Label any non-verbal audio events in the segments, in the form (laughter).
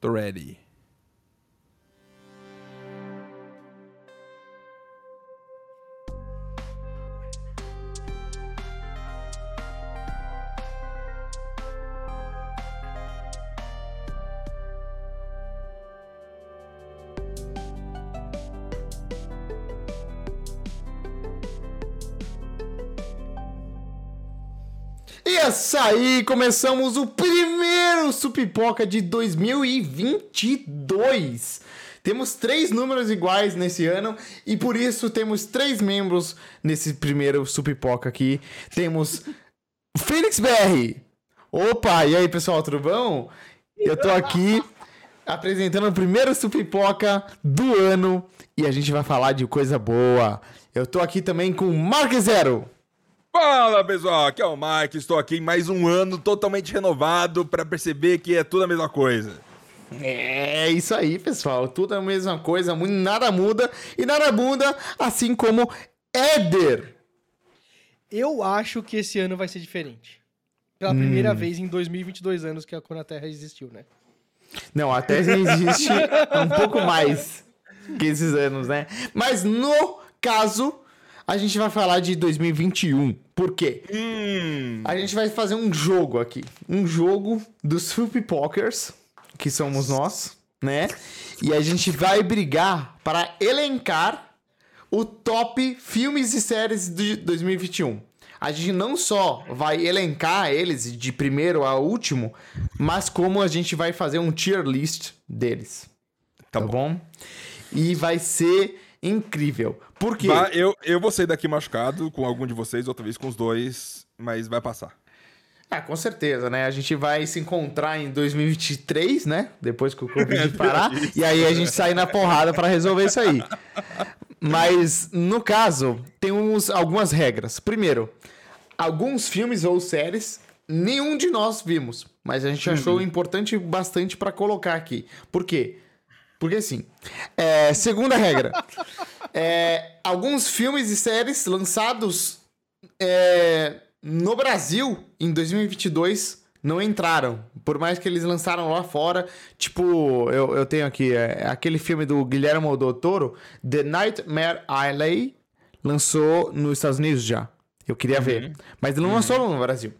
Tô ready. E é isso aí, começamos o primeiro Supipoca de 2022. Temos três números iguais nesse ano e por isso temos três membros nesse primeiro Supipoca aqui. Temos Fênix BR. Opa, e aí pessoal, tudo bom? Eu tô aqui apresentando o primeiro Supipoca do ano e a gente vai falar de coisa boa. Eu tô aqui também com Mark Zero. Fala pessoal, aqui é o Mike, estou aqui em mais um ano totalmente renovado para perceber que é tudo a mesma coisa. É isso aí, pessoal. Tudo a mesma coisa, nada muda e nada muda, assim como Éder. Eu acho que esse ano vai ser diferente. Pela primeira vez em 2022 anos que a Quando a Terra existiu, né? Não, até existe (laughs) um pouco mais que esses anos, né? Mas no caso, a gente vai falar de 2021. Por quê? Hum, A gente vai fazer um jogo aqui. Um jogo dos Super Pokers, que somos nós, né? E a gente vai brigar para elencar o top filmes e séries de 2021. A gente não só vai elencar eles de primeiro a último, mas como a gente vai fazer um tier list deles. Tá Tá, bom. E vai ser incrível. Por quê? vai- eu, eu vou sair daqui machucado com algum de vocês, outra vez com os dois, mas vai passar. Ah, com certeza, né? A gente vai se encontrar em 2023, né? Depois que o Covid (laughs) parar. e aí a gente sai na porrada pra resolver isso aí. Mas, no caso, temos algumas regras. Primeiro, alguns filmes ou séries nenhum de nós vimos. Mas a gente achou importante bastante pra colocar aqui. Por quê? Porque assim, é, segunda regra. É, alguns filmes e séries lançados é, no Brasil em 2022 não entraram. Por mais que eles lançaram lá fora. Tipo, eu, eu tenho aqui é, aquele filme do Guilherme Del Toro, The Nightmare Alley, lançou nos Estados Unidos já. Eu queria ver. Mas ele não lançou no Brasil.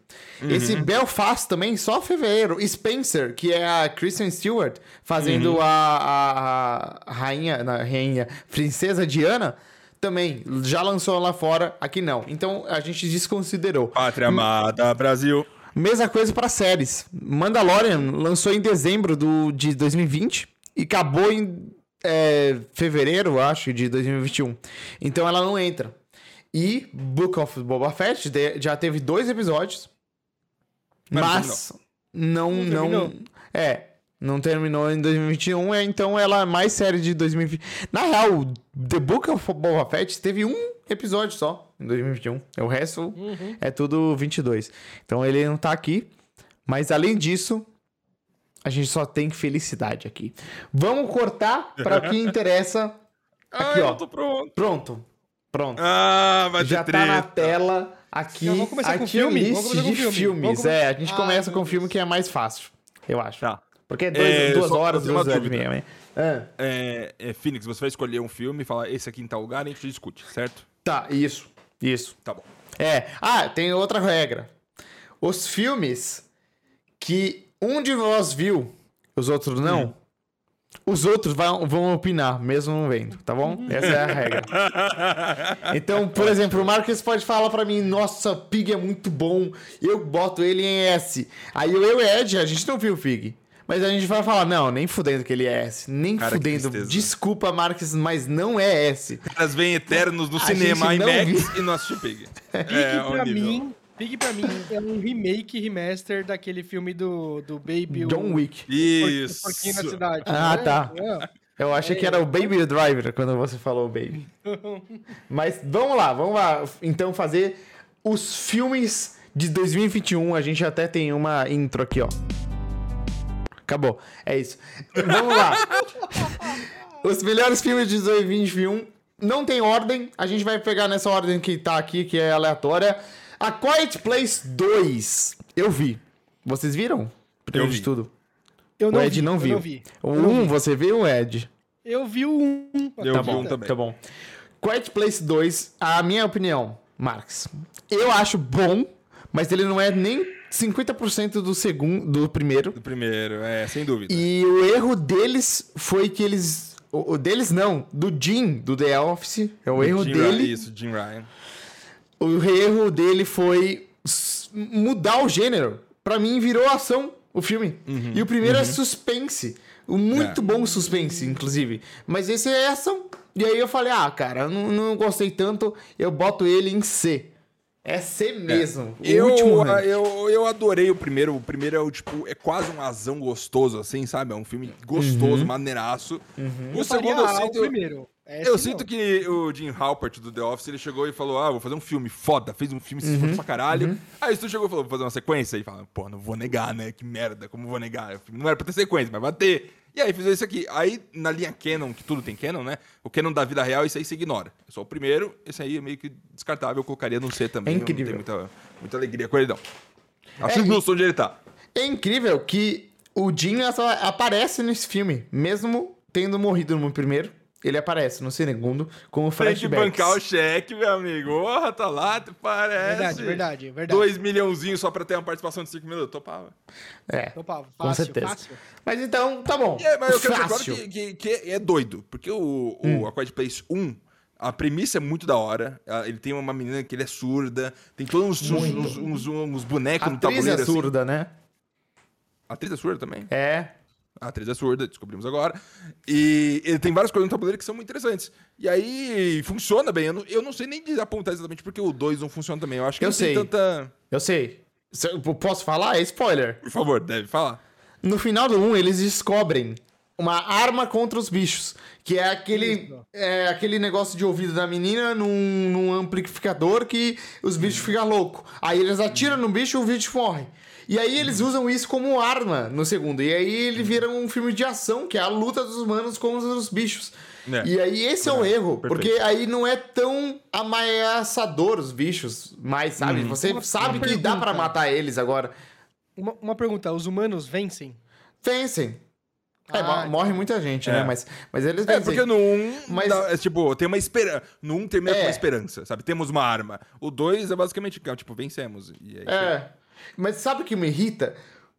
Esse Belfast também, só fevereiro. Spencer, que é a Kristen Stewart, fazendo a, a, a rainha, na rainha, princesa Diana, também já lançou lá fora, aqui não. Então a gente desconsiderou. Pátria amada, Brasil. Mesma coisa para séries. Mandalorian lançou em dezembro do, de 2020 e acabou em é, fevereiro, acho, de 2021. Então ela não entra. E Book of Boba Fett já teve dois episódios, Mas não mas não, Não não, terminou. é, não terminou em 2021, é, então ela é mais série de 2020. Na real, The Book of Boba Fett teve um episódio só em 2021. O resto é tudo 22. Então ele não tá aqui, mas além disso, a gente só tem felicidade aqui. Vamos cortar para (laughs) o que interessa. Aqui, ah, ó. eu tô pronto. Pronto. Pronto. Ah, vai Já ter tá na tela aqui Então, vamos começar a com filme? list Vamos começar com de filme. filmes. Vamos come- É, a gente Ah, começa com um filme que é mais fácil, eu acho. Tá. Porque é, dois, É, duas só horas, fazer uma duas horas e dúvida. meia. né? Ah, É, é, Phoenix, você vai escolher um filme e falar esse aqui em tal lugar e a gente discute, certo? tá, isso. Isso. Tá bom. É. Ah, tem outra regra. Os filmes que um de nós viu, os outros não, os outros vão, vão opinar, mesmo não vendo, tá bom? Essa é a regra. (laughs) Então, por exemplo, o Marcos pode falar pra mim, nossa, Pig é muito bom, eu boto ele em S. Aí eu e o Ed, a gente não viu o Pig. Mas a gente vai falar, não, nem fudendo que ele é S. Nem Cara, fudendo. Desculpa, Marques, mas não é S. Elas vêm eternos no A cinema gente não IMAX e não assistiu Pig. (laughs) Pig É, o pra nível. mim. Pig pra mim (laughs) é um remake, remaster daquele filme do, do Baby. o- John Wick. o Isso. Porquinho na cidade. Ah, É, tá. é. Eu achei que era o Baby Driver quando você falou Baby. (laughs) Mas vamos lá, vamos lá. Então fazer os filmes de 2021. A gente até tem uma intro aqui, ó. Acabou. É isso. Vamos lá. (laughs) Os melhores filmes de 2021. Não tem ordem. A gente vai pegar nessa ordem que tá aqui, que é aleatória. A Quiet Place 2. Eu vi. Vocês viram? Primeiro Eu de vi. tudo. Eu o Ed vi, não viu. Não vi. O Eu não 1 vi. você viu, o Ed? Eu vi o 1. Eu tá vi bom, um também. Tá bom. Quiet Place 2, a minha opinião, Marx. Eu acho bom, mas ele não é nem 50% do segundo, do primeiro. Do primeiro, é, sem dúvida. E o erro deles foi que eles. O, deles não, do Jim, do The Office. É o erro Jim dele. Ryan, isso, Jim Ryan. O erro dele foi mudar o gênero. Pra mim, virou ação o filme. Uhum, e o primeiro é suspense. Um muito É. bom suspense, inclusive. Mas esse é ação. E aí eu falei, ah, cara, não, não gostei tanto, eu boto ele em C. É C mesmo. O Eu, último rank. eu, eu adorei o primeiro. O primeiro é o tipo, é quase um azão gostoso, assim, sabe? É um filme gostoso, Uhum. maneiraço. O Eu faria segundo eu ah, sinto. o primeiro. Esse Eu não. sinto que o Jim Halpert do The Office, ele chegou e falou, ah, vou fazer um filme foda. Fez um filme se Uhum. esforçou pra caralho. Aí tu chegou e falou, vou fazer uma sequência. E fala, pô, não vou negar, né? Que merda, como vou negar? O não era pra ter sequência, mas vai ter. E aí fiz isso aqui. Aí, na linha Canon, que tudo tem Canon, né? O Canon da vida real, isso aí você ignora. É só o primeiro, esse aí é meio que descartável. Eu colocaria no C também. É incrível. Não tenho muita, muita alegria com ele, não. Acho É, justo onde ele tá. É incrível que o Jim aparece nesse filme. Mesmo tendo morrido no primeiro, ele aparece no segundo com o Tem que bancar o cheque, meu amigo. Porra, tá lá, tu parece. Verdade, verdade, verdade. Dois milhãozinhos só pra ter uma participação de cinco minutos. Topava. É, Opa, fácil, com certeza. fácil. Mas então, tá bom. É, mas eu quero agora que, que, que é doido. Porque o, o A Quiet Place 1, a premissa é muito da hora. Ah, Ele tem uma menina que ele é surda. Tem todos uns, uns, uns, uns- uns bonecos A no atriz tabuleiro. é surda, né? Assim. A atriz é surda também? É. A atriz é surda, descobrimos agora. E ele tem várias coisas no tabuleiro que são muito interessantes. E aí funciona bem. Eu não, eu não sei nem apontar exatamente porque o 2 não funciona também. Eu acho que Eu não tem sei. tanta. Eu sei. Se eu Posso falar? É spoiler. Por favor, deve falar. No final do 1, eles descobrem uma arma contra os bichos. Que é aquele, é aquele negócio de ouvido da menina num, num amplificador que os bichos ficam loucos. Aí eles atiram no bicho e o bicho morre. E aí eles usam isso como arma no segundo. E aí ele vira um filme de ação, que é a luta dos humanos contra os bichos. É. E aí esse é o erro, perfeito. porque aí não é tão ameaçador os bichos, mais, sabe? Você Uma- sabe uma que dá pra pergunta. matar eles agora. Uma, uma pergunta, os humanos vencem? Vencem. É, Ah, mo- morre muita gente, É. né? Mas, mas eles É, vencem. porque no 1, Mas- dá- é, tipo, tem uma esperança. No 1 termina É. com uma esperança, sabe? Temos uma arma. O 2 é basicamente, tipo, vencemos. E aí, É. Mas sabe o que me irrita?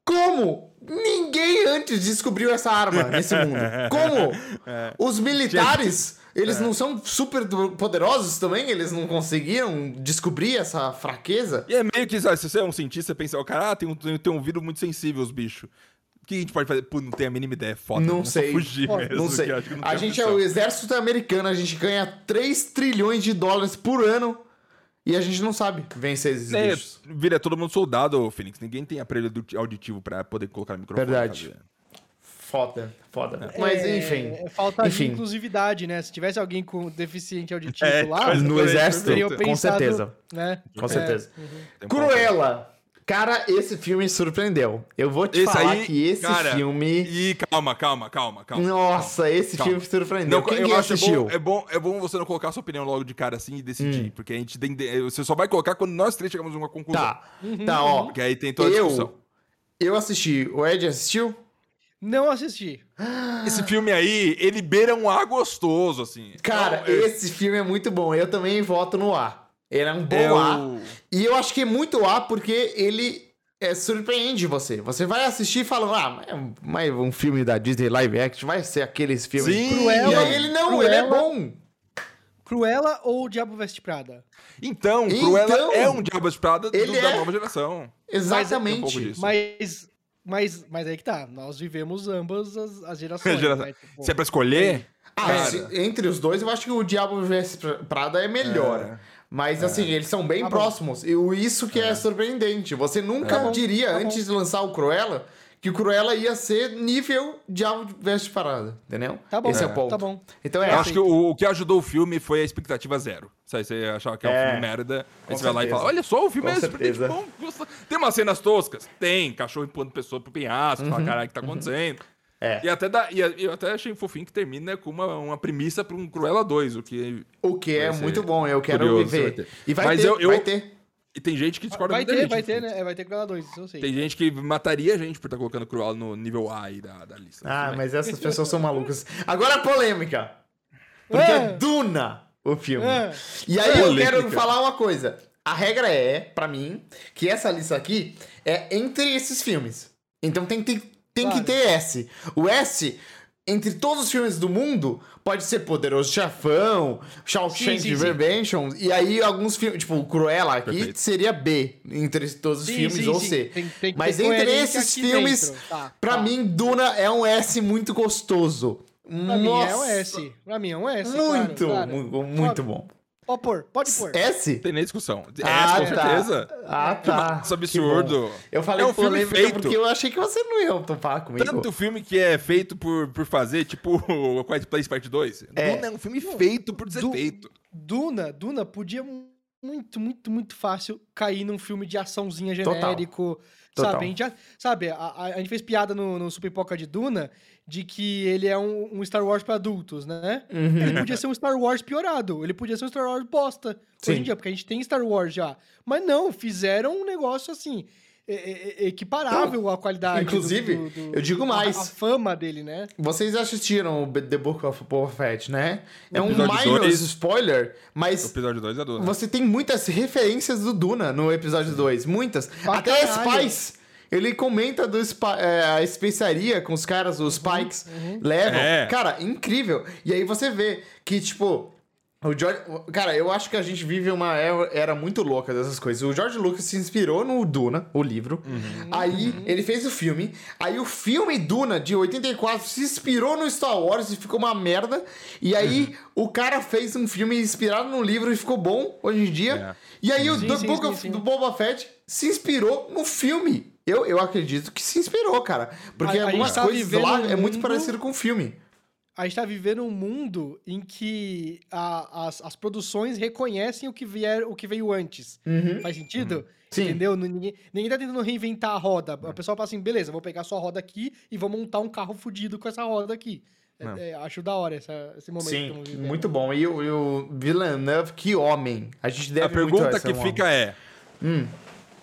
Como ninguém antes descobriu essa arma nesse mundo? (laughs) Como? É. Os militares, eles não são super poderosos também? Eles não conseguiram descobrir essa fraqueza? E é meio que, sabe, se você é um cientista, você pensa, ó, cara, ah, tem um, tem, um vidro muito sensível os bichos. O que a gente pode fazer? Pô, não tenho a mínima ideia, é foda. Não sei. fugir mesmo. Não sei. não A gente é opção. o exército americano, a gente ganha 3 trilhões de dólares por ano e a gente não sabe vencer esses É, bichos. vira todo mundo soldado, Fênix. Ninguém tem aparelho audi- auditivo pra poder colocar no microfone. Verdade. sabe? Foda, foda. Mas É, enfim. é falta Enfim. de inclusividade, né? Se tivesse alguém com deficiente auditivo É, lá, mas No exército, perfeito. com pensado, certeza. Né? Com É, certeza. uhum. Tem um Cruella. Cara, esse filme surpreendeu. Eu vou te Esse falar aí, que esse cara, filme. Ih, calma, calma, calma, calma. Nossa, esse Calma. filme surpreendeu. Não, Quem eu acho assistiu? bom, é bom, é bom você não colocar sua opinião logo de cara assim e Hum. decidir, porque a gente tem, você só vai colocar quando nós três chegamos a uma conclusão. Tá. Tá, ó. Porque aí tem toda a discussão. Eu, eu assisti. O Ed assistiu? Não assisti. Esse filme aí, ele beira um ar gostoso, assim. Cara, Então, é- esse filme é muito bom. Eu também voto no A. Ele é um bom é A. E eu acho que é muito A porque ele é, surpreende você. Você vai assistir falando, ah, mas é mais um filme da Disney live action, vai ser aqueles filmes. Sim, Cruella. E aí ele não, ele é bom. Cruella ou o Diabo Veste Prada? Então, Então, Cruella é um Diabo de Prada do- ele da é- nova geração. Exatamente. disso. Mas, mas, mas aí que tá. Nós vivemos ambas as, as gerações. (laughs) Né? Tipo, Se é pra escolher, Ah, Cara. se- entre os dois, eu acho que o Diabo vs Prada é melhor. É. Mas assim, eles são bem Tá próximos. E o- isso que é, surpreendente. Você nunca Tá diria, tá bom. antes de lançar o Cruella, que o Cruella ia ser nível Diabo vs Parada. Entendeu? Tá bom, Esse é o ponto. tá bom. Então é eu É, acho que o, o que ajudou o filme foi a expectativa zero. Sabe, você achava que é um É. filme merda, aí você vai lá e fala, olha só, o filme Com é certeza. bom. Tem umas cenas toscas? Tem. Cachorro empurrando pessoa pro penhasco, fala, caralho, o que tá acontecendo? Uhum. É. E até dá, e eu até achei fofinho que termina com uma, uma premissa pra um Cruella 2, o que O que é muito bom, eu quero curioso, ver. vai ter. E vai Mas ter, eu- eu- vai ter. E tem gente que discorda Vai muito ter, gente, vai ter, enfim. né? É, vai ter Cruella 2, isso eu sei. Tem gente que mataria a gente por estar colocando Cruella no nível A aí da, da lista. Ah, mas essas pessoas são malucas. Agora a polêmica. Porque Ah. é Duna o filme. Ah. E aí eu Polêmica. quero falar uma coisa. A regra é, pra mim, que essa lista aqui é entre esses filmes. Então tem, tem, tem que Claro. ter S. O S, entre todos os filmes do mundo, pode ser Poderoso Chefão, Shawshank Sim, sim. Redemption, e aí alguns filmes, tipo, o Cruella aqui Perfeito. seria B, entre todos os Sim, filmes, sim, ou. C. Tem- tem Mas entre esses filmes. Tá, pra tá. mim, Duna é um S muito gostoso. Pra mim é um Nossa, S. Pra mim é um S. Muito, claro, claro. mu- muito bom. Pode pôr, pode pôr. S? Não tem nem discussão. É, Ah, com tá. certeza. Ah, tá. Isso é absurdo. Eu falei É um filme feito. porque eu achei que você não ia topar comigo. Tanto filme que é feito por, por fazer, tipo (laughs) o Quiet Place Part 2. É. Duna é um filme feito por ser Du- feito. Duna, Duna podia muito, muito, muito fácil cair num filme de açãozinha genérico. Total. Sabe? A gente, já, sabe, a, a- a gente fez piada no, no Super Pipoca de Duna de que ele é um, um Star Wars pra adultos, né? Uhum. Ele podia ser um Star Wars piorado. Ele podia ser um Star Wars bosta. Sim. Hoje em dia, porque a gente tem Star Wars já. Mas não, fizeram um negócio assim. E- Equiparável à qualidade. do- inclusive, do- do- eu digo a- mais. A, fama dele, né? Vocês assistiram o The Book of Boba Fett, né? É um minor dois. spoiler, O mas episódio 2 é Duna. você tem muitas referências do Duna no episódio 2. Muitas. Pra Até caralho. Spice. Ele comenta do spa- é, a especiaria com os caras, os Spikes levam. É. Cara, incrível. E aí você vê que, tipo. O George, cara, eu acho que a gente vive uma era, muito louca dessas coisas. O George Lucas se inspirou no Duna, o livro. Aí ele fez o filme. Aí o filme Duna de 84 se inspirou no Star Wars e ficou uma merda. E aí o cara fez um filme inspirado no livro e ficou bom hoje em dia. É. E aí o Sim, The sim, Book sim, of sim. do Boba Fett se inspirou no filme. Eu, eu acredito que se inspirou, cara. Porque A- a algumas gente tá coisas lá é muito parecido com o filme. A gente tá vivendo um mundo em que a- as, as produções reconhecem o que, vier, o que veio antes. Faz sentido? Sim. Entendeu? Ninguém, ninguém tá tentando reinventar a roda. A pessoa fala assim, beleza, vou pegar sua roda aqui e vou montar um carro fudido com essa roda aqui. É, é, acho da hora essa- esse momento que Sim, estamos vivendo. muito bom. E o, e o Villeneuve, que homem. A gente deve A pergunta que fica é... Hum.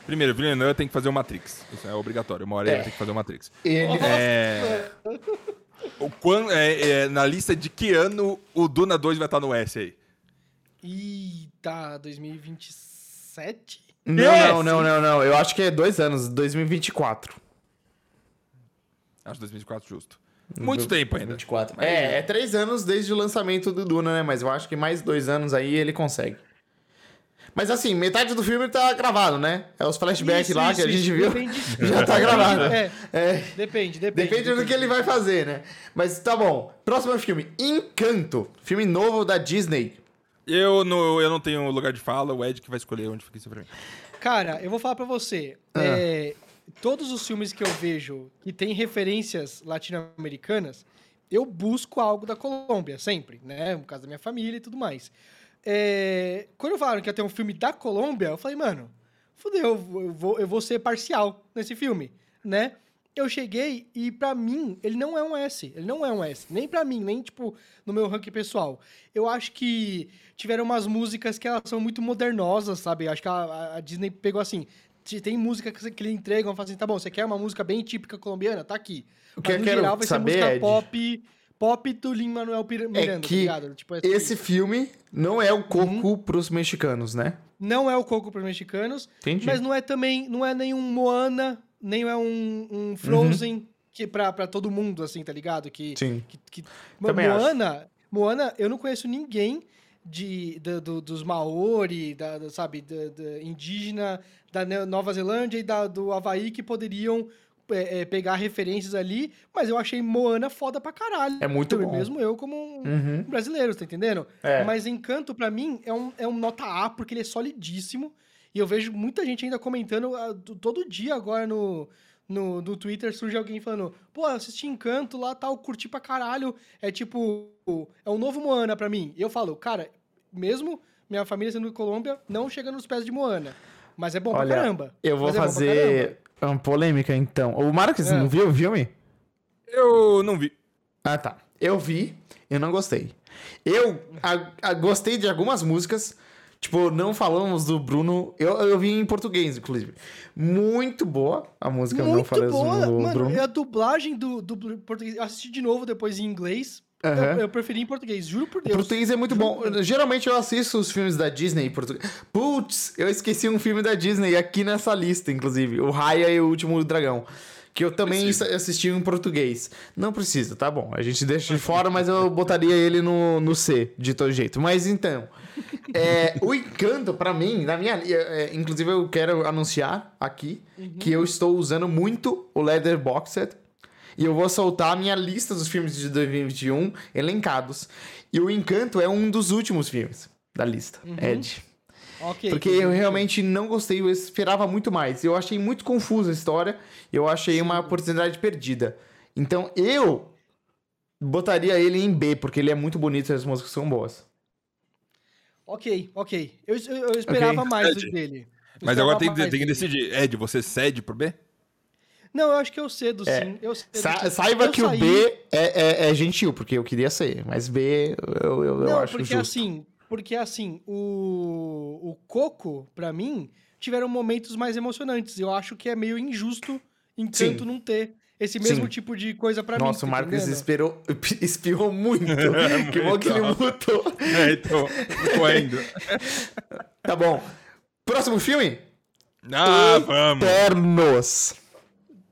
Primeiro, Villeneuve tem que fazer o Matrix. Isso é obrigatório. Uma hora ele É. tem que fazer o Matrix. Ele... É... o quan- é, é, na lista de que ano o Duna 2 vai estar no S aí? Eita, 2027? Não, Yes! não, não, não, não. Eu acho que é dois anos, 2024. Acho 2024 justo. Muito tempo ainda. 24. É, é três anos desde o lançamento do Duna, né? Mas eu acho que mais dois anos aí ele consegue. Mas assim, metade do filme tá gravado, né? É os flashbacks Isso, lá isso, que a gente viu. Depende- (laughs) Já tá gravado. É, É. depende, depende. Depende do que ele vai fazer, né? Mas tá bom. Próximo filme, Encanto. Filme novo da Disney. Eu não, eu não tenho lugar de fala, o Ed que vai escolher onde fica isso pra mim. Cara, eu vou falar pra você. Ah. é, todos os filmes que eu vejo que tem referências latino-americanas, eu busco algo da Colômbia, sempre, né? No caso da minha família e tudo mais. É, quando falaram que ia ter um filme da Colômbia, eu falei, mano, fudeu, eu vou- eu vou, ser parcial nesse filme, né? Eu cheguei e pra mim ele não é um S, ele não é um S, nem pra mim, nem tipo no meu ranking pessoal. Eu acho que tiveram umas músicas que elas são muito modernosas, sabe? Eu acho que a, a Disney pegou assim, te- tem música que, que eles entregam, falam assim, tá bom, você quer uma música bem típica colombiana? Tá aqui. O que Mas eu no geral vai ser música Ed, pop, pop do Lin-Manuel Pir- Miranda, é tá que ligado? Tipo, essa- esse filme não é o coco Uhum. pros mexicanos, né? Não é o Coco para mexicanos, Entendi. mas não é também, não é nenhum Moana, nem é um, um Frozen que pra, pra todo mundo, assim, tá ligado? Que, Sim. que, que- Também Moana, Moana, eu não conheço ninguém de, da- do- dos Maori, da, da, sabe, da, da indígena da Nova Zelândia e da, do Havaí que poderiam é, é, pegar referências ali, mas eu achei Moana foda pra caralho. É muito Eu- bom. Mesmo eu como um Uhum. brasileiro, tá entendendo? É. Mas Encanto, pra mim, é um, é um nota A, porque ele é solidíssimo. E eu vejo muita gente ainda comentando do- todo dia agora no, no, no Twitter, surge alguém falando, pô, assisti Encanto lá, tal, curti pra caralho. É tipo, é um novo Moana pra mim. E eu falo, cara, mesmo minha família sendo de Colômbia, não chega nos pés de Moana. Mas é bom Olha, pra caramba. Eu vou é bom fazer uma polêmica, então. O Marcos É. não viu o filme? Eu não vi. Ah, tá. Eu vi, eu não gostei. Eu a- a- gostei de algumas músicas, Tipo, não falamos do Bruno. Eu, eu vi em português, inclusive. Muito boa a música, não Muito falamos boa. do Mano, Bruno. é a dublagem do, do português. Eu assisti de novo depois em inglês. Aham. Eu, eu preferi em português, juro por Deus. português é muito bom. Geralmente eu assisto os filmes da Disney em português. Putz, eu esqueci um filme da Disney aqui nessa lista, inclusive. O Raya e o Último Dragão. Que eu também Precisa. assisti em português. Não precisa, tá bom. A gente deixa de (laughs) fora, mas eu botaria ele no, no C, de todo jeito. Mas então. é, o encanto, pra mim, na minha. é, inclusive, eu quero anunciar aqui que eu estou usando muito o Leatherboxed. E eu vou soltar a minha lista dos filmes de 2021 elencados. E o Encanto é um dos últimos filmes da lista, Ed. Ok. Porque eu realmente não gostei, eu esperava muito mais. Eu achei muito confusa a história, eu achei uma oportunidade perdida. Então eu botaria ele em B, porque ele é muito bonito e as músicas são boas. Ok, ok. Eu, eu, eu esperava Ok. mais Ed. dele. Eu Mas agora tem, tem que decidir. Ed, você cede pro B? Não, eu acho que eu cedo, É. sim. Eu cedo, Sa- saiba Eu que o saí- B é, é- é gentil, porque eu queria ser, mas B eu, eu, eu Não, acho porque justo. assim, porque assim, o, o Coco, pra mim, tiveram momentos mais emocionantes. Eu acho que é meio injusto Encanto Sim. não ter esse mesmo Sim. tipo de coisa pra mim. Nossa, tá o Marcos entendendo? esperou, espirrou (laughs) muito. (laughs) que bom que ele mutou. (laughs) É, então, correndo. Tá bom. Próximo filme? Ah, vamos. Eternos.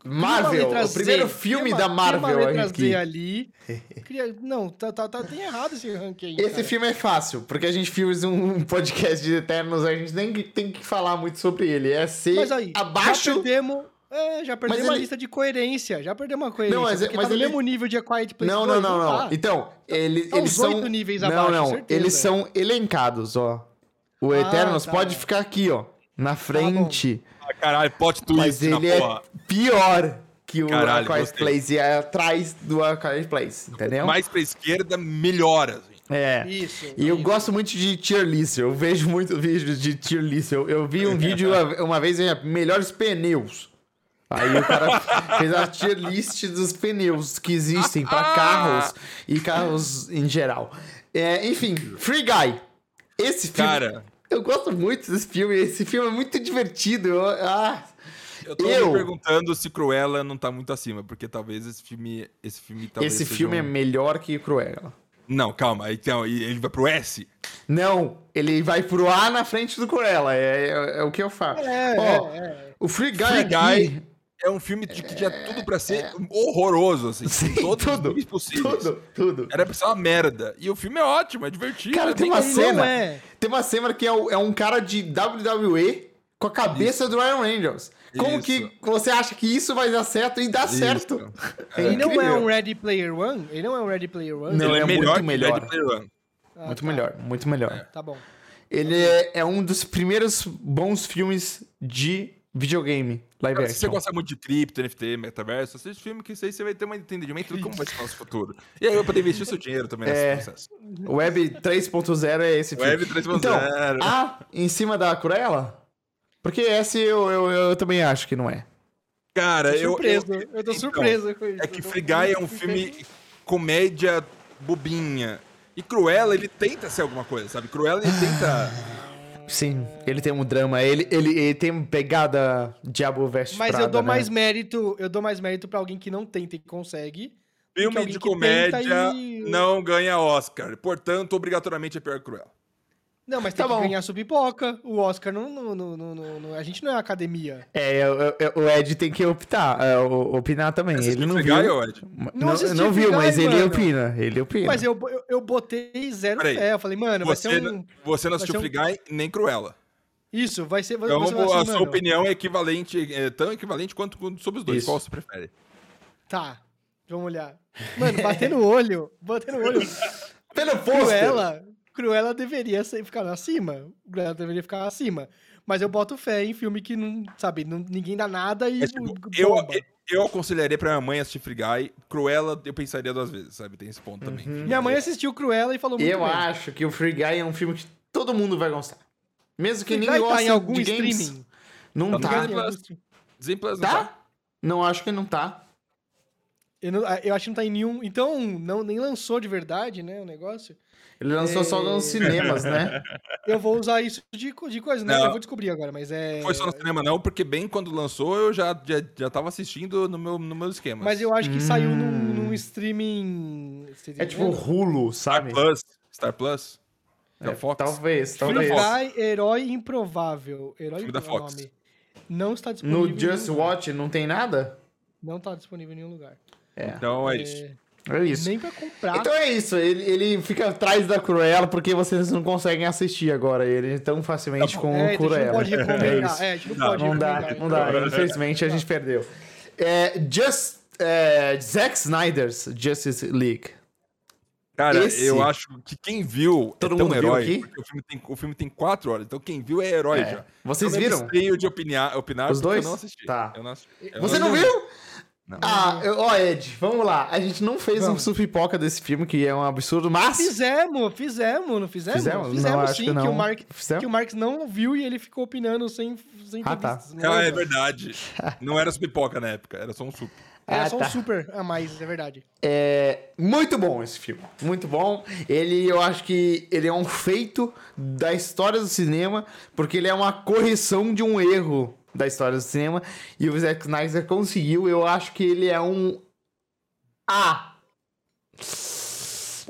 Uma Marvel, o primeiro Z, filme da uma- cria Marvel uma letra aqui. Z ali. (laughs) Cria- Não, tá, tá, tá, tem errado esse ranking. Esse cara. filme é fácil, porque a gente fez um podcast de Eternos, a gente nem tem que falar muito sobre ele. É ser Mas aí, já abaixo. perdemos, é, já perdemos Mas a ele- lista de coerência. Já perdemos a coerência. Não, mas- porque mas tá no ele- mesmo nível de A Quiet Place Não, 2, não, não, não. tá. Então, ele, Tá eles são. níveis não, abaixo, não. certeza. Eles são elencados, ó. O Ah, Eternos tá. pode ficar aqui, ó. Na frente. Ah, caralho, plot twist mas na ele porra. é pior que o Caralho, Quiet gostei. Place e é atrás do Quiet Place, entendeu? Mais pra esquerda, melhora. Assim. É. Isso. E eu isso. gosto muito de tier list, eu vejo muito vídeos de tier list. Eu, eu vi um vídeo uma, uma vez, melhores pneus. Aí o cara (laughs) fez a tier list dos pneus que existem para carros e carros em geral. É, enfim, Free Guy. Esse filme. Cara, Eu gosto muito desse filme. Esse filme é muito divertido. Eu, ah, eu tô Eu- me perguntando se Cruella não tá muito acima, porque talvez esse filme. Esse filme talvez esse filme é um- melhor que Cruella. Não, calma. Então, ele vai pro S? Não, ele vai pro A na frente do Cruella. É, é- é o que eu falo. É, é, é. O Free Guy Free aqui... É um filme que tinha tudo pra ser horroroso, assim. Sim, todos os tudo, níveis possíveis. Tudo, tudo. Era pra ser uma merda. E o filme é ótimo, é divertido. Cara, é tem uma cena. é. Tem uma cena que é, é um cara de WWE com a cabeça do Ryan Reynolds. Como Isso. que você acha que isso vai dar certo e dá Isso. certo? É Ele não é um Ready Player One? Ele não é um Ready Player One? Não, Ele é é melhor muito melhor. Ready Player One. Ah, Muito tá. melhor, muito melhor. Tá bom. Ele é, é um dos primeiros bons filmes de videogame live Cara, se você action. gosta muito de cripto, NFT, metaverso, assiste filme que isso aí você vai ter um entendimento de como vai ser o nosso futuro. E aí vai poder investir seu dinheiro também É. nesse processo. Web 3.0 é esse filme. Web 3.0. Então, A em cima da Cruella? Porque esse eu, eu, eu também acho que não é. Cara, Tô eu, surpreso. eu, Eu, tô então, surpreso com isso. É que Eu Free Guy é um filme comédia bobinha. E Cruella, ele tenta ser alguma coisa, sabe? Cruella, ele tenta... Sim, ele tem um drama, ele, ele, ele tem pegada Diabo Veste Mas Prada, eu dou né? mais mérito, eu dou mais mérito pra alguém que não tenta e consegue. Filme de comédia e- não ganha Oscar. Portanto, obrigatoriamente é pior que Cruella. Não, mas tem Tá que bom. ganhar sua pipoca. O Oscar não, não, não, não- não- não- A gente não é academia. É, eu- eu- o Ed tem que optar, é, opinar também. Ele não viu. Guy, ô, Ed? Não, Não viu, Guy, mas ele opina. Ele opina. Mas eu, eu, eu botei zero Peraí. fé. Eu falei, mano, vai Você, ser um... você não assistiu Free Guy nem Cruella. Isso, vai ser... Então, você vai a assim, sua mano, opinião é equivalente, é tão equivalente quanto sobre os dois. Isso. Qual você prefere? Tá, vamos olhar. Mano, bater no olho, bater no olho. (laughs) Pelo pôster. Cruella, Cruella deveria ser, ficar acima. Cruella deveria ficar acima. Mas eu boto fé em filme que não, sabe, não, ninguém dá nada e É, tipo, bomba. eu, eu aconselharia pra minha mãe assistir Free Guy. Cruella, eu pensaria duas vezes, sabe? Tem esse ponto também. Minha mãe assistiu Cruella e falou muito Eu bem. acho que o Free Guy é um filme que todo mundo vai gostar. Mesmo que Free ninguém goste tá em algum de games. streaming? Não Tá tá. Disney Plus, não Tá? Não acho que não tá. Eu, não- eu acho que não tá em nenhum. Então, não, nem lançou de verdade, né? O negócio. Ele lançou só nos cinemas, né? (laughs) Eu vou usar isso de, de coisa, né? Não. Eu vou descobrir agora, mas é. Foi só no cinema, não, porque bem quando lançou eu já, já, já tava assistindo no meu, no meu esquema. Mas eu acho que saiu num, num streaming. É tipo? Hulu, Star sabe? Plus. Star Plus. Da É, Fox. Talvez, Free talvez. Guy, Herói Improvável. Herói Filme da Improvável. Fox. nome. Não está disponível. No Just. Watch não tem nada? Não está disponível em nenhum lugar. É, Então é isso. É isso. Nem pra comprar. Então é isso, ele, ele fica atrás da Cruella porque vocês não conseguem assistir agora ele tão facilmente com é, o a gente não Cruella. pode É recomendar. É, gente não, Não, pode Não dá, não dá. Infelizmente a gente perdeu. É, Just, é, Zack Snyder's Justice League. Cara, esse- eu acho que quem viu Todo é tão mundo viu herói. O filme, tem, o filme tem quatro horas, então quem viu é herói É. já. Vocês eu viram? Eu de opinar, opinar Os porque dois? Eu não assisti. Tá. Eu não assisti. Eu Você não vi. viu? Não. Ah, eu- ó, Ed, vamos lá. A gente não fez um Vamos. supipoca desse filme, que é um absurdo, mas. Fizemos, fizemos, não fizemos? Fizemos? Não, acho sim, que não. o Mark, Fizemos? que o Marx não viu e ele ficou opinando sem, sem Ah, tá. Não é verdade. (laughs) Não era pipoca na época, era só um suco. Era Ah, só tá. um super a mais, é verdade. É muito bom esse filme, muito bom. Ele, eu acho que ele é um feito da história do cinema, porque ele é uma correção de um erro da história do cinema e o Zack Snyder conseguiu. Eu acho que ele é um A.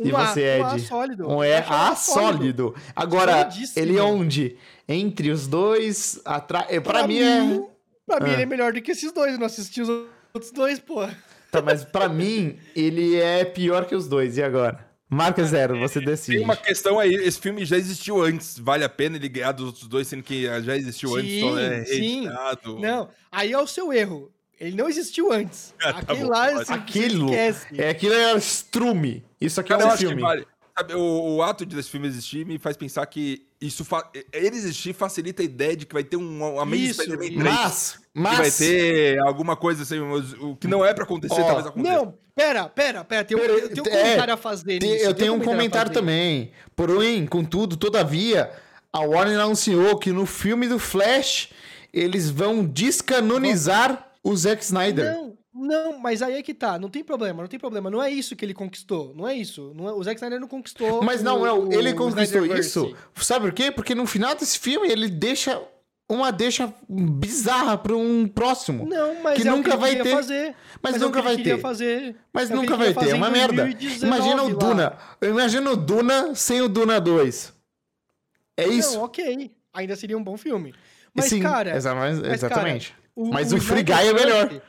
E A- você, um A Ed? sólido. Um é um A A sólido. Agora, ele é onde? Entre os dois, atrás. Pra, mim é. Pra mim Ah. ele é melhor do que esses dois, eu não assisti os outros dois, pô. Tá, mas pra mim, ele é pior que os dois. E agora? Marca zero, você decide. Tem uma questão aí, esse filme já existiu antes. Vale a pena ele ganhar dos outros dois, sendo que já existiu antes, só é Sim, sim. reeditado. Não, aí é o seu erro. Ele não existiu antes. (laughs) Ah, tá Aquele bom, lá, Aquilo esquece. É aquilo é strume. Isso aqui Cara, é um filme. vale. Sabe, o, o ato de esse filme existir me faz pensar que isso fa- ele existir facilita a ideia de que vai ter um Isso, Spider-Man isso. 3. Mas, que vai mas ter alguma coisa assim, o que não é pra acontecer, Ó, talvez aconteça. Não, pera, pera, pera. Tem um, Pera, tem um é, comentário a fazer te- nisso. eu tem tenho um comentário também. Porém, contudo, todavia, a Warner anunciou que no filme do Flash eles vão descanonizar o Zack Snyder. Não, não, mas aí é que tá. Não tem problema, não tem problema. Não é isso que ele conquistou. Não é isso. Não é- o Zack Snyder não conquistou. Mas não, o- o ele conquistou isso. Sabe por quê? Porque no final desse filme ele deixa uma deixa bizarra para um próximo. Não, mas Que é nunca o que vai ter. fazer. Mas é o nunca ele vai ter. Fazer. Mas É o nunca vai ter, é uma merda. 2019 Imagina o lá. Duna. Eu imagino o Duna sem o Duna 2. É isso. Não, ok. Ainda seria um bom filme. Mas, Sim, cara. exa- mas- mas, exatamente. cara, o, Mas o Free Snyder Guy é melhor.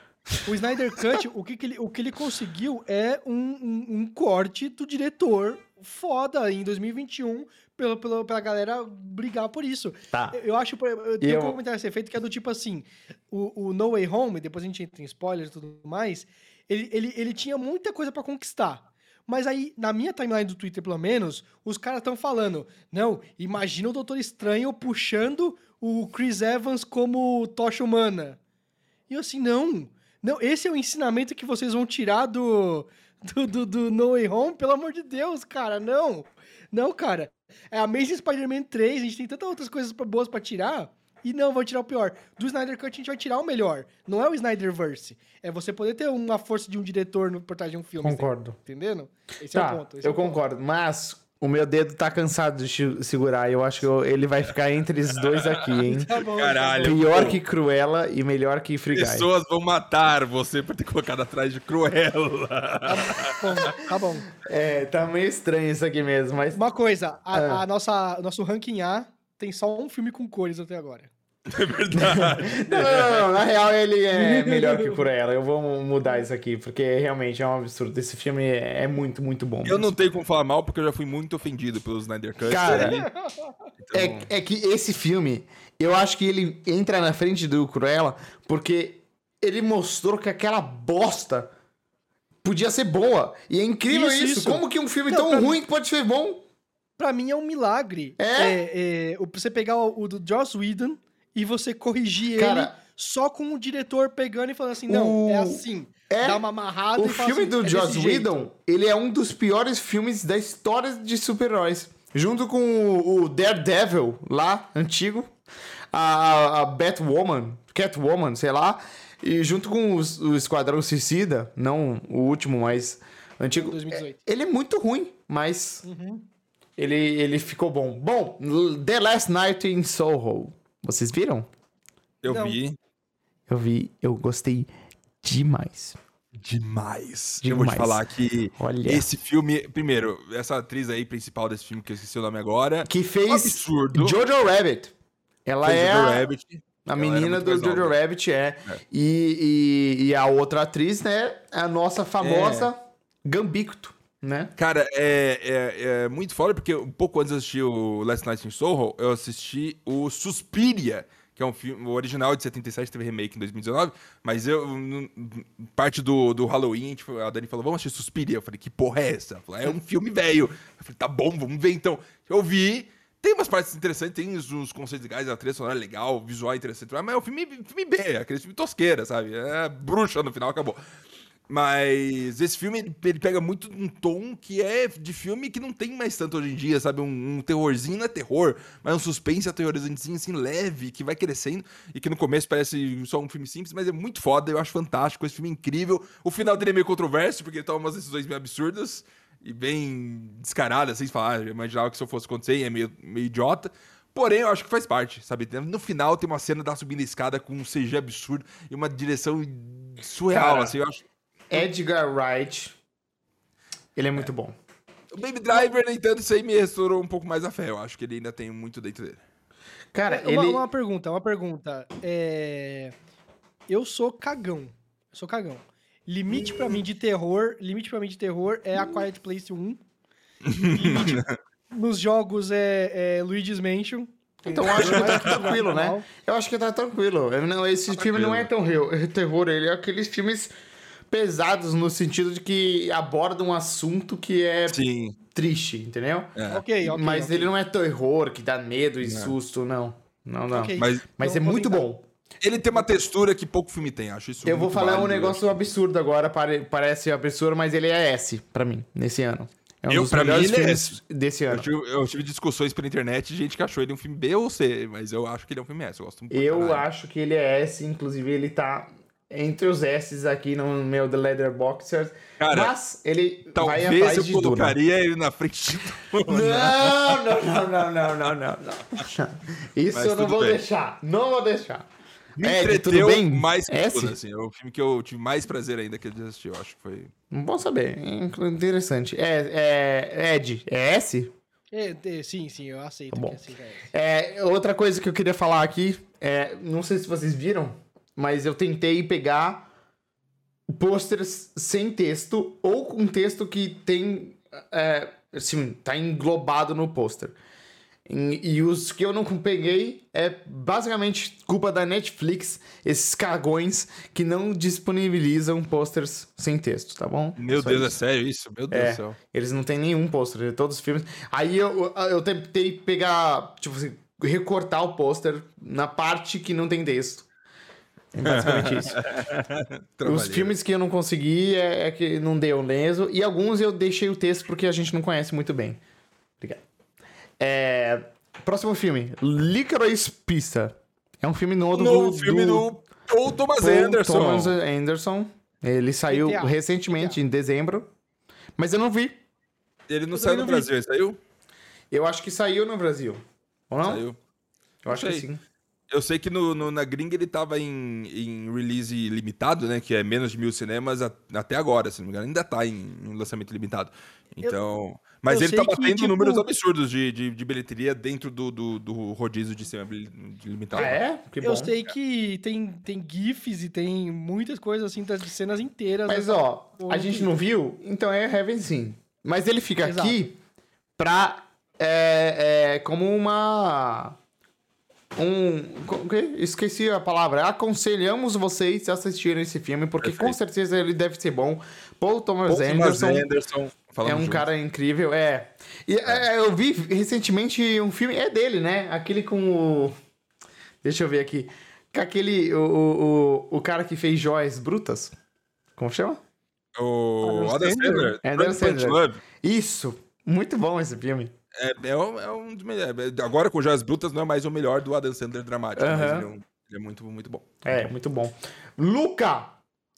O Snyder Cut, o que, que ele, o que ele conseguiu é um, um, um corte do diretor foda em 2021 pelo, pelo, pra galera brigar por isso. Tá. Eu, eu acho, eu tenho eu- um comentário a ser feito que é do tipo assim, o, o No Way Home, depois a gente entra em spoilers e tudo mais, ele, ele, ele tinha muita coisa pra conquistar. Mas aí, na minha timeline do Twitter, pelo menos, os caras estão falando, não, imagina o Doutor Estranho puxando o Chris Evans como tocha humana. E eu assim, não, não, esse é o ensinamento que vocês vão tirar do, do, do, do No Way Home, pelo amor de Deus, cara, não. Não, cara. É Amazing Spider-Man 3, a gente tem tantas outras coisas boas pra tirar. E não, vão tirar o pior. Do Snyder Cut a gente vai tirar o melhor. Não é o Snyderverse. É você poder ter uma força de um diretor no por trás de um filme. Concordo. Entendendo? Esse é Tá, o ponto. esse é eu o ponto. concordo. Mas o meu dedo tá cansado de segurar. Eu acho que eu- ele vai ficar entre os dois aqui, (laughs) hein? Tá bom, Caralho. Pior pô. que Cruella e melhor que Free Guy. Pessoas vão matar você por ter colocado atrás de Cruella. Tá bom, tá bom. É, tá meio estranho isso aqui mesmo, mas... Uma coisa, a, Ah. a nossa, o nosso ranking A tem só um filme com cores até agora. É verdade. (laughs) Não, não, não, na real ele é (laughs) melhor que Cruella. Eu vou mudar isso aqui, porque realmente é um absurdo. Esse filme é muito, muito bom. Eu não tenho como falar mal porque eu já fui muito ofendido pelo Snyder Cut. Cara. Então, É, é que esse filme, eu acho que ele entra na frente do Cruella porque ele mostrou que aquela bosta podia ser boa. E é incrível Isso, isso. isso. Como que um filme Não, tão mim- ruim pode ser bom? Pra mim é um milagre. É? É, é, você pegar o, o do Joss Whedon e você corrigir ele Cara, só com o diretor pegando e falando assim, não, o- é assim. é, Dá uma amarrada O e fala filme assim, do é Joss. Whedon, ele é um dos piores filmes da história de super-heróis. Junto com o, o Daredevil, lá, antigo. A, a Batwoman, Catwoman, sei lá. E junto com os- o Esquadrão Suicida, não o último, mas antigo. 2018. é- ele é muito ruim, mas Uhum. ele, ele ficou bom. Bom, The Last Night in Soho. Vocês viram? Eu Não. vi Eu vi, eu gostei demais. demais. Eu vou te Demais. falar que Olha. esse filme. Primeiro, essa atriz aí principal desse filme, que eu esqueci o nome agora. Que Um fez absurdo. Jojo Rabbit. Ela Fez é Jojo a, Rabbit. a menina do Jojo nova. Rabbit, é. É. E, e, e a outra atriz, né? é A nossa famosa Gambicto, né? Cara, é, é, é muito foda, porque um pouco antes de assistir o Last Night in Soho, eu assisti o Suspiria, que é um filme, original de 77, teve remake em 2019, mas eu, parte do, do Halloween, tipo, a Dani falou, vamos assistir Suspiria. Eu falei, que porra é essa? É um filme velho. Eu falei, tá bom, vamos ver então. Eu vi, tem umas partes interessantes, tem uns, conceitos legais, a trilha sonora é legal, o visual é interessante, mas é um filme, filme B, aquele filme tosqueira, sabe? É bruxa no final, acabou. Mas esse filme, ele, ele pega muito um tom que é de filme que não tem mais tanto hoje em dia, sabe? Um, um terrorzinho não é terror, mas um suspense aterrorizantezinho, assim, leve, que vai crescendo e que no começo parece só um filme simples, mas é muito foda, eu acho fantástico, esse filme é incrível. O final dele é meio controverso, porque ele toma umas decisões meio absurdas e bem descaradas, assim, falar, ah, eu imaginava que se eu fosse acontecer, e é meio, meio idiota. Porém, eu acho que faz parte, sabe? No final tem uma cena da subindo a escada com um CG absurdo e uma direção surreal, Cara, assim, eu acho. Edgar Wright. Ele é muito bom. O Baby Driver, no entanto, isso aí me restaurou um pouco mais a fé. Eu acho que ele ainda tem muito dentro dele. Cara, É, uma, ele. uma pergunta, uma pergunta. É... Eu sou cagão. Eu sou cagão. Limite pra mim de terror, limite para mim de terror é a Quiet Place 1. Limite (laughs) nos jogos é, é Luigi's Mansion. Então eu acho que tá tranquilo, né? Eu acho que tá tranquilo. Não, esse Tá filme não é tão tranquilo. terror, ele é aqueles filmes pesados no sentido de que aborda um assunto que é Sim. triste, entendeu? É. Ok, ok. Mas ok. ele não é terror que dá medo e susto, não. Não, não. Mas Mas é muito tentar. bom. ele tem uma textura que pouco filme tem. Acho isso Eu vou falar um válido, negócio absurdo agora, pare- parece absurdo, mas ele é S pra mim, nesse ano. É um Eu, dos pra mim, melhores ele é filmes desse Eu ano. tive, eu tive discussões pela internet de gente que achou ele um filme B ou C, mas eu acho que ele é um filme S. Eu gosto muito. Eu caralho. acho que ele é S, inclusive ele tá entre os S's aqui no meu The Letterboxd. Cara, mas ele vai Talvez atrás eu de Duna. colocaria ele na frente de tudo. (laughs) Não, não, não, não, não, não, não, não. Isso Mas eu não vou bem. deixar. Não vou deixar. Me Ed, entreteu tudo bem? mais que S? tudo, assim. É o filme que eu tive mais prazer ainda que eu assisti. Eu acho que foi... Bom saber. Interessante. É, é, Ed, é S? É, é, sim, sim, eu aceito Tá bom. que. É, outra coisa que eu queria falar aqui, é, não sei se vocês viram, mas eu tentei pegar pôsteres sem texto ou com texto que tem, é, assim, tá englobado no pôster. E, e os que eu não peguei é basicamente culpa da Netflix, esses cagões que não disponibilizam posters sem texto, tá bom? Meu Só Deus, isso. é sério isso? Meu Deus É. do céu. Eles não têm nenhum pôster, de todos os filmes. Aí eu, eu tentei pegar, tipo assim, recortar o pôster na parte que não tem texto. É basicamente isso. (laughs) Os filmes que eu não consegui é, é que não deu mesmo. E alguns eu deixei o texto porque a gente não conhece muito bem. Obrigado. É, próximo filme. Licorice Pizza. É um filme novo, Novo do, filme do Paul Thomas Paul Anderson. Thomas Anderson. Ele saiu GTA. recentemente, em dezembro. Mas eu não vi. Ele não Eu saiu no não. Brasil, ele saiu? Eu acho que saiu no Brasil. Ou não? Saiu. Eu acho que sei. sim. Eu sei que no, no- na gringa ele tava em, em release limitado, né? Que é menos de mil cinemas a- até agora, se não me engano. Ainda tá em, em lançamento limitado. Então. mas eu ele tá que, batendo tipo- números absurdos de, de, de bilheteria dentro do, do, do rodízio de cinema limitado. Ah, é? Que bom. Eu sei que tem, tem GIFs e tem muitas coisas assim, das cenas inteiras. Mas, dessa ó, a gente não viu, então é Heaven sim. Mas ele fica Exato. aqui pra. É, é, como uma. Um. co- o quê? Esqueci a palavra. Aconselhamos vocês a assistirem esse filme, porque com Perfeito. certeza ele deve ser bom. Paul Thomas Paul Thomas Anderson. Anderson. É um junto. cara incrível, é. E é, eu vi recentemente um filme, é dele, né? Aquele com o. Deixa eu ver aqui. Com aquele. O, o, o, cara que fez Joias Brutas. Como chama? O Adam Adam Sandler. Adam Sandler. Love. Isso! Muito bom esse filme. É, é, um, é um dos melhores. Agora com Joias Brutas não é mais o melhor do Adam Sandler dramático, mas Aham. ele é um, ele É muito, muito bom. É, muito bom. Luca!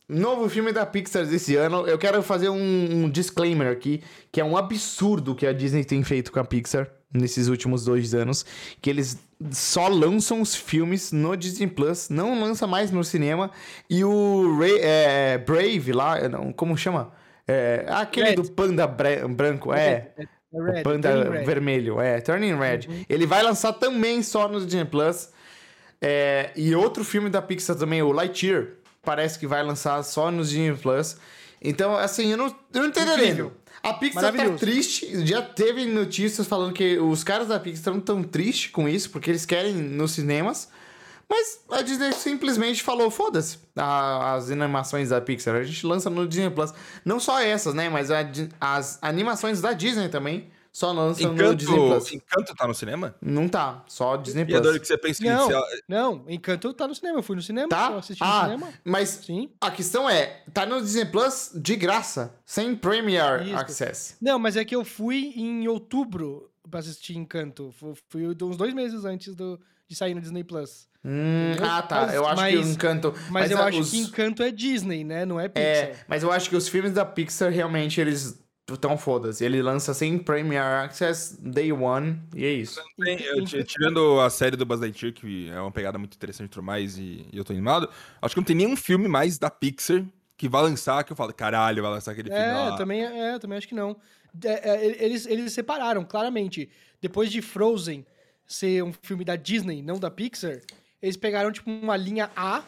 Novo filme da Pixar desse ano. Eu quero fazer um, um disclaimer aqui, que é um absurdo que a Disney tem feito com a Pixar nesses últimos dois anos, que eles só lançam os filmes no Disney Plus, não lança mais no cinema, e o Ray, é, Brave lá, não, como chama? É, aquele Red. do panda branco, é. É O red, panda turning red. vermelho, é, Turning Red. Ele vai lançar também só no Disney Plus. É, e outro filme da Pixar também, o Lightyear, parece que vai lançar só no Disney Plus. Então, assim, eu não, eu não. Incrível. A Pixar tá triste, já teve notícias falando que os caras da Pixar não tão tristes com isso, porque eles querem nos cinemas. Mas a Disney simplesmente falou: foda-se as animações da Pixar. A gente lança no Disney Plus. Não só essas, né? Mas a as animações da Disney também só lançam no Disney Encanto, Plus. Encanto tá no cinema? Não tá, só Disney E a dor Plus. que você pensa que Não, ela- não, Encanto tá no cinema. Eu fui no cinema, eu Tá? assisti no Ah, cinema. mas Sim. a questão é: tá no Disney Plus de graça, sem Premier Isso. Access. Não, mas é que eu fui em outubro pra assistir Encanto. Fu- Fui uns dois meses antes do, de sair no Disney Plus. Hum, ah, tá. Mas- eu acho que o mas- Encanto. Mas, eu a- acho os- que Encanto é Disney, né? Não é Pixar. É, mas eu acho que os filmes da Pixar realmente eles tão foda-se. Ele lança sem Premier Access Day One e é isso. Tem- eu ti- tirando a série do Buzz Lightyear, que é uma pegada muito interessante e tudo mais, e, e eu tô animado, acho que não tem nenhum filme mais da Pixar que vai lançar que eu falo, caralho, vai lançar aquele filme É, lá. eu também, é, eu também acho que não. É, é, eles, eles separaram, claramente. Depois de Frozen ser um filme da Disney, não da Pixar, eles pegaram, tipo, uma linha A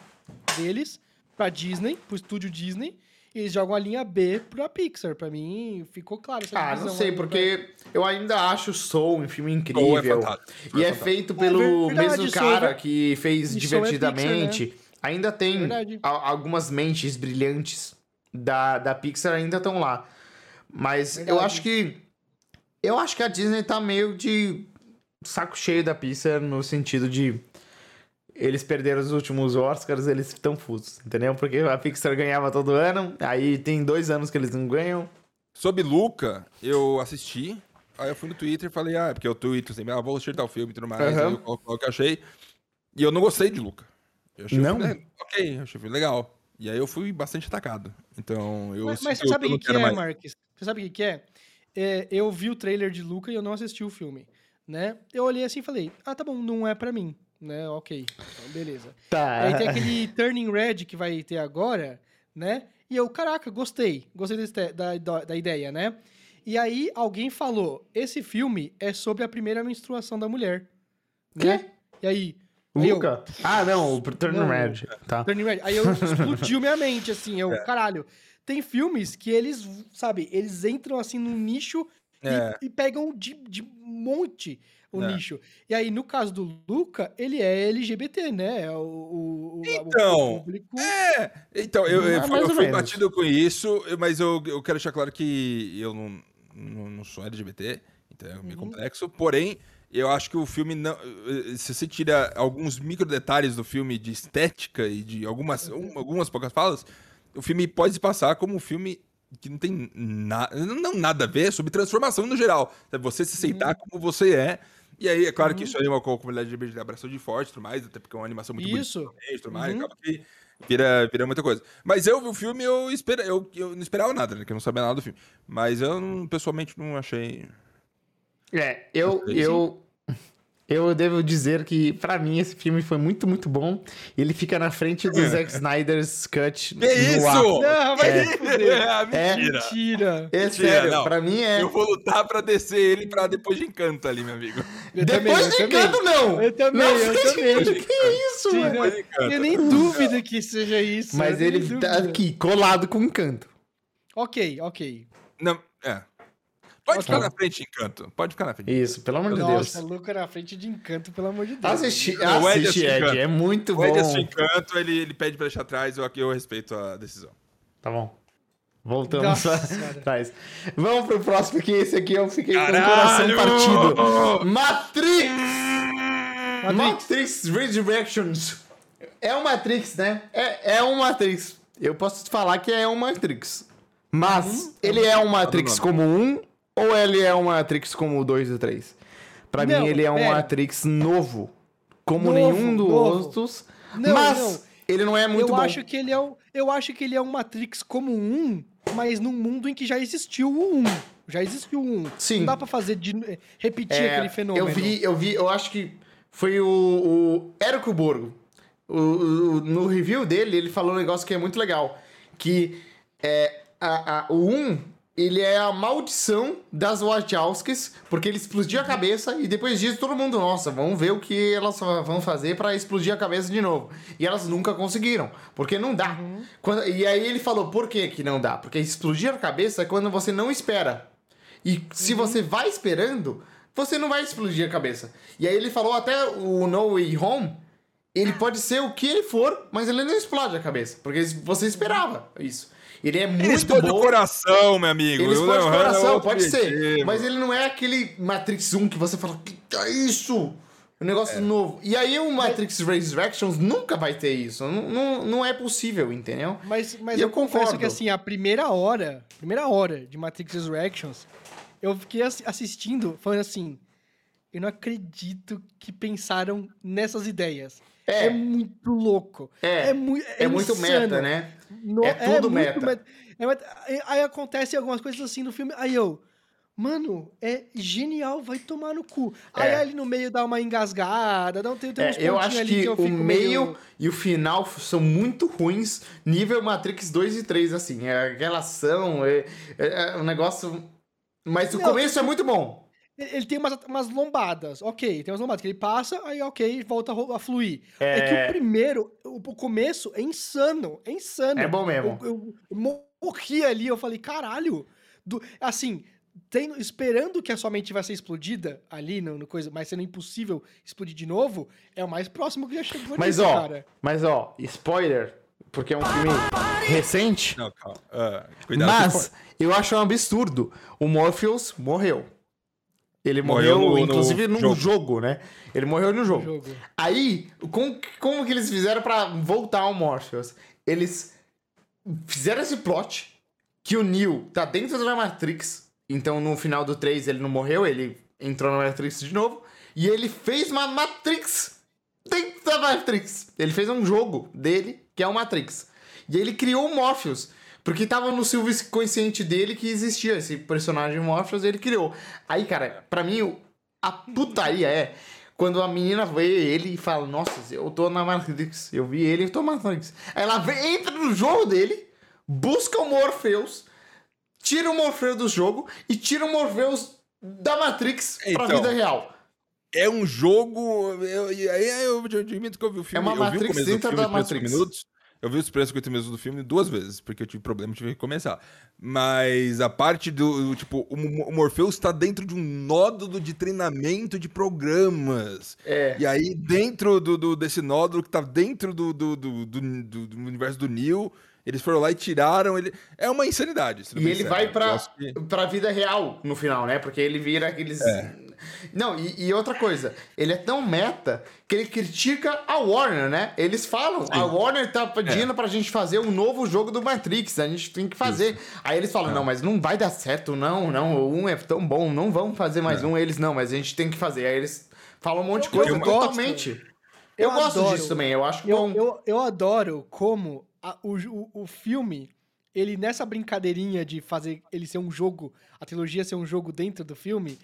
deles pra Disney, pro estúdio Disney, e eles jogam a linha B pra Pixar. Pra mim, ficou claro essa Ah, não sei, aí, porque eu ainda acho Soul um filme é incrível. fantástico, e é é feito É pelo verdade, mesmo é cara que fez e Soul é Divertidamente. Ainda tem algumas mentes brilhantes da, da Pixar ainda estão lá. Mas eu acho que. Eu acho que a Disney tá meio de saco cheio da Pixar no sentido de. Eles perderam os últimos Oscars, eles estão fusos, entendeu? Porque a Pixar ganhava todo ano, aí tem dois anos que eles não ganham. Sobre Luca, eu assisti, aí eu fui no Twitter e falei, ah, porque eu tweeto sempre, ah, vou assistir tal filme e tudo mais, aí eu o que eu achei. E eu não gostei de Luca. Eu achei Não? O filme, le- ok, eu achei o filme legal. E aí eu fui bastante atacado. Então, eu Mas, mas você sabe eu o que, que é, mais. Marques? Você sabe o que, que é? É, Eu vi o trailer de Luca e eu não assisti o filme, né? Eu olhei assim e falei, ah, tá bom, não é pra mim, né? Ok, então beleza. Tá. Aí tem aquele Turning Red que vai ter agora, né? E eu, caraca, gostei. Gostei desse da, da, da ideia, né? E aí alguém falou, esse filme é sobre a primeira menstruação da mulher. Né? E aí... aí eu, Luca? Ah, não, o Turn Não, Red. Tá. Turning Red. Aí eu explodiu minha mente, assim, eu, (laughs) caralho. Tem filmes que eles, sabe, eles entram assim num nicho É. e, pegam de, de monte o É. nicho. E aí, no caso do Luca, ele é LGBT, né? É o, o, Então, o público. É, então, eu, eu, eu ou fui menos. batido com isso, mas eu, eu quero deixar claro que eu não, não, não sou LGBT, então é meio Uhum. complexo, porém, eu acho que o filme não. eh, Se você tira alguns micro detalhes do filme de estética e de algumas, Uhum. um- algumas poucas falas, o filme pode se passar como um filme que não tem na, não nada a ver sobre transformação no geral. É você se aceitar Uhum. como você é. E aí, é claro que isso aí é uma co- comunidade LGBT abraçou de forte e tudo mais, até porque é uma animação muito bonita Isso. tudo mais, Uhum. acaba que vira, vira muita coisa. Mas eu vi o filme eu, espera, eu, eu não esperava nada, né? Que eu não sabia nada do filme. Mas eu, não- pessoalmente, não achei. É, eu, eu, eu devo dizer que, pra mim, esse filme foi muito, muito bom. Ele fica na frente do Zack Snyder's Cut Que isso? ar. Não, vai É. fuder. Ah, mentira. É Mentira, sério, não. pra mim é. Eu vou lutar pra descer ele pra depois de encanto ali, meu amigo. Eu Depois também, de encanto, não! Eu também, Na eu também. de- Que isso, Sim, mano? não, encanto. Eu nem dúvido que seja isso. Mas ele tá aqui, colado com encanto. Ok, ok. Não, é. Pode ficar na frente, encanto. Pode ficar na frente. Isso, pelo amor de Nossa, Deus. Luca na frente de encanto, pelo amor de Deus. Assisti, o Ed Encanto. é muito O Ed bom. assiste encanto, ele, ele pede pra deixar atrás, eu aqui eu respeito a decisão. Tá bom. Voltamos Nossa atrás. Vamos pro próximo, que esse aqui eu fiquei com o Caralho! coração partido. Matrix! Matrix. Matrix Resurrections. É um Matrix, né? É, é um Matrix. Eu posso te falar que é um Matrix. Mas, ele é um Matrix como um ou ele é um Matrix como o 2 e 3? Pra Não, mim, ele é um pera. Matrix novo. Como Novo, nenhum dos outros. Mas não. ele não é muito eu bom. acho que ele é um, eu acho que ele é um Matrix como um, mas num mundo em que já existiu o 1. Já existiu o 1. Sim. Não dá pra fazer de repetir É, aquele fenômeno. Eu vi, eu vi, eu acho que foi o, o Érico Borgo. O, o- no review dele, ele falou um negócio que é muito legal. Que é, a, a- o 1, ele é a maldição das Wachowskis, porque ele explodiu a cabeça e depois disso todo mundo, nossa, vamos ver o que elas vão fazer pra explodir a cabeça de novo. E elas nunca conseguiram, porque não dá. Quando- e aí ele falou, por que que não dá? Porque explodir a cabeça é quando você não espera. E se você vai esperando, você não vai explodir a cabeça. E aí ele falou até o No Way Home, ele pode ser o que ele for, mas ele não explode a cabeça. Porque você esperava isso. Ele é muito explode bom. o coração, meu amigo. Ele é coração, outro pode ser. Mas ele não é aquele Matrix 1 que você fala, que que é isso? Um negócio novo. E aí o Matrix Resurrections nunca vai ter isso. Não, não, não é possível, entendeu? Mas, mas E eu, eu confesso concordo. que assim, a primeira hora, primeira hora de Matrix Resurrections, eu fiquei assi- assistindo, falando assim, eu não acredito que pensaram nessas ideias. É. É, muito louco. É, é, mui- É, muito insano. meta, né? No- É tudo muito meta. É meta. Aí- Aí acontecem algumas coisas assim no filme, aí eu... Mano, é genial, vai tomar no cu. Aí É. ali no meio dá uma engasgada, dá, tem, tem É, uns eu acho ali que, eu o meio meio- e o final são muito ruins, nível Matrix 2 e 3, assim. É relação, é, é, é um negócio. Mas o Não, começo é muito bom. Ele tem umas, umas lombadas, ok, tem umas lombadas que ele passa, aí ok, volta a fluir. É, que É. o primeiro, o, o começo é insano, é insano. É bom mesmo. Eu, eu, eu morri ali, eu falei, caralho. Do, assim, tem- esperando que a sua mente vai ser explodida ali no, no coisa, mas sendo impossível explodir de novo, é o mais próximo que já chegou Mas nisso, ó, cara. mas ó, spoiler, porque é um filme recente. Não, calma. Cuidado com Mas eu acho um absurdo. O Morpheus morreu. Ele Morreu morreu, no- inclusive no jogo. jogo. né? Ele morreu no jogo. Jogo. Aí, como, como que eles fizeram pra voltar ao Morpheus? Eles fizeram esse plot que o Neo tá dentro da Matrix. Então, no final do 3, ele não morreu, ele entrou na Matrix de novo. E ele fez uma Matrix dentro da Matrix. Ele fez um jogo dele, que é o Matrix. E ele criou o Morpheus. Porque tava no subconsciente dele que existia esse personagem Morpheus, ele criou. Aí, cara, pra mim, a putaria é quando a menina vê ele e fala: Nossa, eu tô na Matrix. Eu vi ele e tô na Matrix. Aí ela vem, entra no jogo dele, busca o Morpheus, tira o Morpheus do jogo e tira o Morpheus da Matrix pra Então, vida real. É um jogo. Eu, e aí eu, eu admito que eu vi o filme. É uma eu Matrix dentro da Matrix. minutos. Eu vi os primeiros 50 minutos do filme duas vezes, porque eu tive problema e tive que começar. Mas a parte do. Tipo, o, Mo- o Morpheus está dentro de um nódulo de treinamento de programas. É. E aí, dentro do, do- desse nódulo que tá dentro do, do, do, do- universo do Neo, eles foram lá e tiraram ele. É uma insanidade. E ele vai acho que- pra vida real no final, né? Porque ele vira aqueles. Não, e, e outra coisa, ele é tão meta que ele critica a Warner, né? Eles falam, a Warner tá pedindo pra gente fazer um novo jogo do Matrix, a gente tem que fazer. Aí eles falam, não, mas não vai dar certo, não, não, o um é tão bom, não vamos fazer mais um. Eles, não, mas a gente tem que fazer. Aí eles falam um monte de Eu- coisa eu gosto. totalmente. Eu, Eu gosto adoro. disso também, eu acho Eu, bom. eu, eu adoro como a- o, o, o filme, ele nessa brincadeirinha de fazer ele ser um jogo, a trilogia ser um jogo dentro do filme,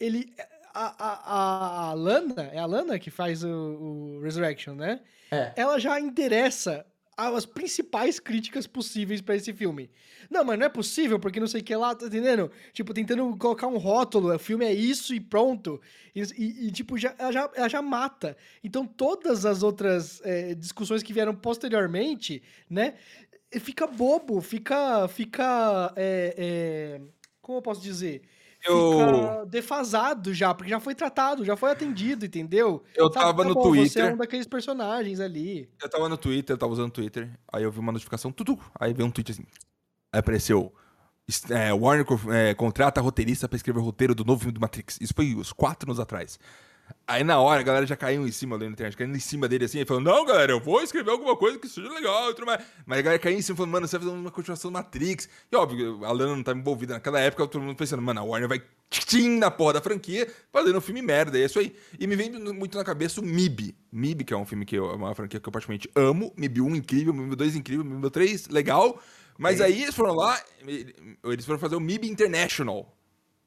ele. A, a, a, Lana, é a Lana que faz o, o Resurrection, né? É. Ela já endereça as principais críticas possíveis pra esse filme. Não, mas não é possível, porque não sei o que lá, tá entendendo? Tipo, tentando colocar um rótulo, o filme é isso e pronto. E, e- e, tipo, já, ela, já, ela já mata. Então, todas as outras é, discussões que vieram posteriormente, né? Fica bobo, fica. Fica. é, é, como eu posso dizer? Eu- Fica defasado já, porque já foi tratado, já foi atendido, entendeu? Eu Sabe, tava tá no bom, Você é Twitter. um daqueles personagens ali. Eu tava no Twitter, eu tava usando o Twitter, aí eu vi uma notificação, tudo, aí veio um tweet assim. Aí apareceu. é, Warner é, contrata roteirista pra escrever o roteiro do novo filme do Matrix. Isso foi uns quatro anos atrás. Aí na hora a galera já caiu em cima, lendo na internet, caindo em cima dele assim, e falando, não, galera, eu vou escrever alguma coisa que seja legal e tudo mais. Mas a galera caiu em cima falando, mano, você vai fazer uma continuação do Matrix. E óbvio, a Lana não tava envolvida naquela época, todo mundo pensando, mano, a Warner vai tchim na porra da franquia, fazendo um filme merda, é isso aí. E me vem muito na cabeça o MIB. MIB, que é um filme que eu, é uma franquia que eu particularmente amo. MIB 1 incrível, MIB 2 incrível, MIB 3 legal. Mas aí eles foram lá, eles foram fazer o MIB International.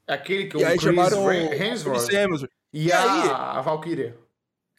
Aquele que E o aí Chris chamaram Hemsworth Hemsworth. e, E a, aí? a Valkyria.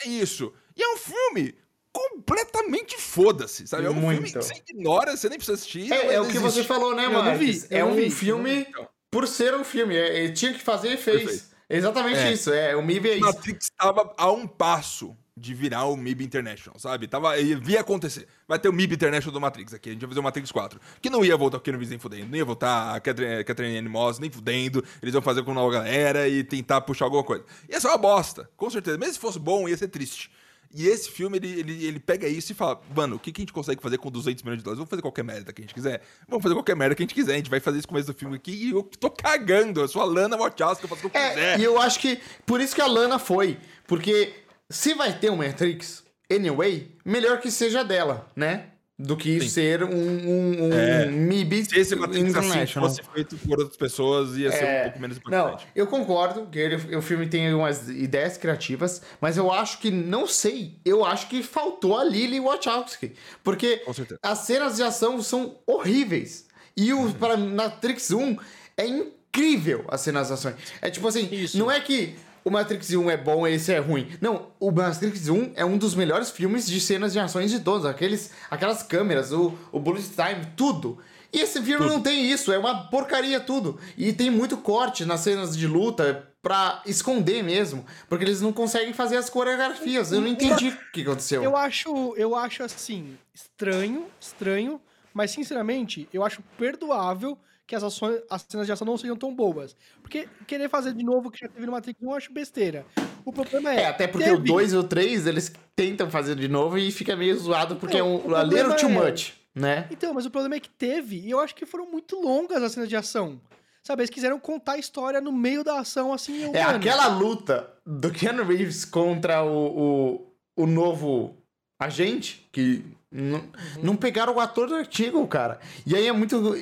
É isso. E é um filme completamente foda-se, sabe? É um Muito. filme que você ignora, você nem precisa assistir. não É, é o que você falou, né, eu é um vi. filme Então. por ser um filme. É, é, tinha que fazer e fez. Perfeito. Exatamente É. isso. É, o MIB é isso. Matrix estava a um passo de virar o MIB International, sabe? Tava, ia via acontecer. Vai ter o MIB International do Matrix aqui. A gente vai fazer o Matrix 4. Que não ia voltar o Keanu Reeves nem fudendo. Não ia voltar a Catherine, Catherine Anne Moss nem fudendo. Eles iam fazer com nova galera e tentar puxar alguma coisa. Ia ser uma bosta, com certeza. Mesmo se fosse bom, ia ser triste. E esse filme, ele, ele, ele pega isso e fala, mano, o que, que a gente consegue fazer com 200 milhões de dólares? Vamos fazer qualquer merda que a gente quiser. Vamos fazer qualquer merda que a gente quiser. A gente vai fazer esse começo do filme aqui e eu tô cagando. Eu sou a Lana Wachowski, eu faço o que eu É, quiser. e eu acho que por isso que a Lana foi. Porque se vai ter um Matrix, anyway, melhor que seja dela, né? Do que Sim. ser um, um, um É. MIB Se esse Matrix assim fosse feito por outras pessoas, ia ser um pouco menos Não, impactante. eu concordo que ele- o filme tem umas ideias criativas, mas eu acho que, não sei, eu acho que faltou a Lily Wachowski. Porque as cenas de ação são horríveis. E o para Matrix 1 é incrível as cenas de ações. É tipo assim, Isso. não é que o Matrix 1 é bom e esse é ruim. Não, o Matrix 1 é um dos melhores filmes de cenas de ações de todos. Aqueles, aquelas câmeras, o, o bullet time, tudo. E esse filme não tem isso, é uma porcaria tudo. E tem muito corte nas cenas de luta pra esconder mesmo. Porque eles não conseguem fazer as coreografias. Eu não entendi o que aconteceu. Eu acho, eu acho assim, estranho, estranho, mas sinceramente, eu acho perdoável que as, ações, as cenas de ação não sejam tão boas. Porque querer fazer de novo o que já teve no Matrix 1 eu acho besteira. O problema é. É, até porque teve- o 2 e o 3, eles tentam fazer de novo e fica meio zoado porque Não, é um a little too é- much, né? Então, mas o problema é que teve, e eu acho que foram muito longas as cenas de ação. Sabe, eles quiseram contar a história no meio da ação, assim, É aquela luta do Keanu Reeves contra o, o, o novo agente, que não, Uhum. não pegaram o ator antigo, cara. E aí é muito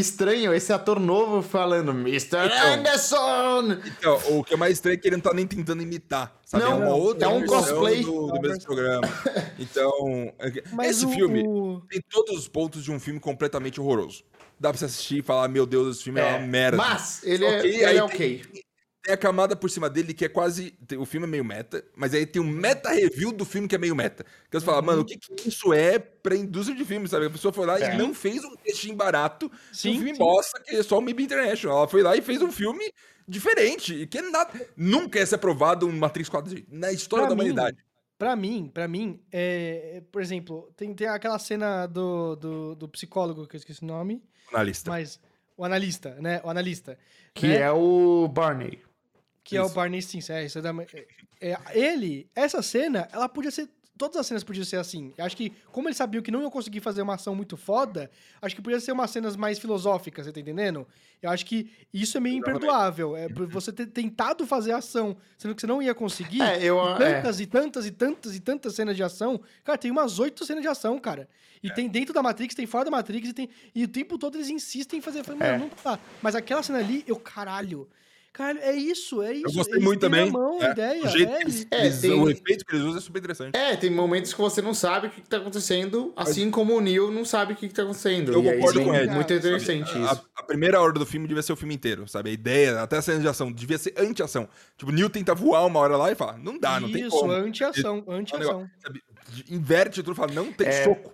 estranho esse ator novo falando Mr. Anderson! Então, o que é mais estranho é que ele não tá nem tentando imitar, sabe? Não, é uma outra é um cosplay. do, do mesmo programa. Então, é Mas esse o- filme tem todos os pontos de um filme completamente horroroso. Dá pra você assistir e falar, meu Deus, esse filme é, É, uma merda. Mas ele é, que ele aí é ok. Tem a camada por cima dele que é quase. tem- O filme é meio meta, mas aí tem um meta review do filme que é meio meta. Que você fala, Uhum. mano, o que, que isso é pra indústria de filme, sabe? A pessoa foi lá É. e não fez um textinho barato Sim, um filme sim. bosta, que é só o MIB International. Ela foi lá e fez um filme diferente. E que nada, nunca ia ser aprovado um Matrix 4 na história Pra da mim, humanidade. Pra mim, pra mim, é, é, por exemplo, tem, tem aquela cena do, do, do psicólogo, que eu esqueci o nome, Na lista. mas o analista, né? O analista. Que né? é o Barney. Que é o Isso. Barney Stinson, é, isso é, da, é, ele, essa cena, ela podia ser, todas as cenas podiam ser assim. Eu acho que, como eles sabiam que não iam conseguir fazer uma ação muito foda, acho que podia ser umas cenas mais filosóficas, você tá entendendo? Eu acho que isso é meio imperdoável, é por você ter tentado fazer ação, sendo que você não ia conseguir, É, eu. e É. tantas e tantas e tantas e tantas cenas de ação. Cara, tem umas oito cenas de ação, cara. E tem dentro da Matrix, tem fora da Matrix, e, tem, e o tempo todo eles insistem em fazer. Eu falei, mano, É. não tá. Mas aquela cena ali, eu, caralho. Caralho, é isso, é isso. Eu gostei Eles muito também. Mão, a é. ideia, o jeito é, que eles, É, eles- tem- O efeito que eles usam é super interessante. É, tem momentos que você não sabe o que, que tá acontecendo, assim como o Neo não sabe o que, que tá acontecendo. Eu e concordo com ele. Muito Sabe, interessante A, isso. a primeira hora do filme devia ser o filme inteiro, sabe? A ideia, até a cena de ação, devia ser anti-ação. Tipo, o Neil tenta voar uma hora lá e fala, não dá, não tem isso, como. anti-ação, É anti-ação. Inverte tudo, fala, não tem É, soco.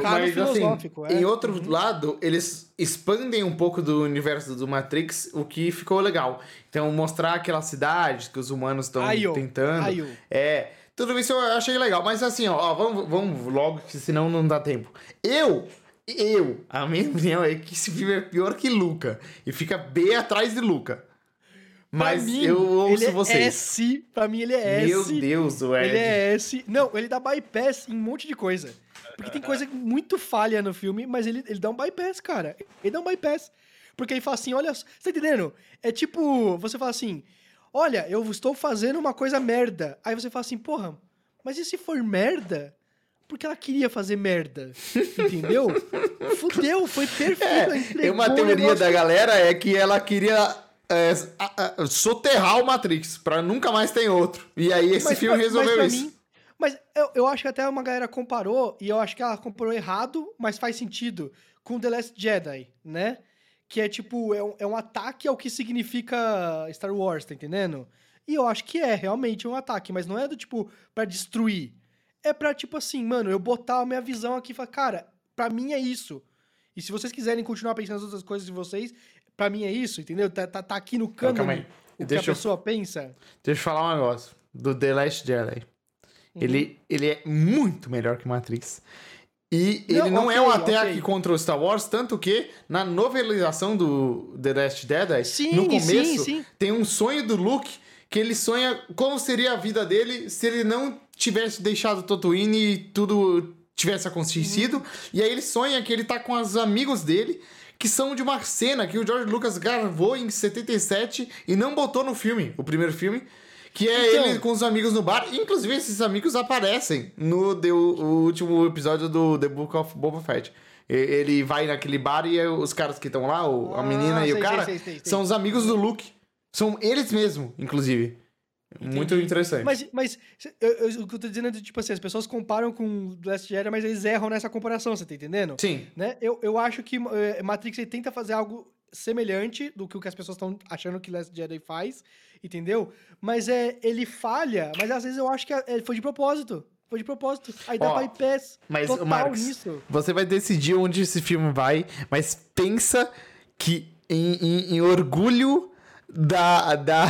Cara Mas assim, é. em outro Uhum. lado, eles expandem um pouco do universo do Matrix, o que ficou legal. Então, mostrar aquela cidade que os humanos estão tentando. É, tudo isso eu achei legal. Mas assim, ó, ó, vamos, vamos logo, que senão não dá tempo. Eu, eu, a minha opinião é que esse filme é pior que Luca. E fica bem atrás de Luca. Mas mim, eu ouço ele vocês. é S, pra mim ele é Meu S. Deus, o Ed. Ele é S. Não, ele dá bypass em um monte de coisa. Porque tem coisa muito falha no filme, mas ele, ele dá um bypass, cara. Ele dá um bypass. Porque ele fala assim, olha, você tá entendendo? É tipo, você fala assim, olha, eu estou fazendo uma coisa merda. Aí você fala assim, porra, mas e se for merda? Porque ela queria fazer merda. (laughs) Entendeu? Fudeu, foi perfeito. É, uma teoria da galera é que ela queria é, a- a- soterrar o Matrix, pra nunca mais ter outro. E aí esse Mas filme resolveu pra isso. mim- mas eu, eu acho que até uma galera comparou, e eu acho que ela comparou errado, mas faz sentido, com The Last Jedi, né? Que é tipo, é um, é um ataque ao que significa Star Wars, tá entendendo? E eu acho que é realmente um ataque, mas não é do tipo, pra destruir. É pra, tipo assim, mano, eu botar a minha visão aqui e falar, cara, pra mim é isso. E se vocês quiserem continuar pensando nas outras coisas de vocês, pra mim é isso, entendeu? Tá, tá, tá aqui no cano o que Deixa a eu- pessoa pensa. Deixa eu falar um negócio do The Last Jedi. Uhum. Ele, ele é muito melhor que Matrix. E ele Não, não é ok, um ataque ok. contra o Star Wars, tanto que na novelização do The Last Jedi, Sim, no começo, sim, sim. tem um sonho do Luke que ele sonha como seria a vida dele se ele não tivesse deixado Tatooine e tudo tivesse acontecido. E aí ele sonha que ele tá com os amigos dele, que são de uma cena que o George Lucas gravou em 77 e não botou no filme, o primeiro filme. Que é Então. ele com os amigos no bar. Inclusive, esses amigos aparecem no The- o último episódio do The Book of Boba Fett. E- Ele vai naquele bar e os caras que estão lá, o- a Ah, menina e o sei, cara, sei, sei, sei, sei. são os amigos do Luke. São eles mesmo, inclusive. Muito interessante. Mas, mas eu- eu- o que eu tô dizendo é, tipo assim, as pessoas comparam com The Last Jedi, mas eles erram nessa comparação, você tá entendendo? Sim. Né? Eu, eu acho que eh, Matrix ele tenta fazer algo semelhante do que o que as pessoas estão achando que Last Jedi faz, entendeu? Mas é, ele falha, mas às vezes eu acho que é, foi de propósito. Foi de propósito. Aí dá bypass Mas, total Marcos, nisso. você vai decidir onde esse filme vai, mas pensa que em, em- em orgulho da, da,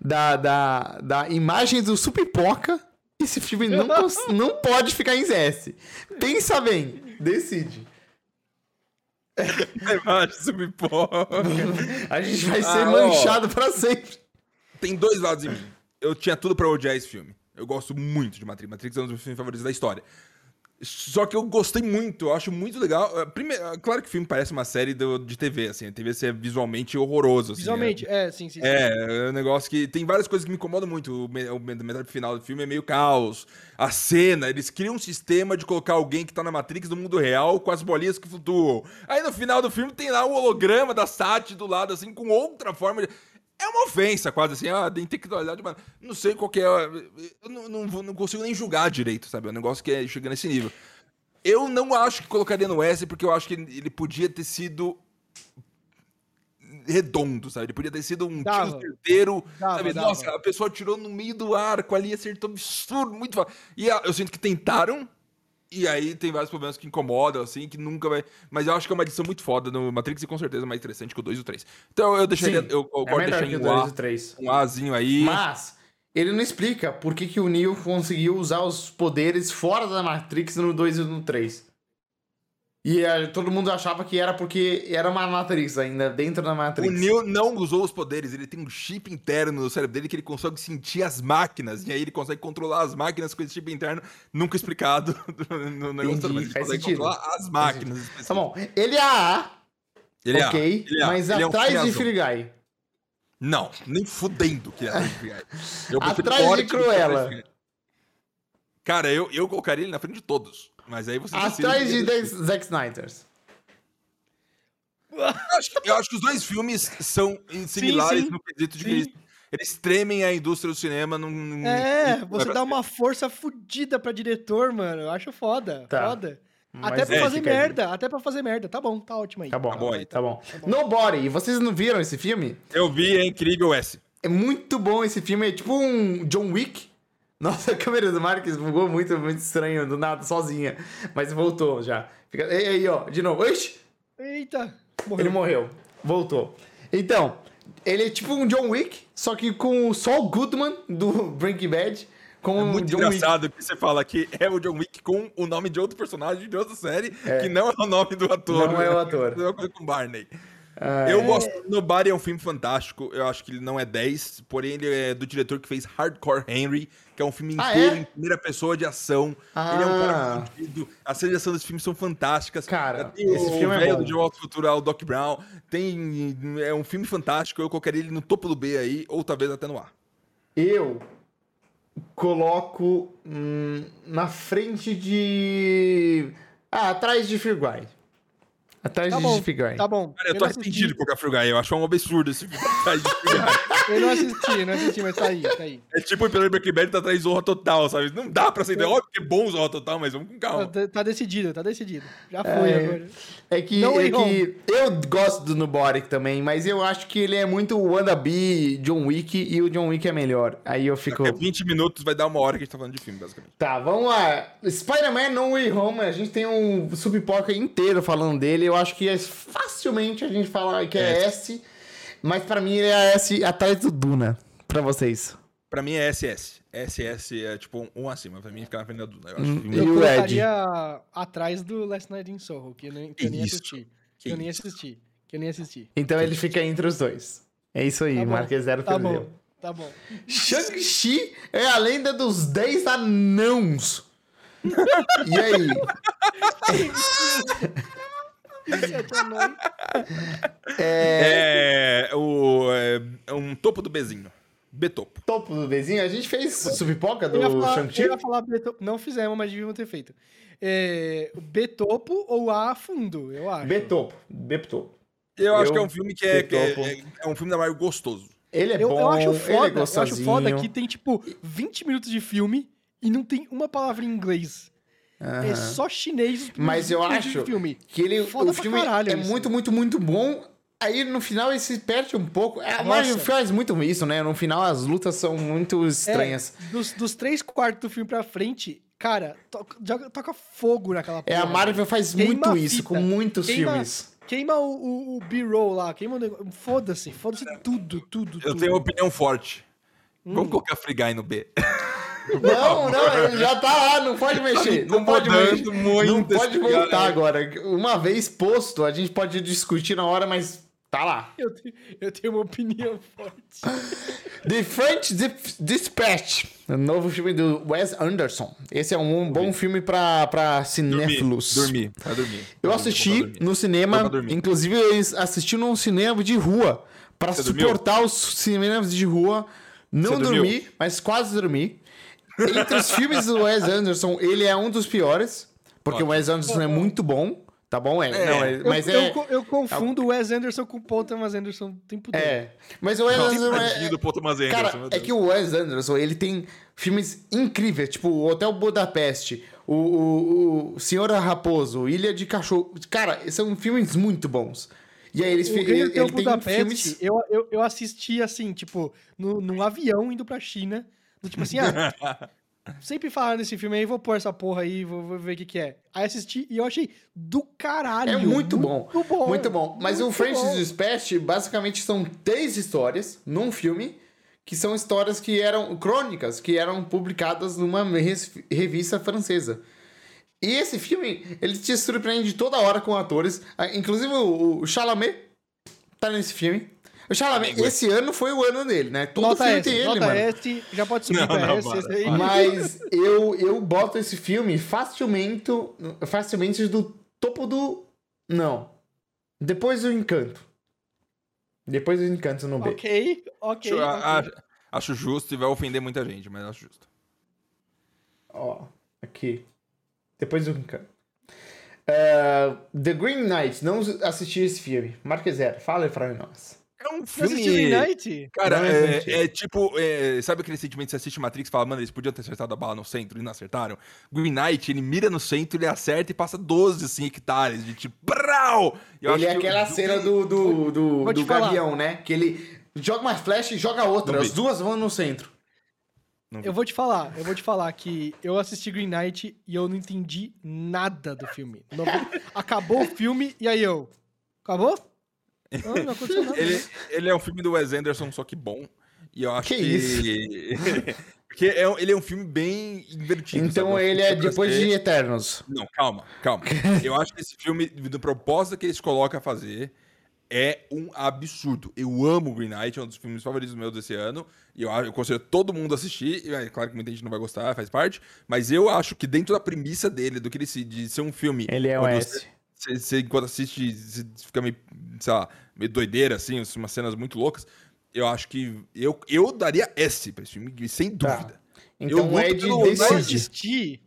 da, da, da imagem do Supipoca, esse filme não, (laughs) cons- não pode ficar em ZS. Pensa bem, decide. (laughs) Me porra. A gente vai ser Ah, ó. manchado pra sempre. Tem dois lados em mim. Eu tinha tudo pra odiar esse filme. Eu gosto muito de Matrix. Matrix é um dos meus filmes favoritos da história. Só que eu gostei muito, eu acho muito legal. Eh, Primeiro, eh, claro que o filme parece uma série do- de TV, assim. A TV é visualmente horroroso. Assim, Visualmente, é, sim, sim. sim. É, é um negócio que tem várias coisas que me incomodam muito. O, me- o me- metade final do filme é meio caos. A cena, eles criam um sistema de colocar alguém que tá na Matrix do mundo real com as bolinhas que flutuam. Aí no final do filme tem lá o holograma da Sati do lado, assim, com outra forma de... É uma ofensa, quase assim, ah, tem intelectualidade, mas não sei qual que é. Eu não, não, não consigo nem julgar direito, sabe? É um negócio que é, chega nesse nível. Eu não acho que colocaria no S, porque eu acho que ele podia ter sido redondo, sabe? Ele podia ter sido um Dava. tiro certeiro, Dava, sabe? dava. Nossa, a pessoa tirou no meio do arco ali, acertou absurdo, muito. E ah, eu sinto que tentaram, e aí tem vários problemas que incomodam, assim, que nunca vai... Mas eu acho que é uma edição muito foda no Matrix e com certeza mais interessante que o 2 e o 3. Então eu deixaria... Sim, eu, eu é melhor deixar que em o 2 A, e o 3. um Azinho aí. Mas ele não explica por que, que o Neo conseguiu usar os poderes fora da Matrix no 2 e no 3. E eh, todo mundo achava que era porque era uma Matrix ainda, dentro da Matrix. O Neo não usou os poderes, ele tem um chip interno no cérebro dele que ele consegue sentir as máquinas, e aí ele consegue controlar as máquinas com esse chip interno, nunca explicado (laughs) no negócio mas ele faz consegue sentido. controlar as máquinas. Tá bom, ele é A, Ele é, ok, ele é, mas ele é um atrás de Guy. Não, nem fudendo que é atrás de prefiro Atrás de Cruella. atrás. Cara, eu, eu colocaria ele na frente de todos, mas aí você Atrás de Zack Zack Snyder. Eu acho, que- eu acho que os dois filmes são similares sim. no quesito de que Sim. eles, eles tremem a indústria do cinema num... num- É, num- você dá pra uma força fodida pra diretor, mano. Eu acho foda. Tá. Foda. Mas Até pra é, fazer fica aí. merda. Até pra fazer merda. Tá bom, tá ótimo aí. Tá bom, Tá bom aí, tá bom. Nobody, e vocês não viram esse filme? Eu vi, é incrível esse. É muito bom esse filme, é tipo um John Wick. Nossa, (laughs) a câmera do Marcos bugou muito, muito estranho, do nada, sozinha. Mas voltou já. Fica... Ei, aí, ó, de novo. Ixi, Eita. ele morreu. Voltou. Então, ele é tipo um John Wick, só que com o Saul Goodman do Breaking Bad. Com É o muito John engraçado que você fala que é o John Wick com o nome de outro personagem de outra série, É. que não é o nome do ator. Não é o (laughs) ator. Mesma coisa com Barney. Eu gosto. Nobody é um filme fantástico. Eu acho que ele não é 10, porém ele é do diretor que fez Hardcore Henry, que é um filme Ah, inteiro é? em primeira pessoa de ação. Ah. Ele é um cara fudido. As cenas ação desse filme são fantásticas. Cara, tem esse o filme é velho bom. do De Volta ao Futuro, o Doc Brown. Tem. É um filme fantástico. Eu colocaria ele no topo do B aí, ou talvez até no A. Eu coloco hum, na frente de. Ah, atrás de Fear Guy. Atrás Tá de Guy. tá bom. Cara, eu tô não assisti, arrependido de colocar Free Guy. Eu acho um absurdo esse filme. (laughs) atrás de. (laughs) Eu não assisti, não assisti, mas tá aí, tá aí. É tipo pelo Breaking Bad tá atrás de Zorra Total, sabe? Não dá pra aceitar. Óbvio que é bom Zorra Total, mas vamos com calma. Tá, tá decidido, tá decidido. Já foi É. agora. É que, No é que eu gosto do Nuboric também, mas eu acho que ele é muito wannabe John Wick e o John Wick é melhor. Aí eu fico. Daqui a 20 minutos vai dar uma hora que a gente tá falando de filme, basicamente. Tá, vamos lá. Spider-Man No Way Home, a gente tem um subpipoca inteiro falando dele. Eu acho que é facilmente a gente fala que é S, mas pra mim ele é S atrás do Duna. Pra vocês. Pra mim é SS. SS é tipo um acima. Pra mim ficar na frente da Duna. Eu acho Hum, E Eu o colocaria atrás do Last Night in Soho, que eu nem, que eu nem assisti. Que Que eu nem assisti. Que eu nem assisti. Então ele fica entre os dois. É isso aí, Tá marca zero Tá perdeu. bom, tá bom. Shang-Chi é a lenda dos 10 anãos. (laughs) E aí? (laughs) É, É, o, é, é um topo do Bezinho. B-topo. topo do vizinho. A gente fez ia do Shang-Chi? eu ia falar B-topo. Não fizemos, mas devíamos ter feito. É, B-topo ou A fundo, eu acho. B-topo. B-topo. Eu, acho Eu- que é um filme que é, que é, é- é um filme da Marvel gostoso. Ele é Eu, bom, eu acho ele é foda, eu acho gostosinho. foda que tem, tipo, 20 minutos de filme e não tem uma palavra em inglês. É Aham. só chinês. Mas eu acho filme. que ele, Foda o filme caralho é isso. muito, muito, muito bom. Aí no final ele se perde um pouco. É, A Marvel faz muito isso, né? No final as lutas são muito estranhas. É, dos, dos três quartos do filme pra frente, cara, toca, joga- toca fogo naquela É, a. Marvel faz Queima muito isso fita. com muitos Queima- filmes. Queima o, o, o B-roll lá, queima o negócio. Foda-se, foda-se tudo, tudo, Eu tudo. tenho uma opinião forte. Hum. Vamos colocar Free Guy no B. (laughs) Não, não, ele já tá lá, não pode mexer. não pode mexer. muito Não pode cara, voltar né? agora. Uma vez posto, a gente pode discutir na hora, mas tá lá. Eu, te- eu tenho uma opinião forte. (laughs) The French Dis- Dispatch, o novo filme do Wes Anderson. Esse é um bom filme pra, pra cinéfilos. Dormir, vai dormir. Eu Dormir, assisti pra no cinema, pra inclusive eu assisti num cinema de rua, pra Você dormiu? suportar os cinemas de rua. Não Você dormiu? dormi, mas quase dormi. Entre os filmes do Wes Anderson, ele é um dos piores, porque o Wes Anderson é muito bom, tá bom? É, É. não, é- Eu, mas eu, é, co- eu confundo o Wes Anderson com o Paul Thomas Anderson o tempo todo. é. Mas o Wes Não, Anderson é, do Paul Thomas Anderson, Cara, é que o Wes Anderson, ele tem filmes incríveis, tipo o Hotel Budapeste, o, o, o Senhor Raposo, Ilha de Cachorro. Cara, são filmes muito bons. E aí eles O ele, Hotel ele tem Budapeste, filmes. eu, eu, eu assisti assim, tipo, no, num avião indo pra China. Tipo assim, ah, (laughs) sempre falaram desse filme aí, vou pôr essa porra aí, vou, vou ver o que que é. Aí assisti e eu achei do caralho. É muito bom. Muito bom. Muito bom. Mas o muito Francis bom. Dispatch, basicamente, são três histórias num filme, que são histórias que eram crônicas, que eram publicadas numa revista francesa. E esse filme, ele te surpreende toda hora com atores. Ah, Inclusive o o Chalamet tá nesse filme. O Chalamet, Amigo, esse ano foi o ano dele, né? Todo Nota filme S, tem ele, nota mano. S, já pode subir Não, pra não, S. para, esse aí. Mas eu, eu boto esse filme facilmente, facilmente do topo do. Não. Depois do Encanto. Depois do Encanto no B. Ok, ok. Acho, ok. a- acho justo e vai ofender muita gente, mas acho justo. Ó, aqui. Depois do Encanto. Ah, The Green Knight. Não assisti esse filme. Marca zero. Fala aí pra nós. É um filme. Knight? Cara, Não é, é tipo. é, sabe aquele sentimento que você assiste Matrix e fala, mano, eles podiam ter acertado a bala no centro e não acertaram? Green Knight, ele mira no centro, ele acerta e passa 12, assim, hectares de tipo. Brau! Eu ele é aquela o- cena do, do, do, do. Gavião, né? Que ele joga uma flecha e joga outra. As duas vão no centro. Eu vou te falar, eu vou te falar que eu assisti Green Knight e eu não entendi nada do filme. Não- (laughs) acabou o filme e aí eu. Acabou? Não, não aconteceu nada. Ele, ele é um filme do Wes Anderson, só que bom. E eu acho Que que. (laughs) Porque é, ele é um filme bem invertido. Então sabe? ele é depois ser- de Eternos. Não, calma, calma. Eu acho que esse filme, do propósito que eles colocam a fazer, é um absurdo. Eu amo Green Knight, é um dos filmes favoritos meus desse ano. E eu, eu considero todo mundo assistir. E, é claro que muita gente não vai gostar, faz parte. Mas eu acho que dentro da premissa dele, do que ele se, de ser um filme. Ele é o S. Você, você, enquanto assiste, você fica meio, sei lá, meio doideira, assim, umas cenas muito loucas. Eu acho que. Eu, eu daria S pra esse filme, sem Tá. dúvida. Então Eu o luto Ed pelo- Eu assisti.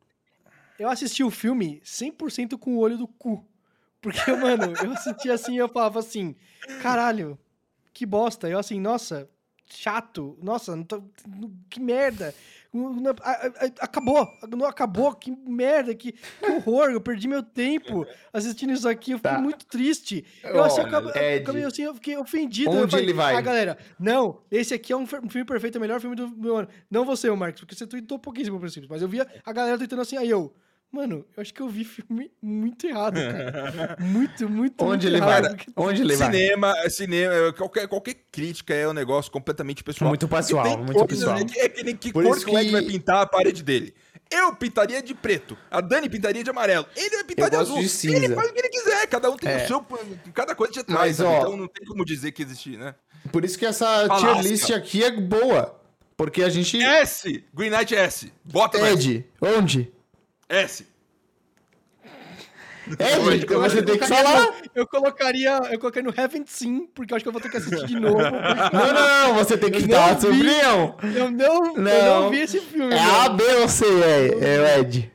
Eu assisti o filme 100% com o olho do cu. Porque, (laughs) mano, eu assisti assim e eu falava assim: caralho, que bosta. Eu assim, nossa, chato. Nossa, não tô- que merda. Acabou, não acabou, que merda, que, que horror, eu perdi meu tempo assistindo isso aqui, eu fiquei Tá. muito triste. Eu, assim, eu, acabei- assim, eu fiquei ofendido. eu onde falei, ele vai? Ah, galera, não, esse aqui é um filme perfeito, é o melhor filme do meu ano. Não você, Marcos, porque você tweetou pouquíssimo princípio, mas eu via a galera tweetando assim, aí eu, mano, eu acho que eu vi filme muito errado, cara. (laughs) muito, muito, Onde muito ele errado. vai? Onde ele vai? cinema, cinema, qualquer, qualquer crítica é um negócio completamente pessoal. Muito pessoal, muito pessoal. que É que nem que Por cor isso que o vai pintar a parede dele. Eu pintaria de preto. A Dani pintaria de amarelo. Ele vai pintar Eu de gosto azul. de cinza. Ele faz o que ele quiser. Cada um tem É. o seu. Cada coisa de Mas, trás. sabe? ó- Então não tem como dizer que existir, né? Por isso que essa Falasca. tier list aqui é boa. Porque a gente. S! Green Knight S. Bota. Ed, onde? S. Eu acho você tem que colocaria falar. no- Eu colocaria, eu coloquei no Heaven Sim, porque eu acho que eu vou ter que assistir de novo. (laughs) Não, não, você tem que dar a não sua opinião. Eu não, eu Não. não vi esse filme. É. A, B ou C, é, é o Ed.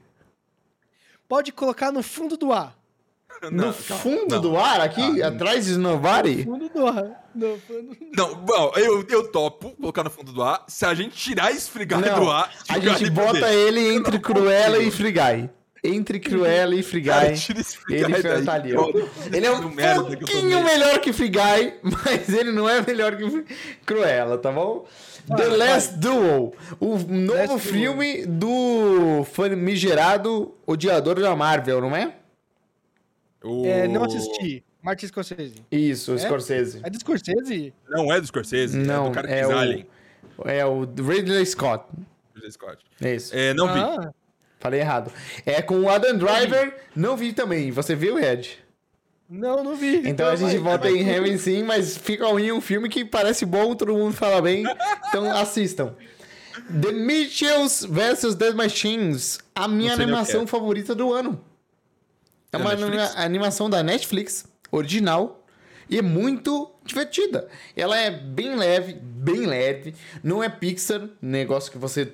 Pode colocar no fundo do ar. No fundo do ar, aqui, Ah, atrás de Nobody? Fundo do ar. No fundo- Não, bom, eu, eu topo colocar no fundo do ar. Se a gente tirar esse frigar do Não, ar. a gente bota dentro. ele entre Cruella e Free Entre Cruella e Free Ele tá ali. Ele é um Que merda que eu tô pouquinho melhor que Guy, (laughs) mas ele não é melhor que Cruella, tá bom? The Vai, Last Duel, o novo Last Duel. filme do famigerado odiador da Marvel, não é? O- É, não assisti. Martin Scorsese. Isso, o É? Scorsese. É do Scorsese? Não é do Scorsese, é Não, do cara que é fez o- Alien. É o Ridley Scott. Ridley Scott. É isso. É, não vi. Ah, Falei errado. É com o Adam Driver, não vi também. Você viu, Ed? não, não vi. Então a gente vai- vota vai- em Heaven sim, mas fica ruim um filme que parece bom, todo mundo fala bem. Então assistam. The Mitchells vs. The Machines, a minha animação é. favorita do ano. É uma Netflix? anima- animação da Netflix, original, e é muito divertida. Ela é bem leve, bem leve, não é Pixar, negócio que você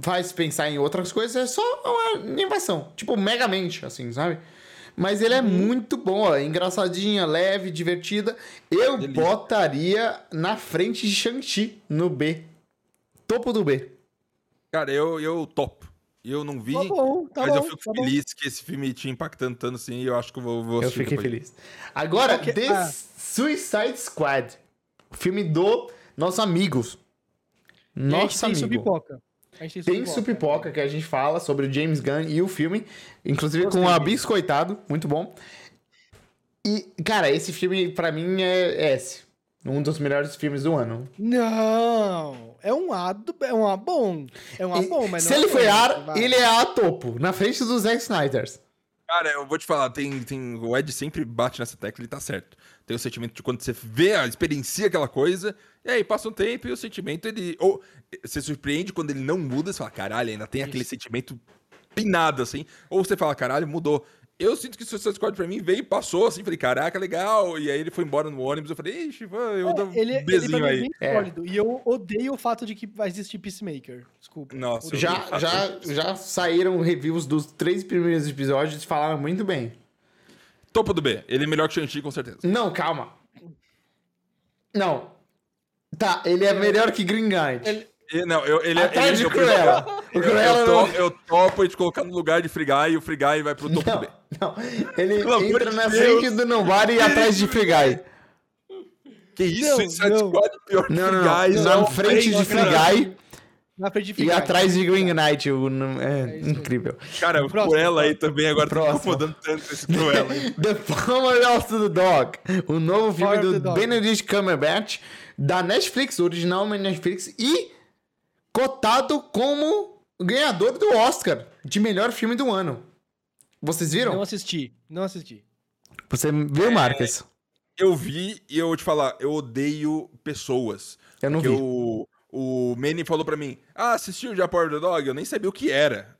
faz pensar em outras coisas, é só uma animação, tipo Megamente, assim, sabe? Mas ele é muito bom, é engraçadinha, leve, divertida. Eu Delícia. botaria na frente de Shang-Chi, no B. Topo do B. Cara, eu, eu topo. Eu não vi, Tá bom, tá mas bom. eu fico tá bom. feliz que esse filme te impactando tanto assim e eu acho que eu vou, vou Eu assistir fiquei depois. feliz. Agora, Ok, The ah. Suicide Squad. O filme do nossos amigos. Nosso tem amigo. Supipoca. A gente Tem Supipoca que a gente fala sobre o James Gunn e o filme. Inclusive Gostei com a. Biscoitado. Muito bom. E, cara, esse filme pra mim é S. Um dos melhores filmes do ano. Não, é um A, do- é um A bom. É um A E bom, mas Se ele é foi A, ele é A topo. Na frente do Zack Snyder. Cara, eu vou te falar, tem, tem, o Ed sempre bate nessa tecla, ele tá certo. Tem o sentimento de quando você vê, a- experiencia aquela coisa, e aí passa um tempo e o sentimento, ele. Ou você surpreende quando ele não muda, você fala, caralho, ainda tem aquele sentimento pinado, assim. Ou você fala, caralho, mudou. Eu sinto que o Suicide Squad pra mim veio e passou, assim, falei, caraca, legal. E aí ele foi embora no ônibus, eu falei, ixi, eu dou um Ele, ele bezinho pra mim é aí. bem É. sólido. E eu odeio o fato de que vai existir Peacemaker. Desculpa. Nossa, eu- Já, já, já saíram reviews dos três primeiros episódios e falaram muito bem. Topo do B, ele é melhor que Shang-Chi, com certeza. Não, calma. Não. Tá, ele é melhor que Green Knight. Ele- E, não, eu, ele, é- Atrás ele, de eu- Cruella. O Eu, Cruella eu, não... to- eu topo de colocar no lugar de Frigai e o Frigai vai pro topo do Não, B. não. Ele Pelo entra na Deus. frente do Nobody e atrás de Free Guy. Que isso, Não, não. Squad é pior que Não, não, Free Guy. não. Na não, frente de Free Guy Na frente de e Free Guy. atrás de Green Knight. O, é, É incrível. Cara, o Cruella aí também agora tá Próximo. incomodando tanto esse Cruella. aí. (laughs) The Power of the Dog. O novo filme Power do. Benedict Cumberbatch da Netflix, original na Netflix e cotado como ganhador do Oscar de melhor filme do ano. Vocês viram? Não assisti. Não assisti. Você viu, Marcos? eu vi e eu vou te falar, eu odeio pessoas. Eu não vi. o, o Manny falou pra mim, ah, assistiu já Power of the Dog? Eu nem sabia o que era,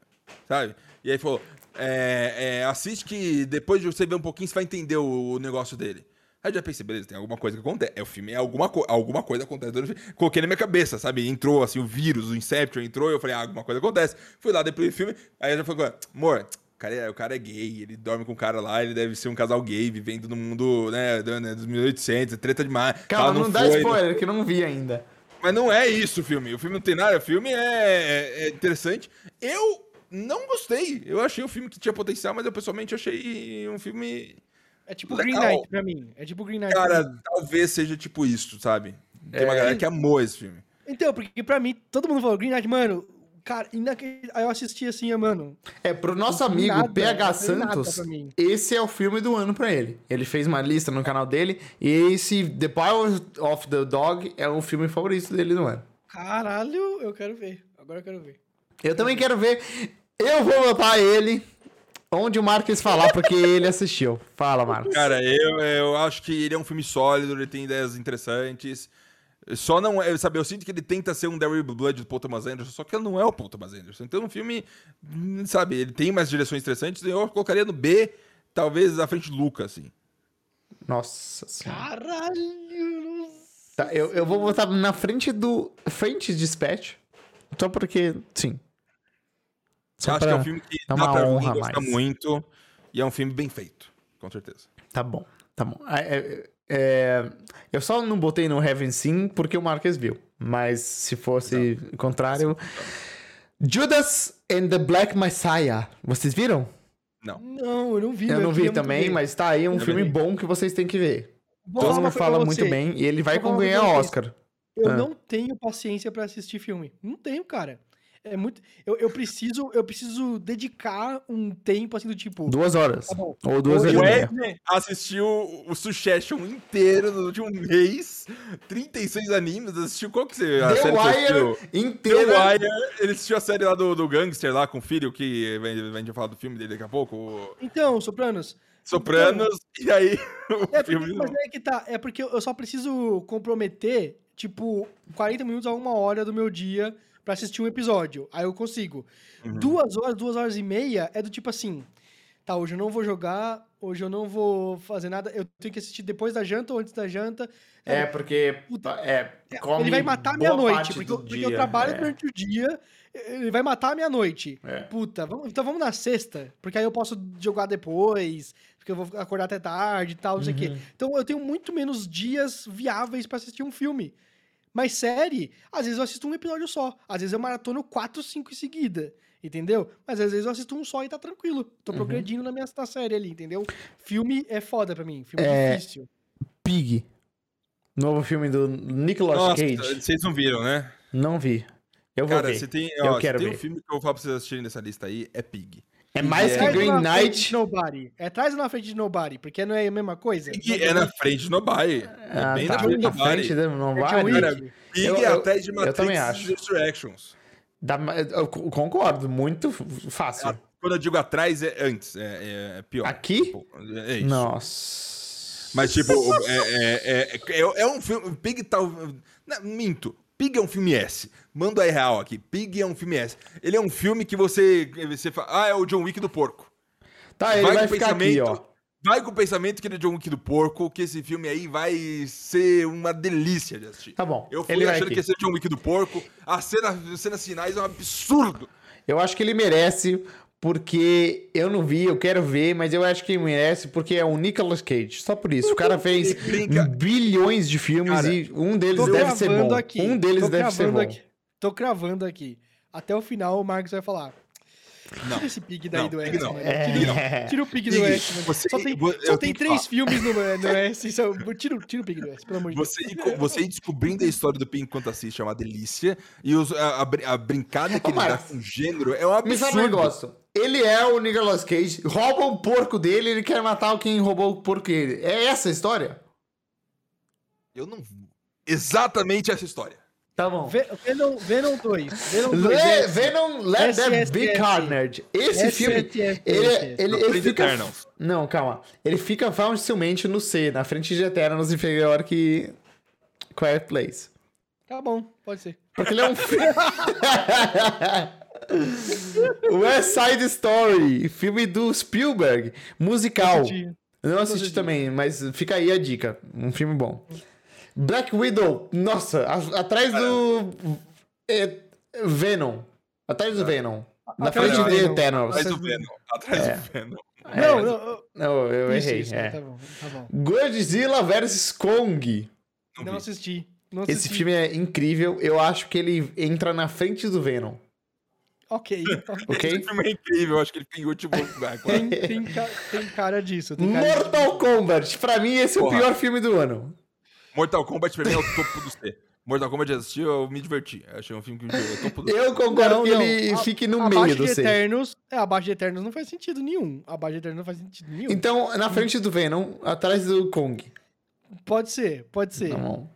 sabe? E aí falou, é, é, assiste que depois de você ver um pouquinho, você vai entender o, o negócio dele. Aí eu já pensei, beleza, tem alguma coisa que acontece. É o filme, é alguma, co alguma coisa acontece durante o filme. Coloquei na minha cabeça, sabe? Entrou assim, o vírus, o Inception entrou, eu falei, ah, alguma coisa acontece. Fui lá depois do filme, aí eu já falei, amor, cara, é, o cara é gay, ele dorme com um cara lá, ele deve ser um casal gay, vivendo no mundo, né, né, dos 1800, é treta demais. Calma, Ela não, dá foi, spoiler, que eu não vi ainda. Mas não é isso o filme. O filme não tem nada. O filme é, é- é interessante. Eu não gostei. Eu achei um filme que tinha potencial, mas eu pessoalmente achei um filme. É tipo Legal. Green Knight pra mim. É tipo Green Knight. Cara, talvez seja tipo isso, sabe? Tem uma É. galera que amou esse filme. Então, porque pra mim, todo mundo falou Green Knight, mano. Cara, inaque- aí eu assisti assim, mano. É, pro nosso amigo nada, PH Santos, esse é o filme do ano pra ele. Ele fez uma lista no canal dele e esse The Power of the Dog é o filme favorito dele do ano. Caralho, eu quero ver. Agora eu quero ver. Eu também quero ver. Eu vou botar ele onde o Marcos falar, porque ele assistiu. Fala, Marcos. Cara, eu, eu acho que ele é um filme sólido, ele tem ideias interessantes. Só não é, sabe, eu sinto que ele tenta ser um Daryl Blood do Paul Thomas Anderson, só que ele não é o Paul Thomas Anderson. Então, um filme, hum, sabe, ele tem umas direções interessantes, eu colocaria no B, talvez à frente do Luca, assim. Nossa senhora. Caralho! Tá, eu, eu vou botar na frente do. Frente Dispatch. Só porque. Sim. Eu Só acho que é um filme que dá uma pra honra mais. muito, e é um filme bem feito, com certeza. Tá bom, tá bom. É, é, é, eu só não botei no Heaven Sim porque o Marques viu. Mas se fosse o contrário. Judas and the Black Messiah. Vocês viram? Não. Não, eu não vi. Eu não vi também, mas tá aí um Eu filme vi. bom que vocês têm que ver. Vou Todo mundo fala muito bem e ele vai ganhar. Oscar. Eu Ah. não tenho paciência pra assistir filme. Não tenho, cara. É muito. Eu, eu preciso, eu preciso dedicar um tempo assim do tipo. Duas horas. Tá. Ou duas horas meia. Wesley assistiu o Succession inteiro no último mês, 36 animes, assistiu qual que você... a The série? Wire The inteira. Wire, ele assistiu a série lá do, do Gangster lá com o filho, que a gente vai falar do filme dele daqui a pouco, o Então, Sopranos. Sopranos, e aí (laughs) o É filme... porque, mas é que tá. É porque eu só preciso comprometer, tipo, 40 minutos a uma hora do meu dia pra assistir um episódio. Aí eu consigo. Uhum. Duas horas, duas horas e meia é do tipo assim. Tá, hoje eu não vou jogar, hoje eu não vou fazer nada. Eu tenho que assistir depois da janta ou antes da janta. É, porque. Puta, É, ele vai matar a minha boa noite, porque, porque dia, eu trabalho é. durante o dia, ele vai matar a minha noite. É. Puta, vamos- então vamos na sexta, porque aí eu posso jogar depois, porque eu vou acordar até tarde e tal, não sei o Uhum. quê. Então eu tenho muito menos dias viáveis pra assistir um filme. Mas série, às vezes eu assisto um episódio só. Às vezes eu maratono quatro, cinco em seguida. Entendeu? Mas às vezes eu assisto um só e tá tranquilo. Tô Uhum. progredindo na minha na série ali, entendeu? Filme é foda pra mim. Filme É, difícil. Pig. Novo filme do Nicolas Nossa, Cage. vocês não viram, né? Não vi. Eu vou Cara, ver. você tem, Eu ó, quero se tem ver. um filme que eu vou falar pra vocês assistirem nessa lista aí, é Pig. É mais É. que Green Knight. de Nobody? É atrás ou na frente de Nobody? Porque não é a mesma coisa? Pig é na frente do Nobody. É Ah, bem tá na frente na Nobody. frente, né? É. Wick? Cara, Pig Eu- é eu- atrás de eu Matrix também e acho. Resurrections. Dá- eu concordo, muito fácil. Ah, Quando eu digo atrás, é antes. É, é- é pior. Aqui? Tipo, É isso. Nossa. Mas, tipo, é, é, é, é, é um filme. Pig tal. Não, minto. Pig é um filme S. Manda aí real aqui. Pig é um filme S. Ele é um filme que você. Você fala. Ah, é o John Wick do porco. Tá, ele vai, o ficar aqui, ó. Vai com o pensamento que ele é John Wick do porco, que esse filme aí vai ser uma delícia de assistir. Tá bom. Eu fui ele vai achando que ia ser John Wick do porco. A cena, as cenas finais é um absurdo. Eu acho que ele merece, porque eu não vi, eu quero ver, mas eu acho que merece porque é o Nicolas Cage. Só por isso. O cara (laughs) fez bilhões de filmes Cara, e um deles deve ser bom. aqui. Um deles deve ser bom. Aqui. Tô cravando aqui. Até o final o Marcos vai falar. Não. Tira esse pig daí Não, do X, não. É. Tira, tira o pig do mano. você- só tem, eu só tem três filmes no, no (laughs) S. Só, tira, o- tira o pig do S, pelo amor de Deus. Você, ir- você descobrindo a história do Pig enquanto assiste é uma delícia. E os- a, a a brincada que Ô, ele dá Marcos, com o gênero é um Me sabe um absurdo. negócio. Ele é o Nicolas Cage, rouba o porco dele ele quer matar quem roubou o porco dele. É essa a história? Eu não. Exatamente essa história. Tá bom. Ve- Venom, Venom 2. Venom 2. Le- é- Venom Let There Be. Carnage. Esse filme, ele, ele, ele Frente fica... Não, calma. Ele fica facilmente no C, na frente de Eternals, inferior que Quiet Place. Tá bom, pode ser. Porque ele é um filme... (laughs) (laughs) (laughs) West Side Story, filme do Spielberg, musical. Assisti. Eu não assisti também, mas fica aí a dica. Um filme bom. Black Widow. Nossa, a- atrás do. é, Venom. Atrás do Venom. Na Atrás frente do de Venom. Eternals. Atrás do Venom. Atrás É. do Venom. Não, não. Não, eu Isso, errei. isso, é. Tá bom, tá bom. Godzilla vs Kong. Não assisti. Não Esse assisti. filme é incrível. Eu acho que ele entra na frente do Venom. Ok. (laughs) Ok? Esse filme é incrível, acho que ele fica em último lugar. quase. Tem, tem, ca- tem cara disso. Tem cara Mortal Kombat. Pra mim, esse é o Porra. pior filme do ano. Mortal Kombat pra mim é o topo do C. Mortal Kombat assisti, eu me diverti. Eu achei um filme que me divertiu. É o topo do C. Eu concordo Não, que não. ele A- fique no meio do de C. Eternos, é, abaixo de Eternos não faz sentido nenhum. Abaixo de Eternos não faz sentido nenhum. Então, na frente do Venom, atrás do Kong. Pode ser, pode ser. Tá bom.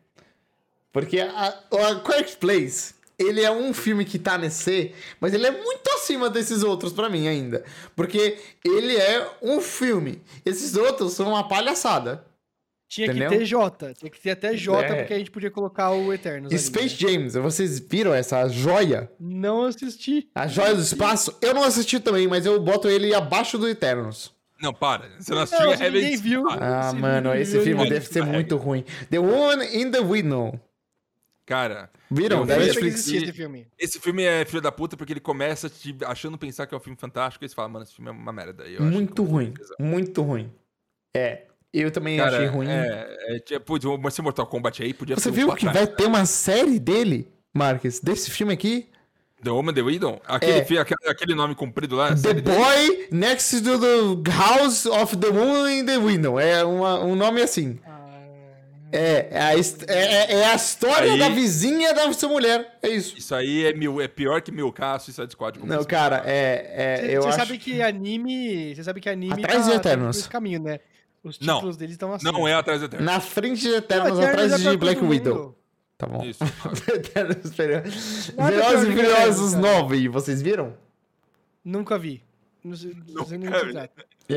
Porque a, a Quiet Place, ele é um filme que tá nesse mas ele é muito acima desses outros pra mim ainda. Porque ele é um filme. Esses outros são uma palhaçada. Tinha Entendeu? que ter J. Tinha que ter até J, É. porque a gente podia colocar o Eternos. ali, Space né? James, vocês viram essa joia? Não assisti. A joia do espaço? Eu não assisti também, mas eu boto ele abaixo do Eternos. Não, para. Você não assistiu Não, Heaven ninguém viu. Ah, Esse mano, esse filme deve ser muito ruim. The One in the Window. Cara, Viram? Eu Netflix. esse filme. esse filme é filho da puta porque ele começa te achando pensar que é um filme fantástico e você fala, mano, esse filme é uma merda. Muito ruim. Muito ruim. É. Eu também Cara, achei ruim. É, é, putz, esse Mortal Kombat aí podia Você ser viu que vai ter uma série dele, Marques, desse filme aqui? The Woman, The Widow? Aquele, É. fi- aquele, aquele nome comprido lá? The série dele? Boy Next to the House of the Moon in the Window. É uma- um nome assim. É, é, a, é- é- é a história Aí- da vizinha da sua mulher. É isso. Isso aí é, mil, é pior que mil K Suicide Squad. como Não, você- cara, é. é Você eu você acho. sabe que anime. Você sabe que anime. Atrás de tá, Eternos. Tá esse caminho, né? Os Não. títulos deles estão assim. Não é atrás do Eterno. Na frente de Não, Eternos, Eternos atrás é de Black Widow. Tá bom. Isso. (laughs) Eternos Velozes e Furiosos Eternos, cara. 9, vocês viram? Nunca vi. Não sei, não sei nem. Eu,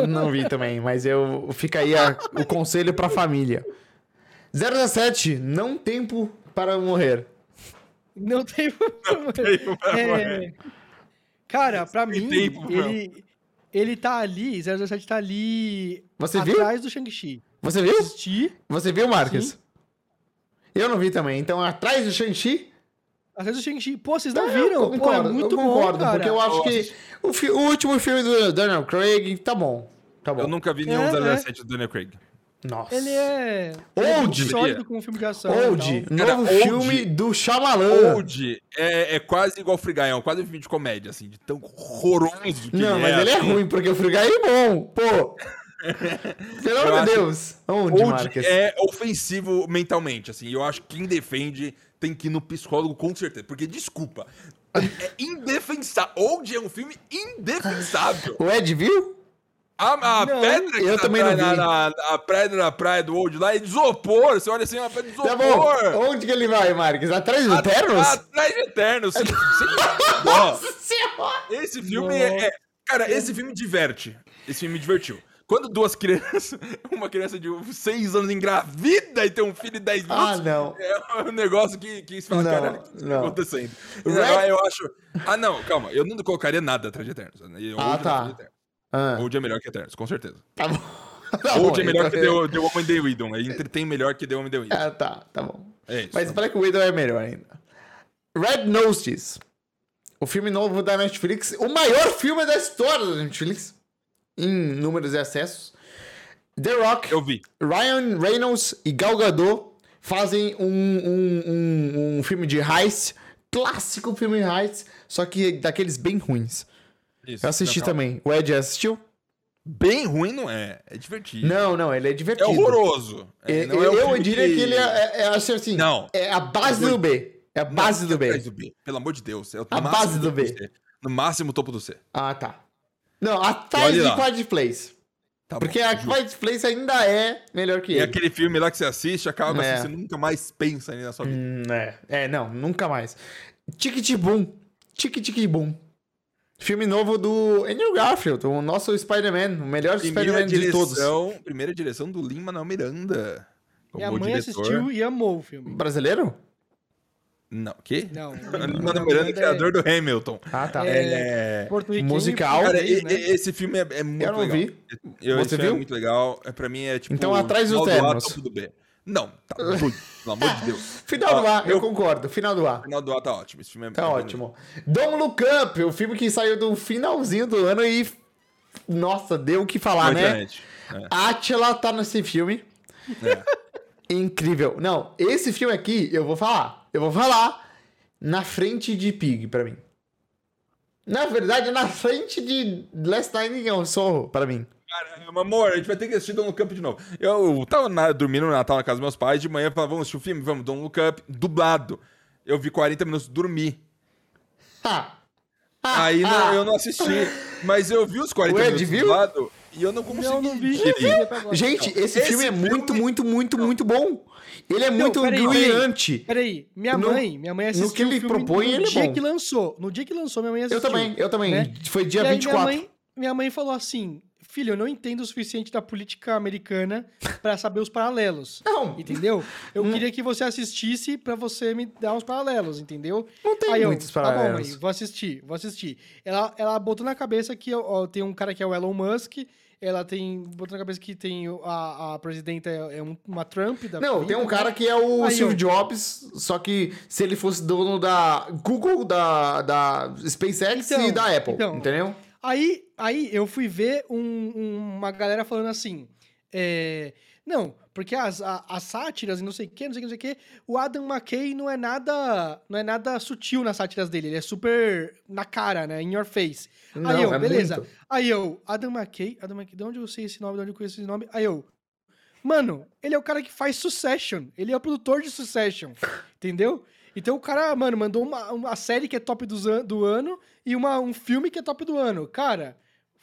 eu (laughs) não vi também, mas eu fica aí a- o conselho pra família. 017, não tempo para morrer. Não tem. tempo pra É, morrer. Cara, pra Tem mim, tempo, ele, ele tá ali, 017 tá ali Você viu? atrás do Shang-Chi. Você viu? Assisti, Você viu, Marcos? Sim. Eu não vi também. Então, atrás do Shang-Chi, atrás do Shang-Chi. Pô, vocês não eu viram? Pô, é concordo, muito eu concordo, bom, cara. porque eu acho que o, fi- o último filme do Daniel Craig tá bom. Tá bom. Eu nunca vi nenhum É, 007 do Daniel Craig. Nossa. Ele é... ele é Old. sólido com um filme de ação. Old. Cara, novo Old- filme do Shyamalan. Old é, é quase igual Frigaião, quase um filme de comédia, assim, de tão horroroso que Não, mas ele é assim. ruim, porque o Frigay é bom. Pô. (laughs) Pelo amor de Deus. Onde, Old Marcos? é ofensivo mentalmente, assim. Eu acho que quem defende tem que ir no psicólogo com certeza. Porque, desculpa, é indefensável. Old é um filme indefensável. O Ed viu? A, a Não, pedra que eu tá também não na, vi. na- a pedra na praia do Old lá é de isopor. Você olha assim, é uma pedra de Tá bom. isopor. Onde que ele vai, Marcos? Atrás do At- Eternos? Atrás de Eternos. Nossa senhora! Esse filme é, é- Cara, esse filme diverte. Esse filme me divertiu. Quando duas crianças, (laughs) uma criança de 6 anos engravida e tem um filho de 10 Ah, minutos, não. é um negócio que, que você fala, Não, caralho, o que não. tá acontecendo? Red- Eu acho. Ah, não, calma. Eu não colocaria nada atrás de Eternos. Eu- Ah, tá. Ah, Old é melhor que Eternos, com certeza. tá bom. (laughs) Tá Old é bom, melhor que então- The, The Woman The Widow. Ele entretém melhor que The Woman The Widow. Ah, tá, tá bom. É isso. Mas Black Widow é melhor ainda. Red Notice. O filme novo da Netflix. O maior filme da história da Netflix. Em números e acessos. The Rock, Eu vi. Ryan Reynolds e Gal Gadot fazem um, um, um, um filme de heist. Clássico filme de heist. Só que daqueles bem ruins. Isso. Eu assisti Não, também. O Ed assistiu? Bem ruim não é. É divertido. Não, não, ele é É divertido. horroroso. É, É, não é eu diria que, ele é, é, é assim, Não. é a base do B. É a Não, base do atrás B. do B. Pelo amor de Deus. É o A base do topo B. C. No máximo topo do C. Ah, tá. Não, atrás de. Quiet Place. Tá Porque bom, a. Quiet Place ainda é melhor que E ele. aquele filme lá que você assiste, acaba É. assim, você nunca mais pensa ali na sua vida. Hum, é. é, não, nunca mais. Ticket Boom. Filme novo do Andrew Garfield, o nosso Spider-Man, o melhor Spider-Man de todos. direção, primeira direção do Lin-Manuel Miranda. como Minha mãe diretor. assistiu e amou o filme. Brasileiro? Não, o quê? Não. (laughs) Lin-Manuel Miranda é criador do Hamilton. Ah, tá. É, Ele é... Musical. Cara, e- né? esse filme é, é muito Eu não legal. vi. Eu, Você filme viu? É muito legal. É, pra mim é tipo... Então, atrás do final A, Thanos. topo do B. Não, tá doido, pelo amor de Deus. (laughs) Final do Ó, A, eu eu- concordo. Final do A. Final do A tá ótimo. Esse filme é Tá é ótimo. Don't Look Up, o filme que saiu do finalzinho do ano e. Nossa, deu o que falar, bonito. né? Exatamente. Atila tá nesse filme. É, é. Incrível. Não, esse filme aqui, eu vou falar. Eu vou falar na frente de Pig pra mim. Na verdade, na frente de Last Night in Soho pra mim. Caramba, amor, a gente vai ter que assistir Don't Look Up de novo. Eu tava na- dormindo no Natal na casa dos meus pais, de manhã eu falava, vamos assistir o filme? Vamos, Don't Look Up, dublado. Eu vi 40 minutos, dormi. (laughs) Aí não- eu não assisti, mas eu vi os 40 O Ed minutos viu? dublado e eu não consegui Não, não vi. Gente, esse, Esse filme é filme- muito, muito, muito, muito bom. Ele é muito peraí, peraí. brilhante. Peraí, minha No- mãe, minha mãe assistiu que ele o filme propõe, no ele é dia bom. que lançou. No dia que lançou, minha mãe assistiu. Eu também, eu também. né? Foi dia E aí 24. Minha mãe, minha mãe falou assim: Filho, eu não entendo o suficiente da política americana (laughs) pra saber os paralelos. Não, Entendeu? Eu Hum. queria que você assistisse pra você me dar uns paralelos, entendeu? não tem Aí eu, muitos tá bom, paralelos. mãe, vou assistir, vou assistir. Ela, ela botou na cabeça que ó, tem um cara que é o Elon Musk, ela tem botou na cabeça que tem a, a presidenta é, é um- uma Trump da Não, tem vida, um né? cara que é o Aí Steve Jobs, só que se ele fosse dono da Google, da, da SpaceX Então, e da Apple, então. entendeu? Aí, aí eu fui ver um- um- uma galera falando assim. é, não, porque as, a- as sátiras e não sei o que, não sei o que, não sei o que, o Adam McKay não é nada. Não é nada sutil nas sátiras dele. Ele é super na cara, né? In your face. Não, aí eu, é beleza. muito. Aí eu, Adam McKay, Adam McKay, de onde eu sei esse nome, de onde eu conheço esse nome? Aí eu, mano, ele é o cara que faz Succession. Ele é o produtor de Succession. (laughs) entendeu? Então o cara, mano, mandou uma, uma série que é top an- do ano e uma, um filme que é top do ano. Cara,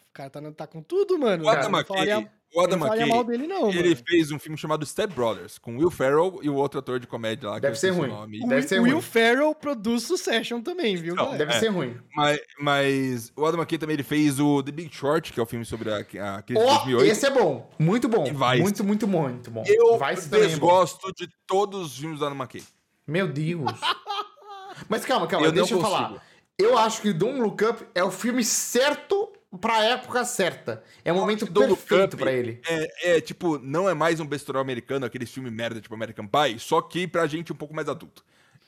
o cara tá, tá com tudo, mano. O Adam McKay, o Adam não falaria mal McKay, dele, não, ele mano. fez um filme chamado Step Brothers, com Will Ferrell e o outro ator de comédia lá. Deve ser ruim. nome. O deve Will- ser o Will ruim. Ferrell produz Succession também, viu, Não? Deve É. ser ruim. Mas, mas o Adam McKay também ele fez o The Big Short, que é o filme sobre a, a crise de Ó, 2008. esse é bom. Muito bom. Vice. Muito, muito, muito bom. Eu Vice também é bom. desgosto de todos os filmes do Adam McKay. Meu Deus. (laughs) Mas calma, calma, Eu não deixa eu consigo. falar. Eu acho que Don't Look Up é o filme certo pra época certa. É o momento Don't Look perfeito Up pra ele. É, é, tipo, não é mais um besterol americano, aquele filme merda, tipo American Pie, só que pra gente um pouco mais adulto.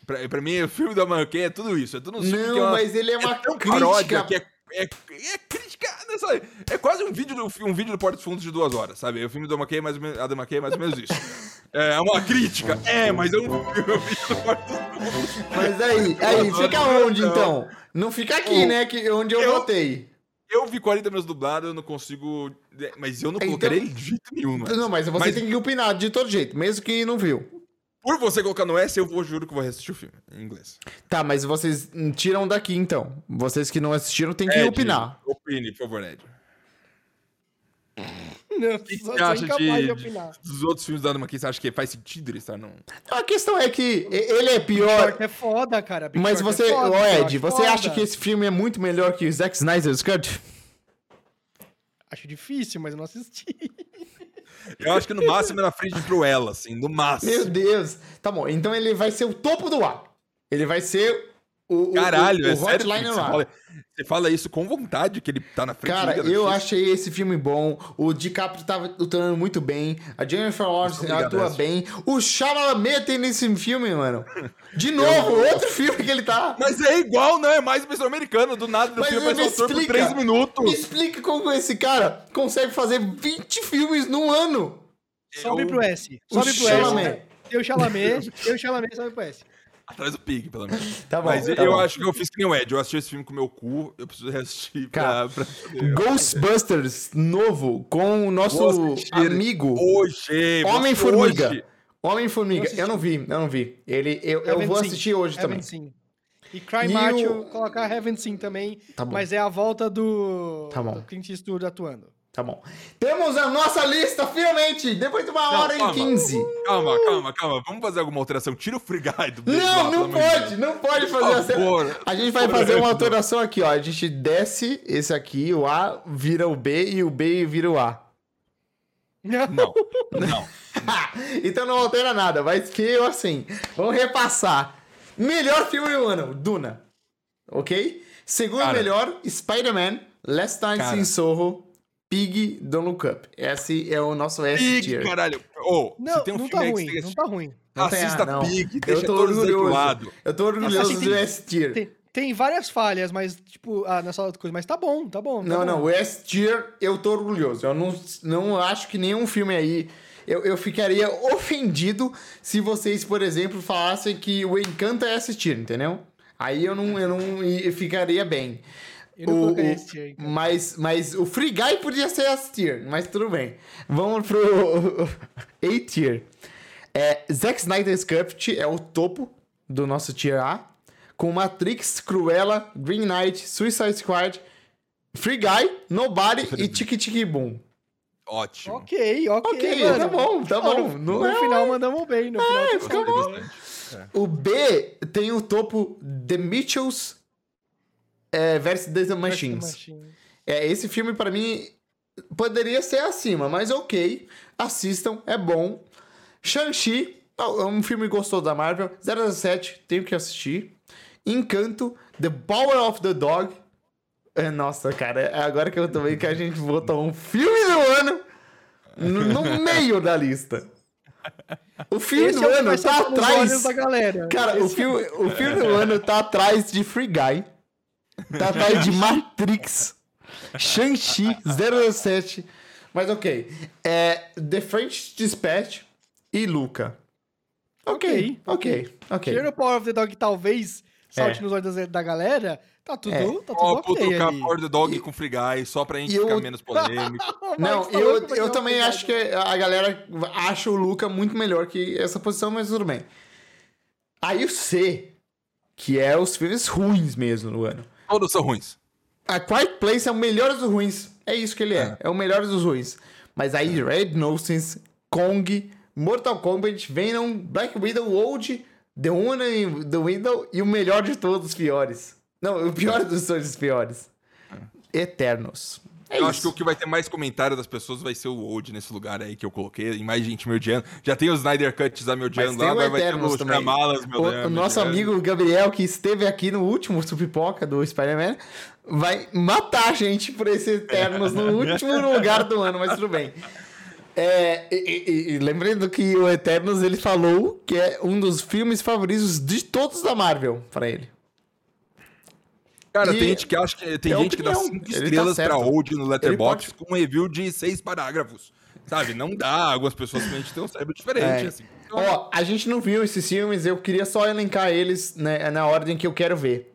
Pra, pra mim, o filme Adam McKay é tudo isso. É tudo um filme que é Não, uma, mas ele é uma tão crítica. que é, é, é crítica, não sei, é quase um vídeo, do, um vídeo do Porta dos Fundos de duas horas, sabe? O filme do McKay é mais ou menos, Adam McKay é mais ou menos isso. É uma crítica, (laughs) é, mas é um filme do Porta dos Fundos. Mas aí, aí, fica onde então? Não fica aqui, O- né? Que, onde eu, eu- votei. Eu vi 40 minutos dublado, eu não consigo. Mas eu não Então- colocaria ele de jeito nenhum, mano. Não, mas você Mas- tem que opinar de todo jeito, mesmo que não viu. Por você colocar no S, eu vou, juro que vou reassistir o filme em inglês. Tá, mas vocês tiram daqui então. Vocês que não assistiram têm que Ed, opinar. Opine, por favor, Ed. Não, O que você acha de, de opinar. dos outros filmes da Adam McKay? Você acha que faz sentido ele estar num... A questão é que ele é Big pior. Short é foda, cara. Big Mas Short você, é foda, Big Ed, é você acha foda. que esse filme é muito melhor que o Zack Snyder's Cut? Acho difícil, mas eu não assisti. (laughs) Eu acho que no máximo é na frente de Cruella, assim, no máximo. Meu Deus. Tá bom, então ele vai ser o topo do ar. Ele vai ser o, o- Caralho, o, o é sério? Hotline Você fala, você fala isso com vontade, que ele tá na frente Cara, eu achei esse filme bom. O DiCaprio tava atuando muito bem. A Jennifer Lawrence atua bem. O Chalamet tem nesse filme, mano. De (laughs) novo, outro filme que ele tá. Mas é igual, não é mais o pessoal americano, do nada do Mas filme me mais autor por explica. 3 Me minutos. explica como esse cara consegue fazer 20 filmes num ano. Sobe Eu- pro S. O Sobe pro Chalamet. S. Tem o Chalamet, tem o Chalamet, sobe pro S. Atrás do Pig, pelo menos. (laughs) Tá bom, Mas tá eu bom. acho que eu fiz que nem o Ed. Eu assisti esse filme com o meu cu, eu preciso reassistir Cara, pra, pra Ghostbusters novo com o nosso amigo Hoje! Homem-Formiga. hoje. Homem-Formiga. Eu não vi, eu não vi. Ele, eu, eu Heaven vou assistir hoje Heaven também. Seen. E Cry E Macho, o- colocar Heaven Seen também. Tá. Mas é a volta do, Tá bom. do Clint Eastwood atuando. Tá bom. Temos a nossa lista, finalmente! Depois de uma Não, hora calma. e quinze. Calma, calma, calma. Vamos fazer alguma alteração. Tira o Free Guy do B lá, Não, não pode, não pode fazer favor. A gente vai fazer uma alteração aqui, ó. A gente desce esse aqui, o A vira o B e o B vira o A. Não, não. (laughs) então não altera nada, vai ser assim. Vamos repassar. Melhor filme do ano, Duna. Ok? Segundo Cara. melhor, Spider-Man, Last Night Cara. in Soho, Pig, Don't Look Up. Esse é o nosso S Pig, tier. caralho. Ô, Não, um não filme tá que ruim, que não tá ruim. Assista ah, não. Pig, Eu deixa tô todos orgulhoso. lado. Eu tô orgulhoso Nossa, do tem- S tier. Tem, tem várias falhas, mas, tipo, ah, nessa outra coisa, mas tá bom, tá bom. tá Não, bom. não, o S tier eu tô orgulhoso. Eu não, não acho que nenhum filme aí. Eu, eu ficaria ofendido se vocês, por exemplo, falassem que o Encanto é S tier, entendeu? Aí eu não, eu não e- ficaria bem. Eu não O- colocaria esse tier, então. mas, mas o Free Guy podia ser S tier, mas tudo bem. Vamos pro (laughs) A tier. É, Zack Snyder's Cut é o topo do nosso tier A. Com Matrix, Cruella, Green Knight, Suicide Squad, Free Guy, Nobody e Tiki Tiki Boom. Ótimo. Ok, ok. Ok, mano. tá bom, tá bom. No, no é final mandamos bem, no final. tá fica bom. bom. O B tem o topo The Mitchells é, versus The Machines. Machine. É, esse filme pra mim poderia ser acima, mas ok. Assistam, é bom. Shang-Chi é um filme gostoso da Marvel. 007, tenho que assistir. Encanto, The Power of the Dog. É, nossa, cara, é agora que eu tô vendo que a gente botou um filme do ano no, no (laughs) meio da lista. O filme Esse do é ano tá atrás. da galera. Cara, o Esse- filme, o filme do ano tá atrás de Free Guy. Tá atrás de Matrix. Shang-Chi 007. Mas ok. É The French Dispatch e Luca. Ok, ok, ok. Tirando o Power of the Dog, talvez salte É. nos olhos da- galera, tá tudo, É. tá tudo Ó, vou ok trocar ali. Power the Dog com Free Guy, só pra gente E ficar eu- menos polêmico. (laughs) Não, eu, eu ter também acho que a galera acha o Luca muito melhor que essa posição, mas tudo bem. Aí o C, que é os filmes ruins mesmo no ano. Todos são ruins. A Quiet Place é o melhor dos ruins. É isso que ele é. É, o melhor dos ruins. Mas aí Red Nonsense, Kong, Mortal Kombat, Venom, Black Widow, Old, The One and The Window e o melhor de todos os piores. Não, o pior dos todos os piores. Eternos. É eu isso. acho que o que vai ter mais comentário das pessoas vai ser o Old nesse lugar aí que eu coloquei. E mais gente me odiando. Já tem os Snyder Cuts lá me Mas odiando lá, o agora vai ter Eternos os também. Chamalas me O, odiando. o nosso amigo Gabriel, que esteve aqui no último Supipoca do Spider-Man, vai matar a gente por esse Eternos no (laughs) último lugar do ano, mas tudo bem. É, e, e- e lembrando que o Eternos ele falou que é um dos filmes favoritos de todos da Marvel pra ele. Cara, E tem gente que acha que tem é gente que dá opinião. 5 Ele tá estrelas certo. pra Old no Letterboxd pode- com um review de 6 parágrafos. Sabe? Não dá. Algumas pessoas simplesmente têm um cérebro diferente, É. assim. Ó, a gente não viu esses filmes, eu queria só elencar eles né, na ordem que eu quero ver.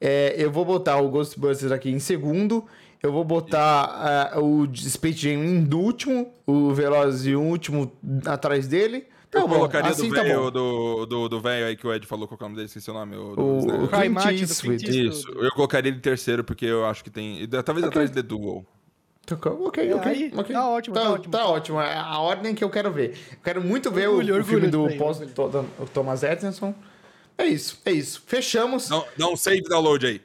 É, eu vou botar o Ghostbusters aqui em segundo, eu vou botar ah, o Space Jam em último, o Velozes e o último atrás dele. Tá eu bom, colocaria assim do tá velho bom. do, do, do velho aí que o Ed falou, qual é o nome dele? Esqueci o nome. O, do- O- né? o Clint do Eastwood. Isso, eu colocaria ele em terceiro, porque eu acho que tem. Talvez atrás de The Duel. Tocou? Ok, É, ok. aí, tá ótimo, tá ótimo. Tá ótimo, é a ordem que eu quero ver. Eu quero muito ver o- Orgulho, o, filme orgulho do pós o Thomas Edison. É isso, é isso. Fechamos. Dá, dá um save download aí.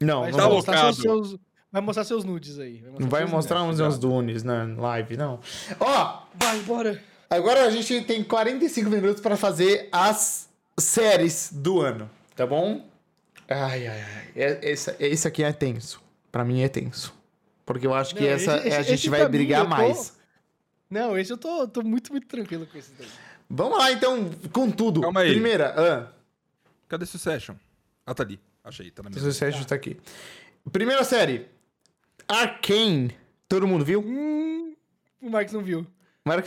Não, Mas não, Tá vai, mostrar seus, vai mostrar seus nudes aí. não vai seus mostrar nudes, uns, cuidado. uns Dunes na live, não. Ó, nudes. Vai, bora. Agora a gente tem 45 minutos pra fazer as séries do ano, tá bom? Ai, ai, ai. É- Esse, esse aqui é tenso. Pra mim é tenso. Porque eu acho que Não, essa esse- é, a gente esse vai brigar tô- mais. Não, esse eu tô, tô muito, muito tranquilo com esse daí. Vamos lá, então, com tudo. Calma aí. Primeira, ah, Cadê Succession? Ah, tá ali. Achei, tá na minha. o Sérgio tá aqui. Primeira série. Arcane. Todo mundo viu? Hum, o Marcos não viu.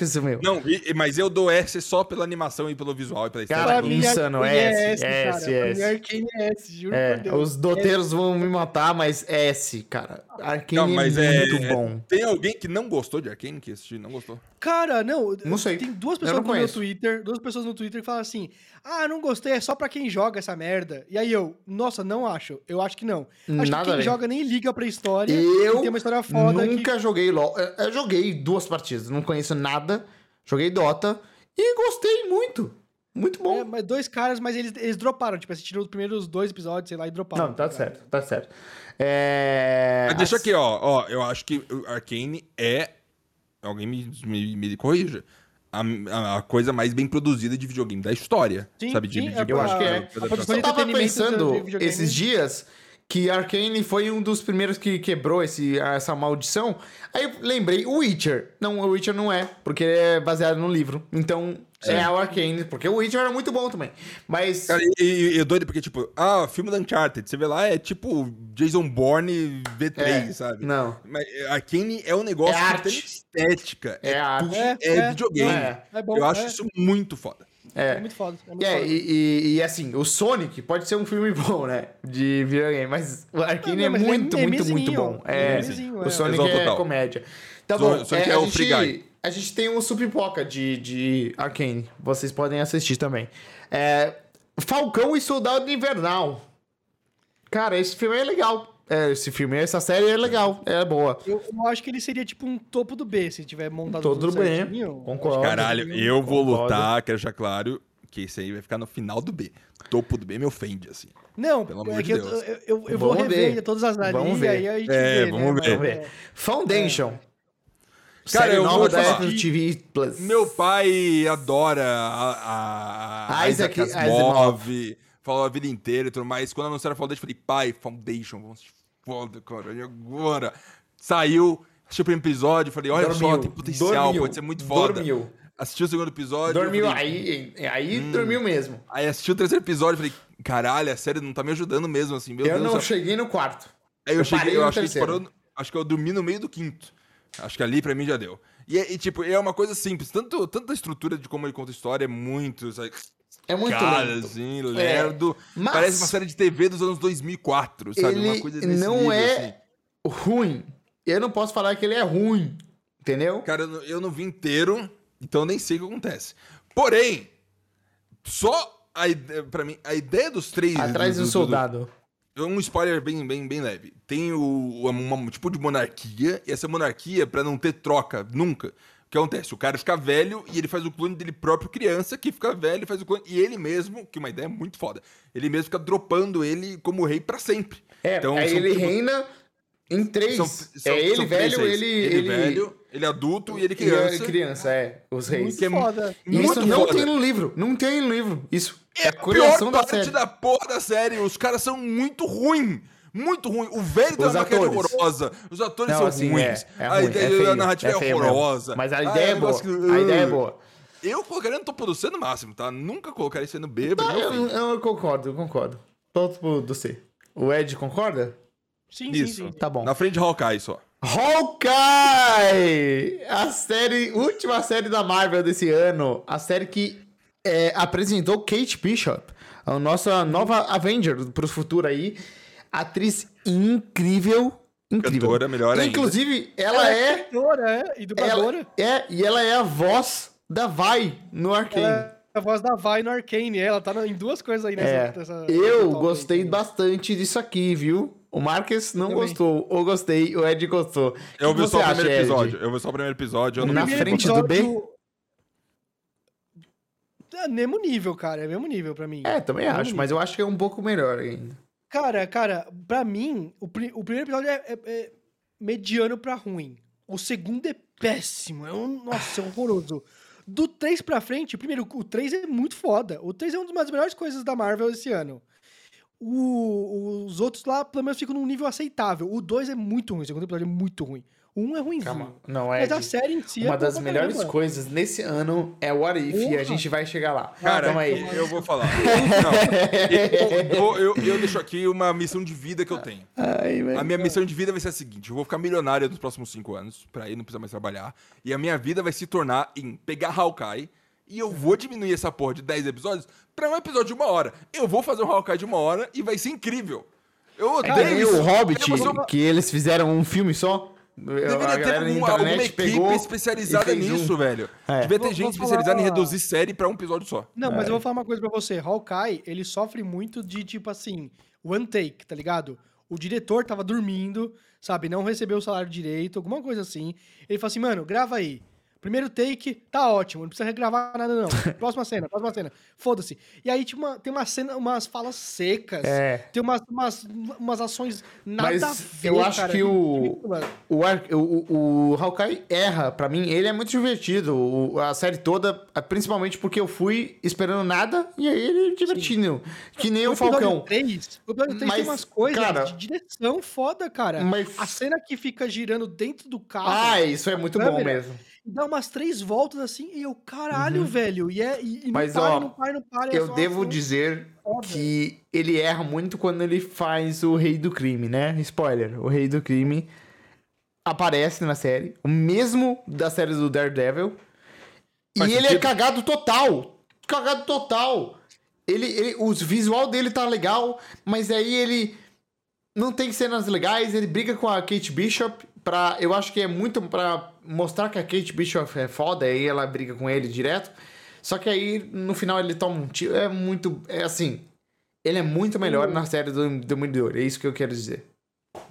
Sumiu. Não, e- mas eu dou S só pela animação e pelo visual e pela Cara. Pra mim, insano, é S, cara. S, mim, S. Arcane é S, juro É, por Deus. os doteiros vão me matar, mas é S, cara. Arcane Não, mas é é, muito é- bom. Tem alguém que não gostou de Arkane, que assistiu não gostou? Cara, não. Não sei. Tem duas pessoas no meu. Twitter, duas pessoas no Twitter que falam assim: Ah, não gostei, é só pra quem joga essa merda. E aí eu, nossa, não acho. Eu acho que não. Acho Nada que quem joga nem liga pra história. Eu tem uma história foda que Nunca joguei LOL. Eu, eu joguei duas partidas, não conheço nada. Joguei Dota e gostei muito. Muito bom. É, mas dois caras, mas eles, eles droparam, tipo, assistiram os primeiros dois episódios, sei lá, e droparam. não, tá certo, tá certo. É... Mas deixa as- aqui, ó, ó. Eu acho que Arkane é. Alguém me, me, me corrija. A, a- a coisa mais bem produzida de videogame da história. Sim, sabe? De, sim, de- é de- Eu pra- acho que é. de- produção Eu de tava pensando de esses dias que Arkane foi um dos primeiros que quebrou esse, essa maldição. Aí eu lembrei, o Witcher. Não, o Witcher não é, porque ele é baseado no livro. Então, é o Arkane, porque o Witcher era muito bom também. Mas... Cara, e, e, é doido porque, tipo, ah, filme da Uncharted, você vê lá, é tipo Jason Bourne V3, É, sabe? Não. Mas Arkane é um negócio É arte. estética. É arte. tudo- É, É, é, videogame. é. É bom, Eu acho é. isso muito foda. É É. muito foda. É muito É, foda. e, e- e, assim, o Sonic pode ser um filme (laughs) bom, né? De videogame, mas o Arkane Não, é é muito, muito, muito memezinho. bom. É É, o é. Sonic é total. comédia. Tá Son- bom, Sonic é, é a, o Free gente, Guy. a gente tem um Supipoca de, de Arkane. Vocês podem assistir também. É, Falcão e Soldado Invernal. Cara, esse filme é legal. É, esse filme, essa série é legal, é boa. Eu, eu acho que ele seria tipo um topo do B, se tiver montado Tudo tudo bem, certinho. concordo. Caralho, eu vou Concordo. lutar, quero deixar claro que esse aí vai ficar no final do B. Topo do B me ofende, assim. Não, Pelo amor é de Deus. eu, eu, eu vou rever todas as ali, Vamos ver. aí a gente É, vê, vamos né? ver. Vamos ver. é. Foundation. Cara, série eu nova vou da falar. Apple TV Plus. Meu pai adora a, a Isaac Isaac Asimov, falou a vida inteira e tudo mais. Quando anunciaram a Foundation, eu falei, pai, Foundation, vamos se foda, cara. E agora? Saiu, assisti o primeiro episódio, falei, olha só, Dormiu, tem potencial, dormiu, pode ser muito foda. Dormiu. Assisti o segundo episódio. eu Dormiu, falei, aí, aí dormiu mesmo. Aí assisti o terceiro episódio, falei, caralho, a série não tá me ajudando mesmo, assim, meu eu Deus não do céu. cheguei no quarto. Aí eu, eu cheguei, parei eu acho que, parou, acho que eu dormi no meio do quinto. Acho que ali pra mim já deu. E, e, tipo, é uma coisa simples. Tanto, tanto a estrutura de como ele conta a história é muito. Sabe, É muito cara, lento. assim, lerdo. mas- Parece uma série de TV dos anos 2004, sabe? Ele uma coisa nesse não nível, é assim. ruim. Eu não posso falar que ele é ruim. Entendeu? Cara, eu não- eu não vi inteiro, então eu nem sei o que acontece. Porém, só a ideia, pra mim, a ideia dos três. Atrás do do- do- soldado. Um spoiler bem, bem, bem leve. Tem o, uma- um tipo de monarquia, e essa monarquia, pra não ter troca nunca, que acontece? O cara fica velho e ele faz o clone dele próprio criança, que fica velho e faz o clone. E ele mesmo, que é uma ideia muito foda, ele mesmo fica dropando ele como rei pra sempre. É, Então, aí ele tipo, reina em três. são- são- é ele três velho, reis. ele, ele, ele... velho, ele adulto e ele criança. a criança, é. Os reis. Muito que é foda. Isso muito não foda. tem no livro. Não tem no livro. Isso. É, É a a pior criação da parte série. da porra da série. Os caras são muito ruins. Muito ruim. O velho tem uma atores. horrorosa. Os atores Não, são assim, ruins. é, é a ruim, ideia é feio, da narrativa é, é mesmo. horrorosa. Mas a Ah, ideia é um boa. que- A ideia é boa. Eu colocaria no topo do C no máximo, tá? Nunca colocaria isso no B. Tá, é eu, eu concordo, eu concordo. Topo do C. O Ed concorda? Sim, Isso. sim, sim. Tá bom. Na frente de Hawkeye só. Hawkeye! A série, última série da Marvel desse ano. A série que é, apresentou Kate Bishop, a nossa nova Avenger pro futuro aí. Atriz incrível. Incrível. Cantora, melhor ainda. Inclusive, ela é. cantora, é, e dubladora. Ela é, e ela é a voz da Vi no Arcane. É a voz da Vai no Arcane. Ela tá em duas coisas aí nessa. É, nessa- eu gostei aí. bastante disso aqui, viu? O Marques não Também. gostou, ou gostei, o Ed gostou. Eu vi só o acha, primeiro Ed? episódio. Eu vi só o primeiro episódio. Eu não Na frente do B? É mesmo nível, cara. É mesmo nível pra mim. É, também Mesmo acho, nível. mas eu acho que é um pouco melhor ainda. Cara, cara, pra mim, o, o primeiro episódio é, é- é mediano pra ruim. O segundo é péssimo. É um, nossa, é horroroso. Do 3 pra frente, primeiro, o 3 é muito foda. O 3 é uma das melhores coisas da Marvel esse ano. O- os outros lá, pelo menos, ficam num nível aceitável. O 2 é muito ruim. O segundo episódio é muito ruim. 1 é ruimzinho. Calma. Não, é. Mas a série em si é Uma boa das melhores caramba. coisas nesse ano é o What If e a gente vai chegar lá. Cara, Calma aí. eu vou falar. (laughs) Não, (laughs) eu, eu, eu deixo aqui uma missão de vida que eu tenho. Ai. A minha missão de vida vai ser a seguinte: eu vou ficar milionário nos próximos cinco anos, pra aí não precisar mais trabalhar. E a minha vida vai se tornar em pegar Hawkeye e eu vou diminuir essa porra de 10 episódios pra um episódio de uma hora. Eu vou fazer um Hawkeye de uma hora e vai ser incrível. Eu odeio Cara, e isso. o Hobbit, vou- que eles fizeram um filme só. Deveria ter na alguma, equipe pegou especializada fez um. nisso, velho. É. Devia ter Vou- gente vou especializada em falar- reduzir série pra um episódio só. Não, mas É. eu vou falar uma coisa pra você. Hawkeye, ele sofre muito de, tipo assim, one take, tá ligado? O diretor tava dormindo, sabe? Não recebeu o salário direito, alguma coisa assim. Ele falou assim, mano, grava aí. Primeiro take, tá ótimo, não precisa regravar nada, não. (laughs) Próxima cena, próxima cena. Foda-se. E aí, tipo, uma- tem uma cena, umas falas secas. É. Tem umas, umas, umas ações nada Mas a ver, eu acho cara, que o-. O, Ar- o, o, o Hawkeye erra, pra mim, ele é muito divertido. O- a série toda, principalmente porque eu fui esperando nada e aí ele é divertindo. Que nem o, episódio Falcão. 3, o episódio 3 Mas, tem umas coisas cara- de direção foda, cara. Mas- A cena que fica girando dentro do carro Ah, isso é muito bom mesmo. Dá umas três voltas assim e eu, caralho, velho. E, é, e, e não Mas, para, ó, não para, não para. é Eu devo ação dizer foda. que ele erra muito quando ele faz o Rei do Crime, né? Spoiler, o Rei do Crime aparece na série, o mesmo da série do Daredevil. Faz e ele é sentido. cagado total. Cagado total. Ele, ele, o visual dele tá legal, mas aí ele não tem cenas legais, ele briga com a Kate Bishop pra. Eu acho que é muito pra mostrar que a Kate Bishop é foda, aí ela briga com ele direto. Só que aí, no final, ele toma um tiro. É muito. É assim. Ele é muito melhor na série do Demolidor. É isso que eu quero dizer.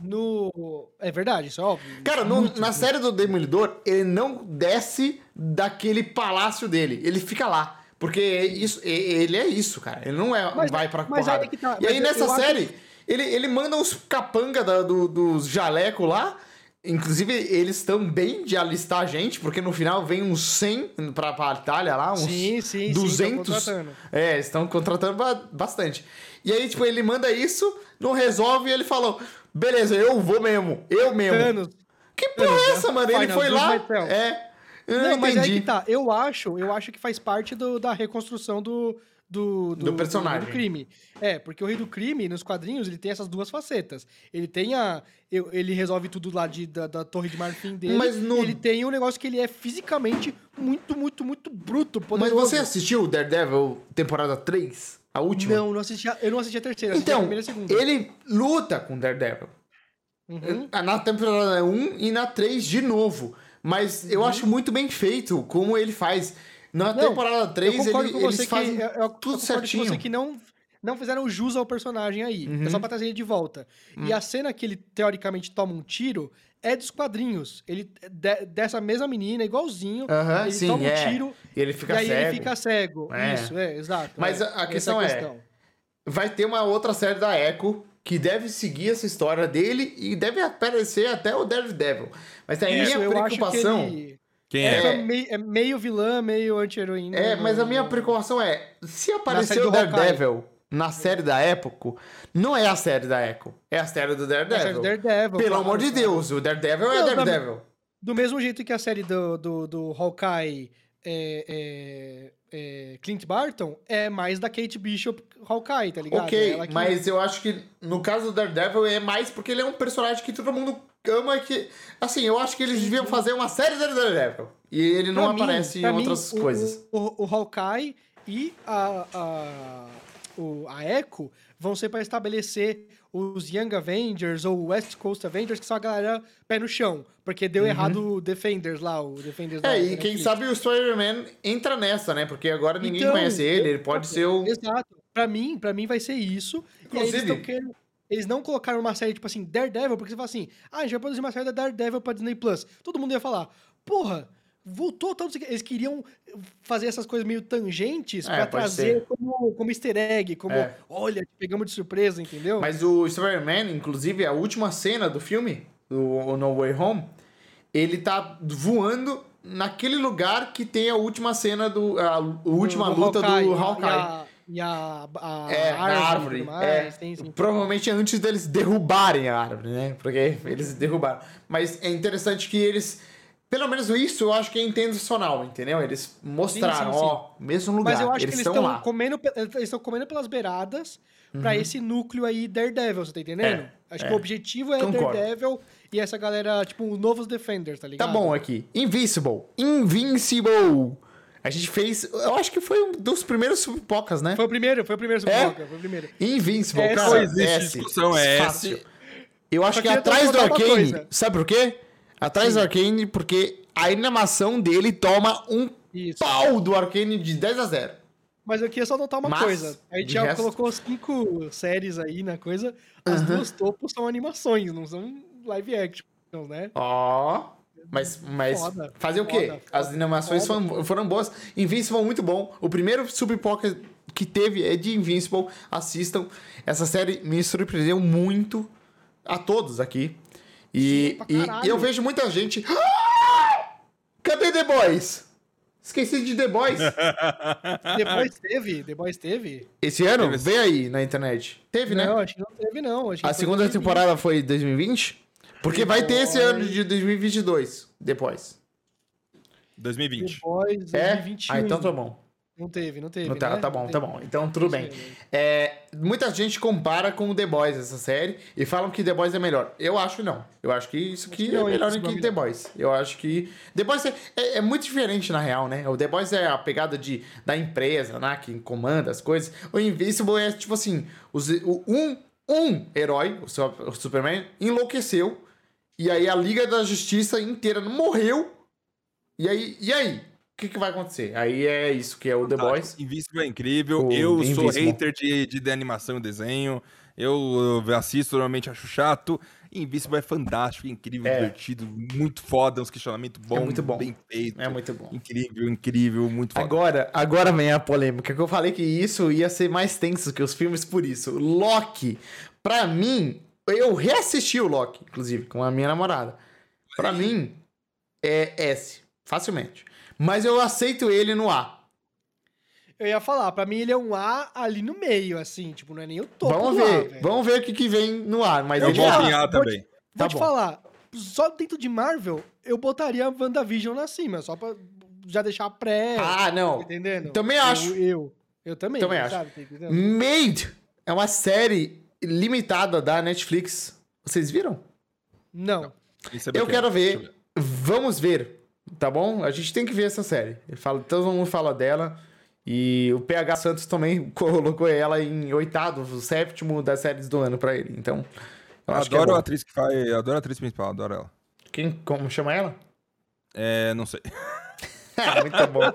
No... É verdade, isso é óbvio. Cara, no- na série do Demolidor, ele não desce daquele palácio dele. Ele fica lá. Porque é isso, ele é isso, cara. Ele não é, Mas- vai pra mas porrada. aí tá, e aí, nessa eu acho série, ele, ele manda os capanga da- do- dos jaleco lá. Inclusive, eles estão bem de alistar a gente, porque no final vem uns 100 pra batalha lá, uns Sim, sim, sim, tão 200. contratando. é, estão contratando ba- bastante. E aí, tipo, ele manda isso, não resolve e ele falou: beleza, eu vou mesmo, eu mesmo. Anos. Que porra é essa, mano? Ele foi lá. É. Eu Não, não, mas aí que tá. Eu acho, eu acho que faz parte do- da reconstrução do, do, Do personagem. do crime. É, porque o Rei do Crime, nos quadrinhos, ele tem essas duas facetas. Ele tem a. Ele resolve tudo lá de, da, da Torre de Marfim dele. Mas no- Ele tem um negócio que ele é fisicamente muito, muito, muito bruto, Mas poderoso. você assistiu Daredevil temporada 3? A última? Não, não assisti a- eu não assisti a terceira, assisti a Então, primeira a ele luta com Daredevil. Uhum. Na temporada 1 e na 3 de novo. Mas eu acho muito bem feito como ele faz. Na Uhum. Não, temporada 3, eu concordo ele, eles você que, fazem eu, eu tudo certinho. com você que não, não fizeram jus ao personagem aí. É só Uhum. pra trazer ele de volta. Hum. E a cena que ele, teoricamente, toma um tiro é dos quadrinhos. Ele, de- dessa mesma menina, igualzinho, Aham, ele sim, toma é. um tiro E ele fica e aí cego. ele fica cego. É. Isso, é, exato. Mas é. a- a questão é, questão. Vai ter uma outra série da Echo que deve seguir essa história dele e deve aparecer até o Daredevil. Mas a minha preocupação. ele... Quem É, é? É. meio, é meio vilã, meio anti-heroína. É, mas a minha preocupação é, se aparecer série o. Daredevil na série da Echo, não é a série da Echo, é a série do na série Daredevil. do Daredevil. Pelo claro, amor de. Deus, o Daredevil é Não, também- Daredevil. Do mesmo jeito que a série do, do, do Hawkeye é, é, é, Clint Barton é mais da Kate Bishop Hawkeye, tá ligado? Ok, que- mas eu acho que no caso do Daredevil é mais porque ele é um personagem que todo mundo ama e que... Assim, eu acho que eles deviam fazer uma série do Daredevil. E ele não Pra mim- aparece em mim, outras o- coisas. O, o, o Hawkeye e a, a, o, a Echo vão ser para estabelecer os Young Avengers ou West Coast Avengers, que são a galera pé no chão. Porque deu errado o Defenders lá, o Defenders da- Uhum. É, da e quem sabe o Spider-Man entra nessa, né? Porque agora ninguém Então, conhece ele, ele pode ser o... Exato. Pra mim, pra mim vai ser isso. E aí eles Inclusive- estão querendo. Eles não colocaram uma série, tipo assim, Daredevil, porque você fala assim, ah, a gente vai produzir uma série da Daredevil pra Disney Plus. Todo mundo ia falar, porra, voltou tal, não sei o quê. Eles queriam fazer essas coisas meio tangentes É, pra trazer como, como easter egg, como, É. olha, pegamos de surpresa, entendeu? Mas o Spider-Man, inclusive, a última cena do filme, o No Way Home, ele tá voando naquele lugar que tem a última cena do. a última Do- do luta Hawkeye, do a- Hawkeye. E a, a, a É, na árvore. e tudo mais, é. sim. Provavelmente antes deles derrubarem a árvore, né? Porque eles derrubaram. Mas é interessante que eles. Pelo menos isso eu acho que é intencional, entendeu? Eles mostraram, Sim, ó, mesmo lugar. Mas eu acho eles que eles estão. Uhum. comendo, pe- eles estão comendo pelas beiradas pra esse núcleo aí Daredevil, você tá entendendo? É, acho é. que o objetivo é Concordo. Daredevil e essa galera, tipo, os novos Defenders, tá Tá ligado? bom aqui. Invincible. Invincible. A gente fez. Eu acho que foi um dos primeiros pipocas, né? Foi o primeiro, foi o primeiro É? Suboca, foi o primeiro. Invincible, É, cara. Existe S. discussão, é Fácil. S. Eu acho que atrás do Arcane. Sabe por quê? Atrás do Arcane, porque a animação dele toma um Isso. pau do Arcane de 10 a 0. Mas eu queria só notar uma Mas, coisa. A gente já resto- colocou cinco séries aí na coisa. As duas topos são animações, não são live action, né? Ó. Mas, mas Foda, fazer o quê? foda, As foda, animações foda. foram, foram boas. Invincible muito bom. O primeiro Super Pocket que teve é de Invincible. Assistam. Essa série me surpreendeu muito a todos aqui. E, Sim, e- e eu vejo muita gente. Ah! Cadê The Boys? Esqueci de The Boys. (laughs) The Boys teve? The Boys teve? Esse ano? Teve. Vê aí na internet. Teve, né? Não, acho que não teve, não. Acho que A segunda 2020. temporada foi 2020? Porque vai ter esse ano de 2022 depois. The 2020. Boys É? 2021. Ah, então tá bom. Não teve, não teve. Não tá, né? tá bom, Não tá teve. bom. Então tudo bem. É, muita gente compara com o The Boys essa série e falam que The Boys é melhor. Eu acho não. Eu acho que isso aqui é melhor do que nome The. Boys. Eu acho que The Boys é, é- é muito diferente na real, né? O The Boys é a pegada de, da empresa, né? Que comanda as coisas. O Invincible é tipo assim, os, o- um, um herói, o, o Superman, enlouqueceu e aí a Liga da Justiça inteira morreu. E aí, e aí? O que, que vai acontecer? Aí é isso que é o The Boys. Invincible é incrível. O eu sou Invincible. hater de, de, de animação e desenho. Eu, eu assisto, normalmente acho chato. Invincible é fantástico, incrível, É. divertido, muito foda, uns questionamentos bons, muito bom. bem feito. É muito bom. Incrível, incrível, muito foda. Agora, agora vem a polêmica, que eu falei que isso ia ser mais tenso que os filmes por isso. Loki, pra mim, eu reassisti o Loki, inclusive, com a minha namorada. Pra mim, é S, facilmente. Mas eu aceito ele no A. Eu ia falar, pra mim ele é um A ali no meio, assim, tipo, não é nem o topo vamos ver, vamos ver o que, que vem no A. Mas Eu ele vou é em A vou também. Vou Tá te bom. falar, só dentro de Marvel, eu botaria a WandaVision lá cima, só pra já deixar pré, Ah, tá não. entendendo? também Eu- acho. Eu, eu, também, Também acho. sabe, tá? Made é uma série limitada da Netflix. Vocês viram? Não. Isso é Eu quero ver. Vamos ver. Tá bom? A gente tem que ver essa série. Ele fala, todo mundo fala dela. E o PH Santos também (laughs) colocou ela em oitavo, o sétimo das séries do ano pra ele. Então, eu acho que é adoro a atriz que faz. eu Adoro a atriz principal, adoro ela. Quem, como chama ela? É, não sei. (laughs) (laughs) muito bom.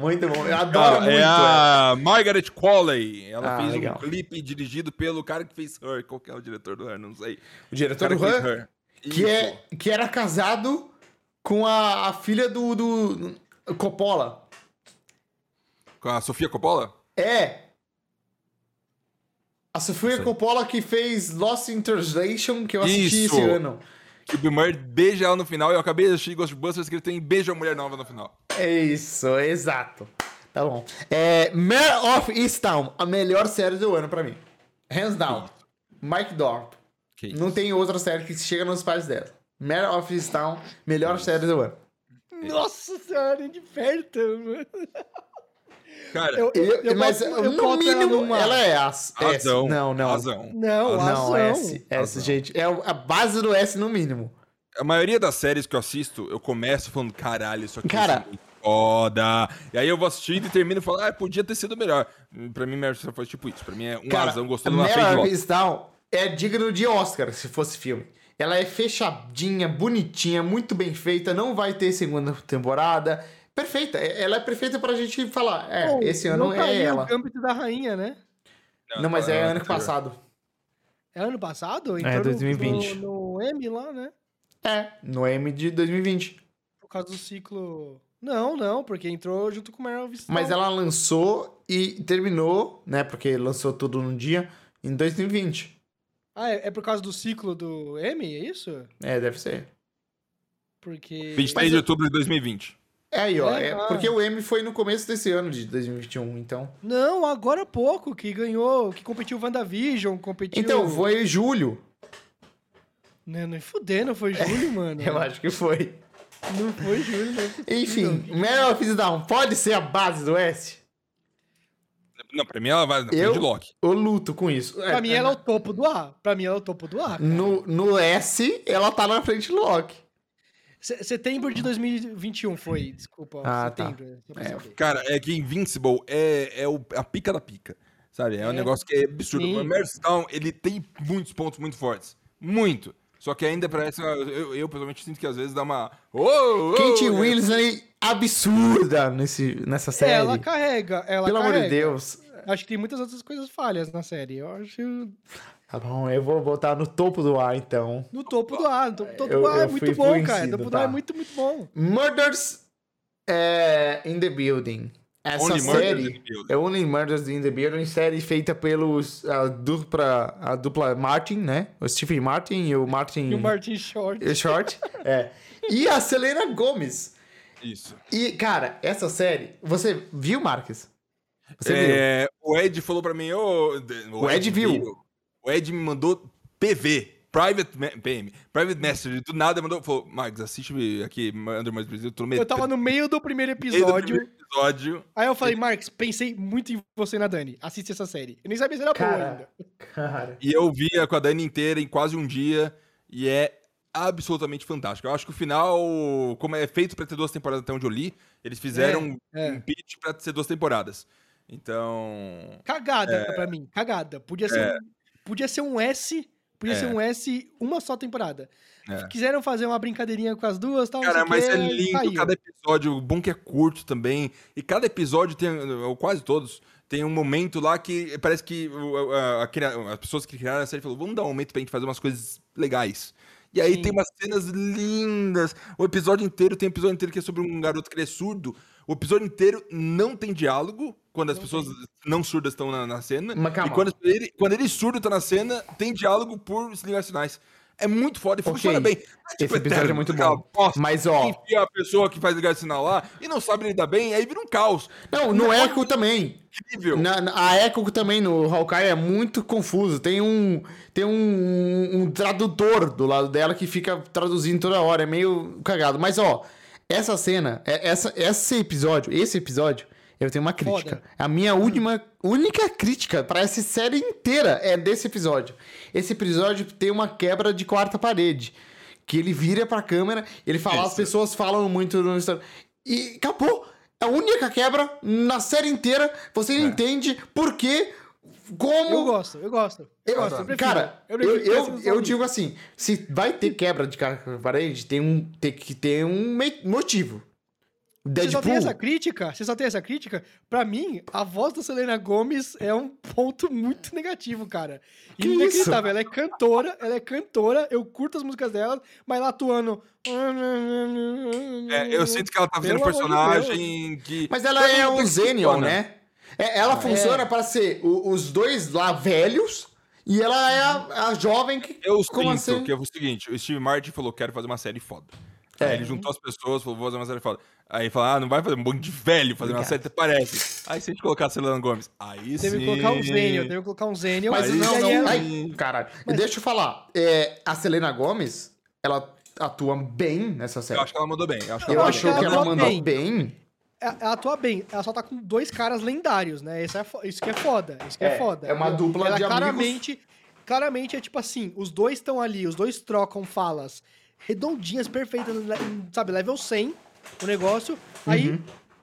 Muito bom. Eu adoro Ah, muito é ela. a Margaret Qualley. Ela Ah, fez legal. um clipe dirigido pelo cara que fez Her. Qual que é o diretor do Her? Não sei. O O diretor cara do Her, Her. que, Isso. é, que era casado com a, a filha do, do Coppola. Com a Sofia Coppola? É. A Sofia. Coppola que fez Lost in Translation, que eu assisti Isso. esse ano. Que o Bill Murray beija ela no final. E eu acabei de assistir Ghostbusters que ele tem beijo a mulher nova no final. É isso, exato. Tá bom. É, Mare of Easttown, a melhor série do ano pra mim. Hands down. Mike Dorp. Não tem outra série que chega nos pais dela. Mare of Easttown, melhor série do ano. Nossa senhora, de perto, mano. (laughs) Cara, Eu, eu, eu mas eu no ela mínimo, numa- ela é as, S. razão. Não, não. Razão. Não, Não, ação. S. S, Razão. gente. É a base do S no mínimo. A maioria das séries que eu assisto, eu começo falando, caralho, isso aqui Cara. é foda. E aí eu vou assistindo e termino e falo, ah, podia ter sido melhor. Pra mim, Mary foi tipo isso. Pra mim é um Cara, razão gostando Mare frente é digno de Oscar, se fosse filme. Ela é fechadinha, bonitinha, muito bem feita, não vai ter segunda temporada. Perfeita, é- ela é perfeita pra gente falar. É, Pô, esse ano não tá é aí ela. O Gambit da Rainha, né? Não, mas é Ah, ano anterior. passado. É ano passado? É, no- 2020. No, no M lá, né? É, no M de 2020. Por causa do ciclo... Não, não, porque entrou junto com o Meryl Streep. Mas ela lançou e terminou, né? Porque lançou tudo num dia, em 2020. Ah, é, é por causa do ciclo do M, é isso? É, deve ser. Porque... 23 de outubro de 2020. É aí, ó. É, É, porque o M foi no começo desse ano de 2021, então. Não, agora há pouco, que ganhou, que competiu WandaVision, competiu... Então, foi julho. Não, não fudeu, não foi (laughs) julho, mano. Eu acho que foi. Não foi julho, não é possível. Enfim, Meryl of Down pode ser a base do S? Não, pra mim ela vai na Eu- frente de Loki. Eu luto com isso. Pra É, mim ela é o topo do A. Pra mim ela é o topo do A. no, no S, ela tá na frente do Loki. Se- Setembro de 2021 foi, desculpa. Ah, tá. setembro. pra É. Cara, é que Invincible é, é o- a pica da pica. Sabe? É, um É. negócio que é absurdo. Sim. O Merstown, ele tem muitos pontos muito fortes. Muito. Só que ainda parece. Eu, eu pessoalmente sinto que às vezes dá uma. Oh, oh, Kate oh, Winslet absurda nesse, nessa série. Ela carrega, ela Pelo amor de carrega. Deus. Acho que tem muitas outras coisas falhas na série. Eu acho Tá bom, eu vou botar no topo do ar, então. no topo do A. No topo, topo Eu- do A é muito bom, cara. influenciado, Topo do A é tá. muito, muito bom. Murders é, in the Building. Essa Only Murders série in the Building. é Only Murders in the Building, série feita pelos a dupla, a dupla Martin, né? O Stephen Martin e o Martin E o Martin Short. Short. é. E a Selena Gomes. Isso. E, cara, essa série, você viu, Marques? Você viu? É, o Ed falou pra mim, ô. O Ed viu. O Ed me mandou PV, Private PM, Private Message, do nada mandou, falou, Max, assiste aqui, Under Mais Brasil, eu tô no meio Eu tava no meio do primeiro do episódio. primeiro episódio. Aí eu falei, Marcos, pensei muito em você na Dani. Assiste essa série. Eu nem sabia se era boa Cara, ainda. cara. E eu via com a Dani inteira em quase um dia, e é absolutamente fantástico. Eu acho que o final, como é feito pra ter duas temporadas até onde eu li, eles fizeram é. um pitch pra ser duas temporadas. Então... Cagada pra mim, cagada. Podia ser, um, podia ser um S, podia É. ser um S uma só temporada. É. Quiseram fazer uma brincadeirinha com as duas, tal, Cara, mas é lindo, saiu. cada episódio, o bom que é curto também, e cada episódio tem, ou quase todos, tem um momento lá que parece que as pessoas que criaram a série falaram, vamos dar um momento pra gente fazer umas coisas legais. E aí Sim. tem umas cenas lindas, o episódio inteiro, tem um episódio inteiro que é sobre um garoto que ele é surdo, o episódio inteiro não tem diálogo, quando as pessoas não surdas estão na, na cena, Mas calma. e quando ele, quando ele surdo tá na cena, tem diálogo por linguagens sinais. É muito foda e funciona bem. Não é, Esse episódio é muito aquela bom. bosta Mas, ó, enfia a pessoa que faz ligar de sinal lá e não sabe lidar bem, aí vira um caos. Não, no Echo também. Incrível. Na, na- a Echo também no Hawkeye é muito confuso. Tem um tem um, um tradutor do lado dela que fica traduzindo toda hora. É meio cagado. Mas, ó, essa cena, é- essa, esse episódio, esse episódio, eu tenho uma crítica. Foda. A minha última, única crítica para essa série inteira é desse episódio. Esse episódio tem uma quebra de quarta parede. Que ele vira pra câmera, ele fala, as pessoas falam muito no Instagram. E acabou. A única quebra na série inteira, você É. entende por quê, como. Eu gosto, eu gosto. Eu, Eu- gosto, eu cara, eu, eu, eu, um. digo assim: se vai ter quebra de quarta parede, tem, um, tem que ter um motivo. Você só tem Deadpool. essa crítica? Você só tem essa crítica? Pra mim, a voz da Selena Gomes é um ponto muito negativo, cara. Que Inacreditável. Ela é cantora, ela é cantora, eu curto as músicas dela, mas ela atuando. É, eu sinto que ela tá fazendo um Pelo amor de personagem que. Mas ela é um Zenion, funciona. né? É, ela funciona para ser o- os dois lá velhos e ela é a, a jovem que. Eu como sinto assim? que é o seguinte: o Steve Martin falou, quero fazer uma série foda. É. Aí ele juntou as pessoas, falou, vou fazer uma série foda. Aí fala, ah, não vai fazer um monte de velho fazer uma Obrigado. série, até parece. Aí se a gente colocar a Selena Gomes, aí Teve sim. que colocar um Zênio, teve que colocar um Zênio. Mas Aí- não, aí não. ela- Ai, caralho. Deixa eu falar. É, a Selena Gomes, ela atua bem nessa série. Eu acho que ela mandou bem. Eu acho que Eu ela acho mandou que ela mandou bem. bem. Ela ela atua bem, ela só tá com dois caras lendários, né? Isso, é isso que é foda. Isso que é, É, foda. é uma dupla ela de amigos. claramente, Claramente é tipo assim: os dois estão ali, os dois trocam falas redondinhas, perfeitas, sabe? Level 100 o negócio, aí Uhum.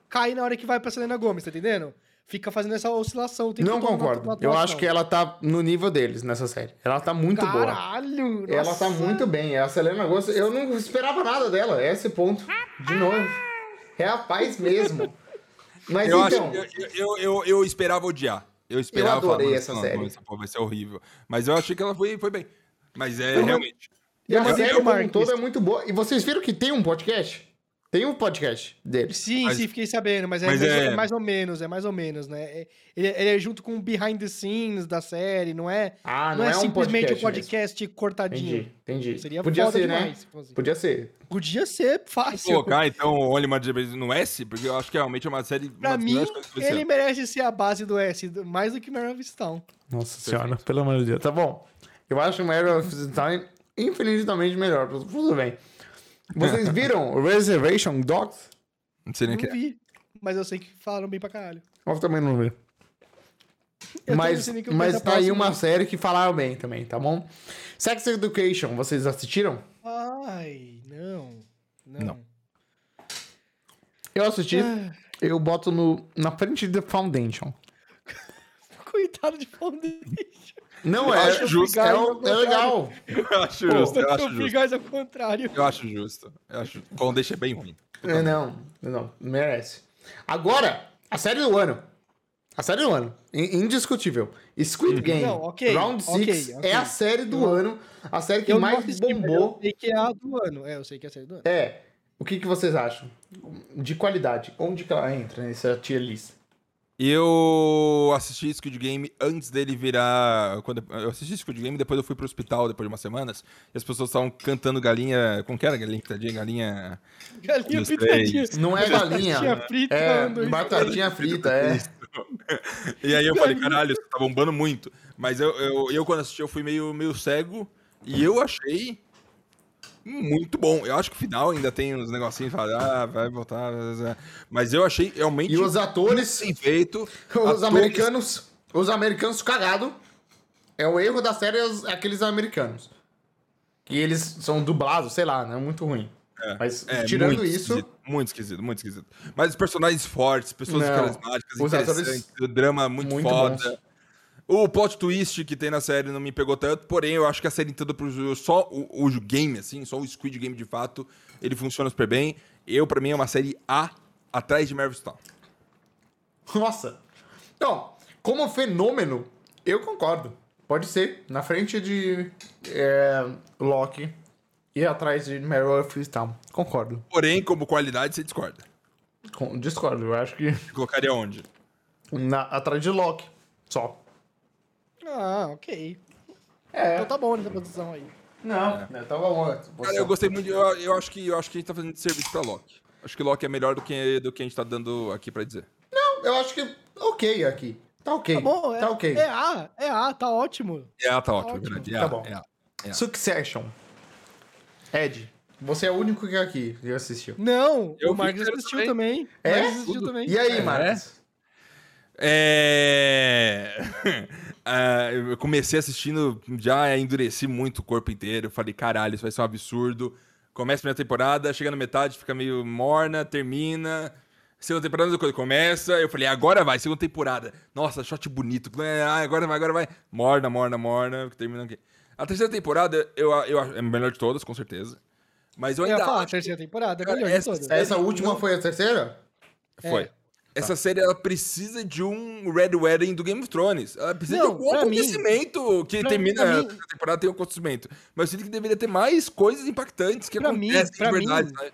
cai na hora que vai pra Selena Gomes, tá entendendo? Fica fazendo essa oscilação. Não concordo. Eu acho que ela tá no nível deles nessa série. Ela tá muito boa. Caralho! Ela tá muito bem. A Selena Gomez, eu não esperava nada dela. É esse ponto. De novo. É a paz mesmo. Mas Eu, acho, então. eu, eu, eu, eu esperava odiar. Eu esperava adorei "Nossa, essa série." Essa porra vai ser horrível. Mas eu achei que ela foi, foi bem. Mas é Eu- realmente. E a série como um todo é muito boa. E vocês viram que tem um podcast? Tem um podcast dele. Sim, Mas- sim, fiquei sabendo, mas, é, mas mais, é- é mais ou menos, é mais ou menos, né? É- Ele, ele é junto com o behind the scenes da série, não é, Ah, não, é, simplesmente o mesmo. podcast cortadinho. Entendi, entendi. Seria Podia foda ser, demais, né? se fosse. Podia ser. Podia ser fácil. Colocar, então, o Only Murders no S, porque eu acho que realmente é uma série... uma Pra das mim, ele merece ser a base do S, mais do que Mary of Town. Nossa senhora, pelo amor de Deus. Tá bom. Eu acho o Mary of Time infinitamente melhor. Tudo bem. Vocês (laughs) viram Reservation Dogs? Não sei nem o que é. vi, mas eu sei que falaram bem pra caralho. Eu também não vi. Eu Mas, mas tá aí uma série que falaram bem também, tá bom? Sex Education, vocês assistiram? Ai, não. Não. Não. Eu assisti. Ah, Eu boto no, na frente de Foundation. (laughs) coitado de Foundation. Não Eu é. acho justo. É, É é legal. (laughs) Eu acho justo, eu acho Eu justo. gás ao contrário. Eu acho justo. Eu acho... Bom, deixa bem ruim. É, não, não, merece. Agora, a série do ano. A série do ano. in- Indiscutível. Squid Game. Não, ok, Round ok, 6 ok. é a série do ano. A série que eu não mais assisti, bombou. Eu sei que é a do ano. É, eu sei que é a série do ano. É. O que, que vocês acham? De qualidade. Onde que ela entra nessa tier list? Eu assisti Squid Game antes dele virar. Quando eu assisti Squid Game, depois eu fui pro hospital depois de umas semanas. E as pessoas estavam cantando galinha. Como que era? Galinha pitadinha? Galinha. Galinha Dos pitadinha. Não é galinha. Batatinha frita. É, batatinha frita, é. (laughs) E aí eu falei, caralho, isso tá bombando muito. Mas eu, eu, eu quando assisti, eu fui meio, meio cego. E eu achei muito bom. Eu acho que o final ainda tem uns negocinhos, fala, ah, vai voltar. Mas eu achei realmente E os atores, bem feito. (laughs) os Atores- americanos, os americanos cagados. É o erro da série, é os- aqueles americanos. Que eles são dublados, sei lá, né? Muito ruim. Mas É, tirando muito isso, esquisito, muito esquisito, muito esquisito. Mas os personagens fortes, pessoas Não. carismáticas, interessantes, atores o drama muito, muito foda. bons. O plot twist que tem na série não me pegou tanto, porém eu acho que a série toda, só o, o game, assim, só o Squid Game de fato, ele funciona super bem. Eu, pra mim, é uma série A atrás de Marvel Stone. Nossa. Então, como fenômeno, eu concordo. Pode ser. Na frente de é, Loki e atrás de Meryl Freestyle. Concordo. Porém, como qualidade, você discorda. Com- discordo. Eu acho que Colocaria onde? na- atrás de Loki. Só. Ah, ok. É. Então tá bom nessa posição aí. Não, né, tava bom. Cara, eu gostei muito. Eu, eu acho que, eu acho que a gente tá fazendo serviço pra Loki. Acho que Loki é melhor do que, do que a gente tá dando aqui pra dizer. Não, eu acho que ok aqui. Tá ok. Tá bom, é, Tá ok. é A, é A, tá ótimo. É, tá ótimo, é Ótimo. É, Tá bom. é, é. Succession. Ed, você é o único que aqui que assistiu. Não, Eu o Marcos assistiu também. É? O Marcos assistiu Tudo. também. E aí, É? Marcos? É. (laughs) Ah, eu comecei assistindo, já endureci muito o corpo inteiro. Falei, caralho, isso vai ser um absurdo. Começa a primeira temporada, chega na metade, fica meio morna, termina. Segunda temporada, a coisa começa. Eu falei, agora vai, segunda temporada. Nossa, shot bonito. Ah, agora vai, agora vai. Morna, morna, morna. Termina aqui. A terceira temporada, eu, eu, acho- é a melhor de todas, com certeza. Mas eu Eu ia ainda falar, a acho terceira temporada, é a melhor de essa todas. série- Essa última não- foi a terceira? Foi. É. Essa série, ela precisa de um Red Wedding do Game of Thrones. Ela precisa Não, de algum pra mim- acontecimento que pra- termina pra mim- a temporada, tem um acontecimento. Mas eu sinto que deveria ter mais coisas impactantes que Pra mim- acontecem pra de verdade. mim-?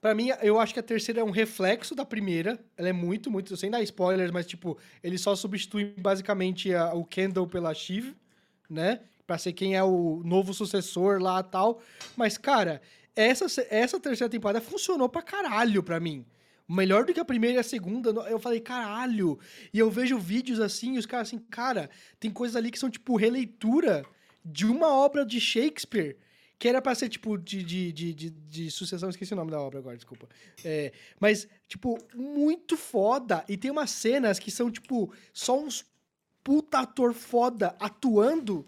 Pra mim, eu acho que a terceira é um reflexo da primeira. Ela é muito, muito. Sem dar spoilers, mas, tipo, ele só substitui basicamente a- o Kendall pela Shiv, né? Pra ser quem é o novo sucessor lá e tal. Mas, cara, essa, essa terceira temporada funcionou pra caralho pra mim. Melhor do que a primeira e a segunda. Eu falei, caralho. E eu vejo vídeos assim, e os caras assim, cara, tem coisas ali que são, tipo, releitura de uma obra de Shakespeare que era pra ser, tipo, de, de, de, de, de sucessão, esqueci o nome da obra agora, desculpa. É, mas, tipo, muito foda. E tem umas cenas que são, tipo, só uns puta ator foda atuando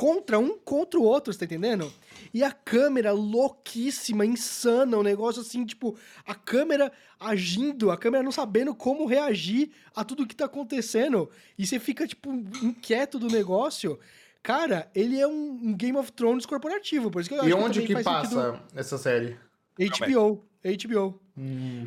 contra um contra o outro, você tá entendendo? E a câmera louquíssima, insana, um negócio assim, tipo, a câmera agindo, a câmera não sabendo como reagir a tudo que tá acontecendo. E você fica, tipo, inquieto do negócio. Cara, ele é um, Game of Thrones corporativo, por isso que eu E acho onde também que faz sentido- passa essa série? HBO. HBO.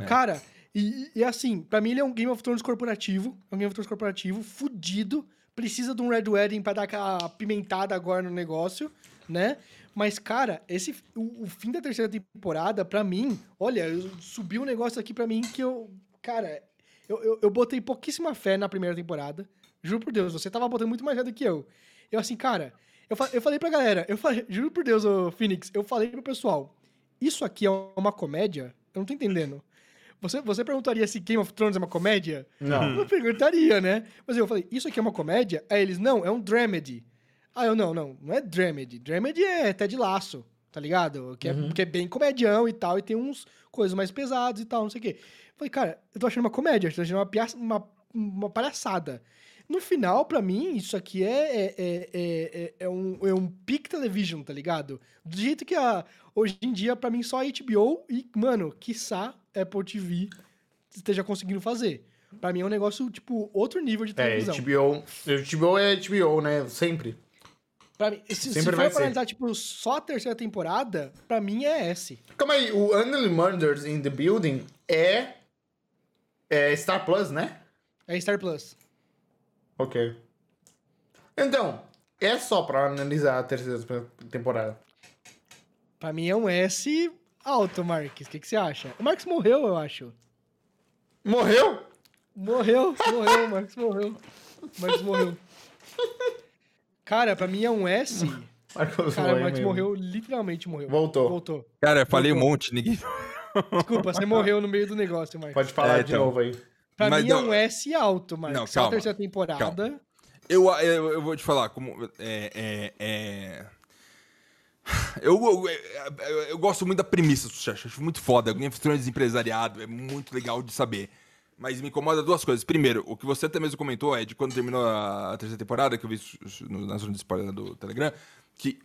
É. Cara, e, e assim, pra mim ele é um Game of Thrones corporativo. É um Game of Thrones corporativo, fudido. Precisa de um Red Wedding pra dar aquela pimentada agora no negócio, né? Mas, cara, esse, o, o fim da terceira temporada, pra mim, olha, subiu um negócio aqui pra mim que eu. Cara, eu, eu, eu botei pouquíssima fé na primeira temporada. Juro por Deus, você tava botando muito mais fé do que eu. Eu, assim, cara, eu, eu falei pra galera, eu falei, (laughs) juro por Deus, ô Phoenix, eu falei pro pessoal, isso aqui é uma comédia? Eu não tô entendendo. Você, você perguntaria se Game of Thrones é uma comédia? Não. Eu perguntaria, né? Mas eu falei, isso aqui é uma comédia? Aí eles, não, é um dramedy. Ah, eu, não, não, não é dramedy. Dramedy é Ted Laço, tá ligado? Que é, que é bem comedião e tal, e tem uns coisas mais pesadas e tal, não sei o quê. Eu falei, cara, eu tô achando uma comédia, eu tô achando uma, pia- uma, uma palhaçada. No final, pra mim, isso aqui é, é, é, é, é- é um, é um peak television, tá ligado? Do jeito que a, hoje em dia, pra mim, só a HBO e, mano, quiçá Apple TV esteja conseguindo fazer. Pra mim é um negócio, tipo, outro nível de É, televisão. HBO. HBO é HBO, né? Sempre. Pra mim, se, se Sempre for vai pra analisar, tipo, só a terceira temporada, pra mim é S. Calma aí, o Undead Murders in the Building é. É Star Plus, né? É Star Plus. Ok. Então, é só pra analisar a terceira temporada. Pra mim é um S alto, Marques. O que, que você acha? O Marques morreu, eu acho. Morreu? Morreu, morreu, o Marques morreu. O Marques morreu. Cara, pra mim é um S. Marcos Cara, o Marques mesmo. morreu, literalmente morreu. Voltou. Voltou. Cara, eu falei um Voltou. monte, ninguém. Desculpa, você morreu no meio do negócio, Marques. Pode falar É, de então. novo aí. Pra Mas mim é não- um S alto, Marques. Não, calma, terceira temporada. Eu, eu, eu vou te falar, como. É. é, é... (sighs) Eu, eu, eu, eu gosto muito da premissa do Sucesso, acho muito foda. Game of Thrones empresariado, é muito legal de saber. Mas me incomoda duas coisas. Primeiro, o que você até mesmo comentou é de quando terminou a terceira temporada, que eu vi na zona de spoiler do Telegram, que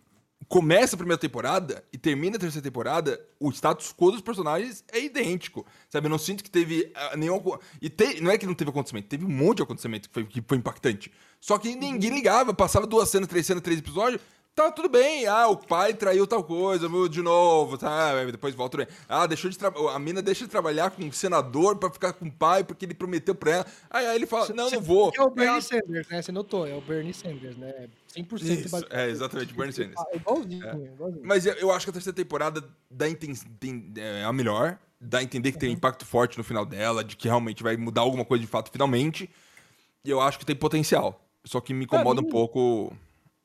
começa a primeira temporada e termina a terceira temporada, o status quo dos personagens é idêntico. Sabe, eu não sinto que teve ah, nenhum. E te- não é que não teve acontecimento, teve um monte de acontecimento que foi, que foi impactante. Só que ninguém ligava, passava duas cenas, três cenas, três episódios. Tá tudo bem, ah, o pai traiu tal coisa, meu, de novo, tá? Depois volta. bem. Ah, deixou de trabalhar. A mina deixa de trabalhar com um senador pra ficar com o pai porque ele prometeu pra ela. Aí, aí ele fala: Não, não vou. É o Bernie Ela- Sanders, né? Você notou, é o Bernie Sanders, né? 100% Isso, é, exatamente, Bernie Sanders. Ah, igualzinho, igualzinho. Mas eu, eu acho que a terceira temporada dá inten- tem- é a melhor. Dá a entender que Uhum. tem um impacto forte no final dela, de que realmente vai mudar alguma coisa de fato finalmente. E eu acho que tem potencial. Só que me incomoda mim- um pouco.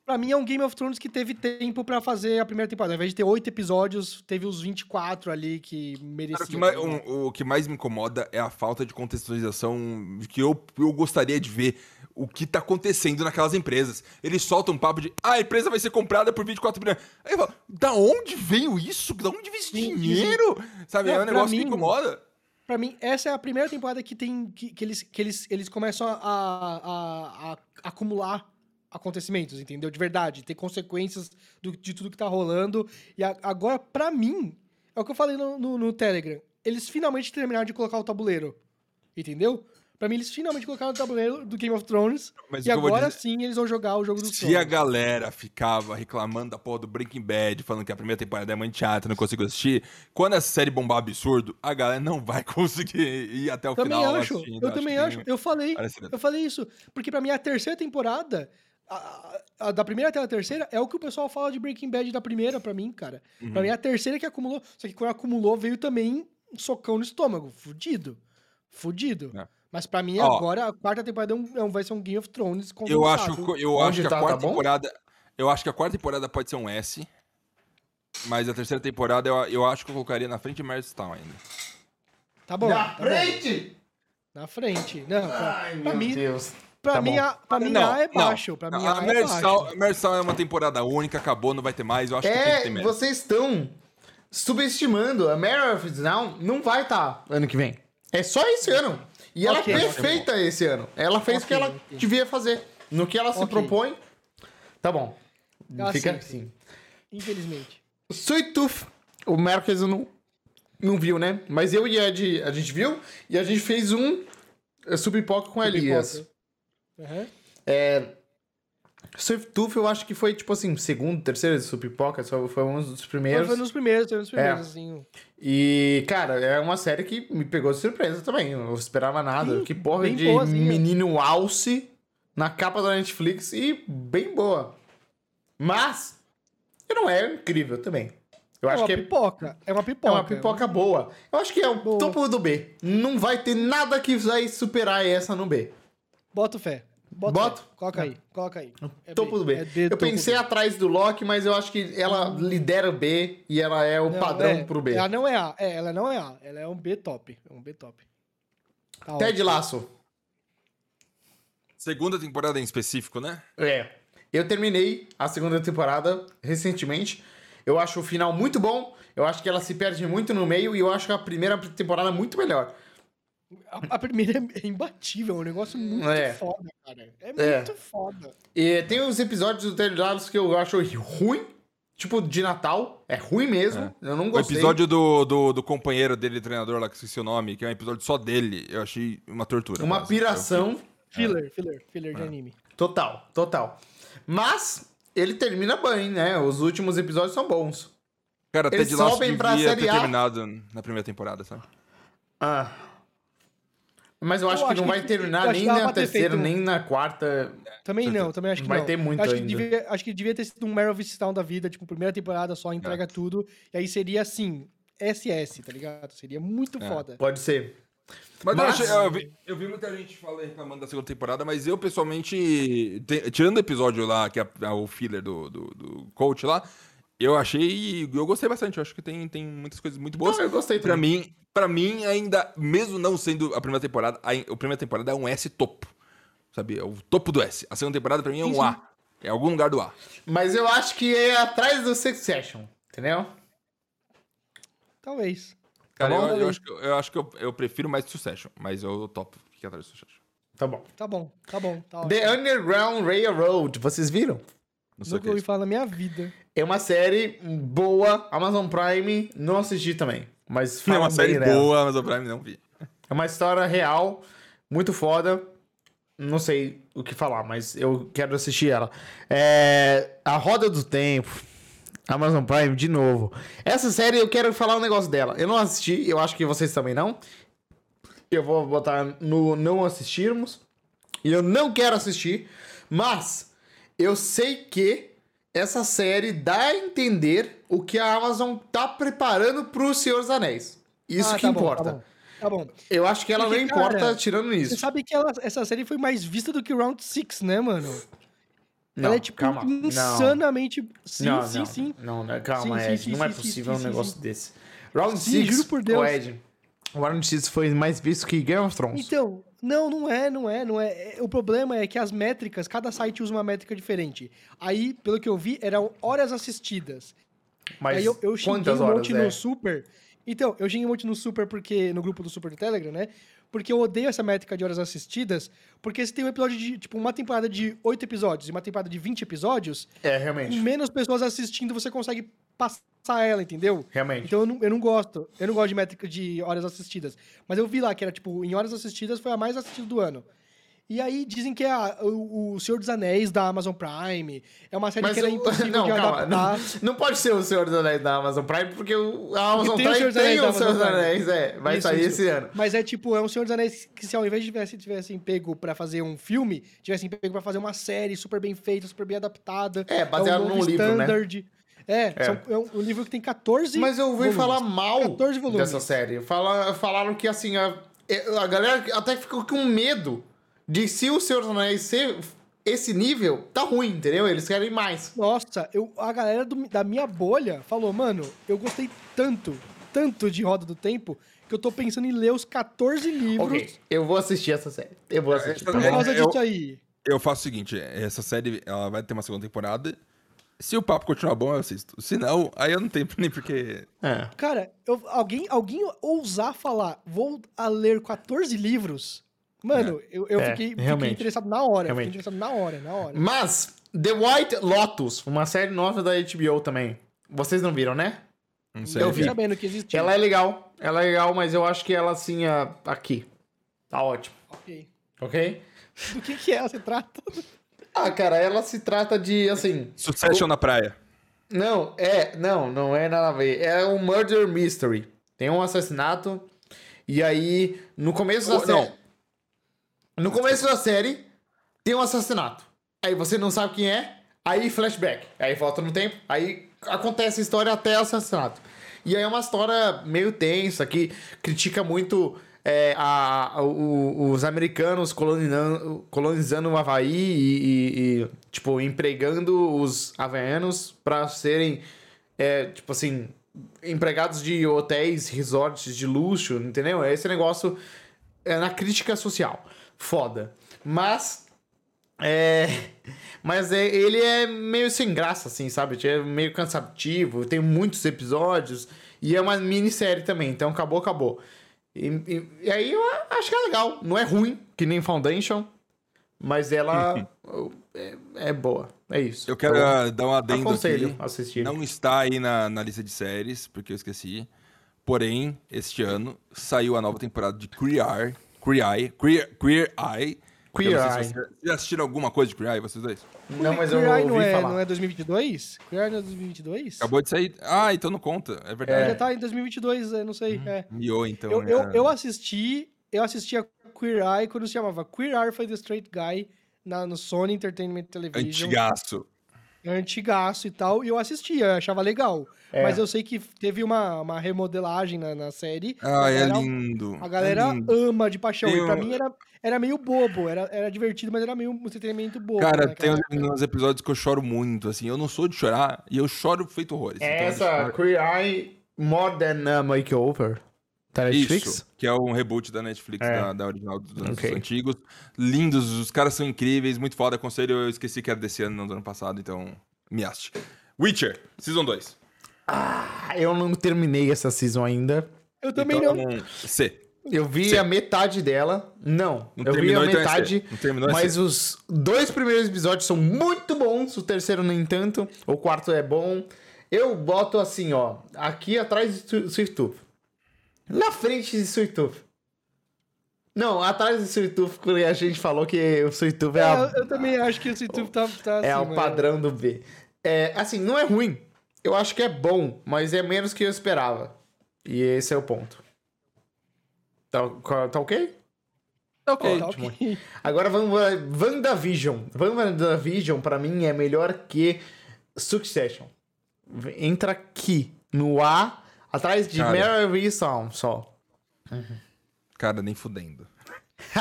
Pra mim é um Game of Thrones que teve tempo pra fazer a primeira temporada. Ao invés de ter oito episódios, teve os 24 ali que Cara, merecia. o, que mais, um- o que mais me incomoda é a falta de contextualização que eu, eu gostaria de ver o que tá acontecendo naquelas empresas. Eles soltam um papo de ah, a empresa vai ser comprada por 24 bilhões. Aí eu falo, da onde veio isso? Da onde veio esse dinheiro? Sabe, Não, é um negócio que mim- incomoda. Pra mim, essa é a primeira temporada que tem. que, que eles, que eles, eles começam a, a- a acumular acontecimentos, entendeu? De verdade, ter consequências do- de tudo que tá rolando. E a- agora, pra mim, é o que eu falei no, no- no Telegram. Eles finalmente terminaram de colocar o tabuleiro. Entendeu? Pra mim, eles finalmente colocaram o tabuleiro do Game of Thrones. Mas e agora dizer- sim eles vão jogar o jogo do Se a galera ficava reclamando da porra do Breaking Bad, falando que a primeira temporada é muito chata, não consigo assistir, quando essa série bombar absurdo, a galera não vai (laughs) conseguir ir até o Também final acho, assistindo. eu também que acho. Eu falei, parece- eu falei isso. Porque pra mim a terceira temporada, a, a- a da primeira até a terceira, é o que o pessoal fala de Breaking Bad da primeira pra mim, cara. Uhum. Pra mim a terceira que acumulou. Só que quando acumulou veio também um socão no estômago. Fudido. Fudido. É. Mas pra mim Ó. agora a quarta temporada é um- é um- vai ser um Game of Thrones Eu acho, eu acho que tá, a tá quarta bom? temporada. Eu acho que a quarta temporada pode ser um S. Mas a terceira temporada eu, eu acho que eu colocaria na frente de Marstown ainda. Tá bom. Na tá bom. frente! Na frente. Não, pra, Ai, pra meu mim, Deus. Pra Tá mim, a, pra mim A é baixo. Pra mim a A é baixo. a Marstown é uma temporada única, acabou, não vai ter mais. Eu acho que tem que ter É, mesmo. vocês estão subestimando. A Mare of Now não vai estar ano que vem. É só esse ano. E ela Ok. é perfeita esse ano. Ela fez o que ela ok. devia fazer. No que ela se propõe. Tá bom. Ah, Fica sim. assim. Infelizmente. Sweet Tooth. O Marcos não, não viu, né? Mas eu e Ed, a gente viu. E a gente fez um eh, Supipoca com Elias. Aham. É, Sweet Tooth eu acho que foi, tipo assim, segundo, terceiro de Supipoca. Só foi um dos primeiros. Foi nos primeiros, foi nos primeiros, É. assim. E, cara, é uma série que me pegou de surpresa também. Eu não esperava nada. Sim, que porra de boazinha. menino alce na capa da Netflix e bem boa. Mas, não é incrível também. Eu É acho uma que é, pipoca. É uma é pipoca. uma pipoca boa. Eu acho que é o Boa. topo do B. Não vai ter nada que vai superar essa no B. Bota fé. Bota Boto? fé. Coloca aí. Coloca aí. É topo do B. É D, eu pensei B. atrás do Loki, mas eu acho que ela lidera o B e ela é o Não, padrão é, pro B. Ela não é A. É, ela não é A. Ela é um B top. É um B top. Tá Ted ótimo. Laço. Segunda temporada em específico, né? É. Eu terminei a segunda temporada recentemente. Eu acho o final muito bom. Eu acho que ela se perde muito no meio e eu acho que a primeira temporada é muito melhor. A, a primeira é (laughs) imbatível. É um negócio muito É. foda, cara. É, É. muito foda. E tem os episódios do Ted Lasso que eu acho ruim. Tipo, de Natal. É ruim mesmo. Eu não O gostei. episódio do, do, do companheiro dele, treinador lá, que esqueci o nome, que é um episódio só dele, eu achei uma tortura. Uma quase. piração Filler, filler, filler de anime. total, total. Mas ele termina bem, né? Os últimos episódios são bons. Cara, Eles Ted Lasso sobem pra devia ter terminado na primeira temporada, sabe? Ah. Mas eu acho Eu que acho não que- vai terminar nem que na terceira, feito nem na quarta. Também não, também acho que Vai não. ter muito acho que, ainda. devia, acho que devia ter sido um of Easttown da vida, tipo, primeira temporada só, entrega tudo. E aí seria assim, SS, tá ligado? Seria muito É. foda. Pode ser. Mas, Mas- Eu, achei- eu vi, eu vi muita gente falando, reclamando da segunda temporada, mas eu pessoalmente, te- tirando o episódio lá, que é, é o filler do, do, do coach lá, eu achei. Eu gostei bastante. Eu acho que tem, tem muitas coisas muito boas. Não, eu gostei Pra também. mim, pra mim, ainda, mesmo não sendo a primeira temporada, a, a primeira temporada é um S topo. Sabe? É o topo do S. A segunda temporada, pra mim, é um A. É algum lugar do A. Mas eu acho que é atrás do Succession, entendeu? Talvez. Cara, bom? eu, eu acho que, eu, acho que eu, eu prefiro mais Succession, mas eu topo que é atrás do Succession. Tá bom. Tá bom, tá bom. Tá The. Underground Railroad, vocês viram? Não sei Nunca que é ouvi falar na minha vida. É uma série boa, Amazon Prime, não assisti também. Mas É fala uma bem série dela. boa, mas o Prime não vi. É uma história real, muito foda. Não sei o que falar, mas eu quero assistir ela. É... A Roda do Tempo. Amazon Prime, de novo. Essa série eu quero falar um negócio dela. Eu não assisti, eu acho que vocês também não. Eu vou botar no não assistirmos. E eu não quero assistir. Mas eu sei que essa série dá a entender o que a Amazon tá preparando pro Senhor dos Anéis. Isso Ah, que tá bom, importa. Tá bom. Tá bom. Eu acho que ela Porque, não importa cara, tirando Você isso. sabe que ela- essa série foi mais vista do que Round 6, né, mano? Não, ela é, tipo, calma. Não. insanamente... Sim, não, sim, não, sim. Não, não, calma, Sim, Ed. sim, não é possível um negócio desse. Round Sim, 6, juro por Deus. Ed. Round 6 foi mais visto que Game of Thrones. Então, não, não é, não é, não é. É, O problema é que as métricas, cada site usa uma métrica diferente. Aí, pelo que eu vi, eram horas assistidas. Mas Aí eu, eu xinguei quantas um horas monte é? no Super. Então, eu xinguei um monte no Super porque. No grupo do Super do Telegram, né? Porque eu odeio essa métrica de horas assistidas. Porque se tem um episódio de. Tipo, uma temporada de 8 episódios e uma temporada de 20 episódios, É, com realmente. menos pessoas assistindo, você consegue passar ela, entendeu? Realmente. Então eu não, eu não gosto. Eu não gosto de métrica de horas assistidas. Mas eu vi lá que era, tipo, em horas assistidas foi a mais assistida do ano. E aí dizem que é a- o, o Senhor dos Anéis da Amazon Prime. É uma série Mas que era o- impossível (laughs) não, de calma. Não, adaptar. não pode ser o Senhor dos Anéis da Amazon Prime, porque o, a Amazon Prime tem o Senhor dos. Anéis, é. Vai Isso, sair isso. esse ano. Mas é tipo, é um Senhor dos Anéis que se ao invés de tivessem, tivessem pego pra fazer um filme, tivessem pego pra fazer uma série super bem feita, super bem adaptada. É, baseado um num livro, né? É, É. são- é um, um livro que tem 14 Mas eu ouvi volumes. falar mal 14 volumes. dessa série. Fala, falaram que, assim, a, a galera até ficou com medo de se o Senhor dos Anéis ser esse nível, tá ruim, entendeu? Eles querem mais. Nossa, eu, a galera do- da minha bolha falou, mano, eu gostei tanto, tanto de Roda do Tempo, que eu tô pensando em ler os 14 livros Ok, eu vou assistir essa série. Eu vou assistir. essa- tá por causa disso aí. Eu faço o seguinte, essa série ela vai ter uma segunda temporada. Se o papo continuar bom, eu assisto. Se não, aí eu não tenho nem porque. É. Cara, eu- alguém, alguém ousar falar, vou a ler 14 livros, mano, eu, eu É, fiquei, fiquei interessado na hora. Realmente. Fiquei interessado na hora, na hora. Mas, The White Lotus, uma série nova da HBO também. Vocês não viram, né? Não sei. Eu vi. vi sabendo que existia. Ela é legal. Ela é legal, mas eu acho que ela, assim, é aqui. Tá ótimo. Ok. Ok? Do que que ela se trata? Ah, cara, ela se trata de, assim... Succession na praia. Não, é... Não, não é nada a ver. É um murder mystery. Tem um assassinato. E aí, no começo da Oh, série... não. No começo da série, tem um assassinato. Aí você não sabe quem é. Aí flashback. Aí volta no tempo. Aí acontece a história até o assassinato. E aí é uma história meio tensa que critica muito é, a, a- o- os americanos colonizando, colonizando o Havaí e, e- e, tipo, empregando os havaianos para serem, é, tipo assim, empregados de hotéis, resorts de luxo, entendeu? Esse negócio é na crítica social. Foda. Mas é. (laughs) Mas é, ele é meio sem graça, assim, sabe? É meio cansativo, tem muitos episódios. E é uma minissérie também, então acabou, acabou. E, e- e aí eu acho que é legal. Não é ruim, que nem Foundation, mas ela (laughs) é, é boa. É isso. Eu quero Então, ah, dar um adendo aconselho aqui. assistir. Não está aí na, na lista de séries, porque eu esqueci. Porém, este ano saiu a nova temporada de Queer Eye. Queer Eye. Queer, Queer Eye. Queer Eu sei se Eye. vocês- assistiram alguma coisa de Queer Eye, vocês dois? Não, mas eu Queer Eye ouvi não é, falar. não é 2022? Queer Eye não é 2022? Acabou de sair. Ah, então não conta. É Ele verdade. Já tá em 2022, eu não sei. é. Miou, então. Eu, eu, é. eu assisti, eu assisti a Queer Eye quando se chamava Queer Eye for the Straight Guy na, no Sony Entertainment Television. Antigaço. Antigaço e tal, e eu assistia, eu achava legal. É. Mas eu sei que teve uma, uma remodelagem na, na série. Ah, é lindo. a galera é lindo. ama de paixão. Tem E pra um- mim era, era meio bobo, era, era divertido, mas era meio um entretenimento bobo. Cara, né, tem uns, cara? episódios que eu choro muito, assim. Eu não sou de chorar e eu choro feito horrores. É Então, essa Queer Eye More Than a Makeover. Tá na Netflix? Isso, que é um reboot da Netflix, É. da, da original dos anos Ok. antigos. Lindos, os caras são incríveis, muito foda. Aconselho, eu esqueci que era desse ano, não do ano passado, então me ache. Witcher, Season 2. Ah, eu não terminei essa season ainda. Eu também então, não. C. Eu vi Sim. a metade dela. Não, Não eu vi a terminou, então é metade. C. Não terminou, é mas C. os dois primeiros episódios são muito bons, o terceiro nem tanto, o quarto é bom. Eu boto assim, ó, aqui atrás de Su- Sweet Tooth. Na frente de Tooth. Não, atrás Tooth, porque a gente falou que o Tooth é, É, a- eu, eu também acho que esse YouTube tá, tá é assim, o padrão do B. É, assim, não é ruim. Eu acho que é bom, mas é menos que eu esperava. E esse é o ponto. Tá, tá ok? Tá ok. Tá Ótimo. ok. Agora vamos WandaVision. WandaVision, pra mim, é melhor que Succession. Entra aqui, no A, atrás de Cara. Mary Song só. Cara, nem fudendo. (laughs)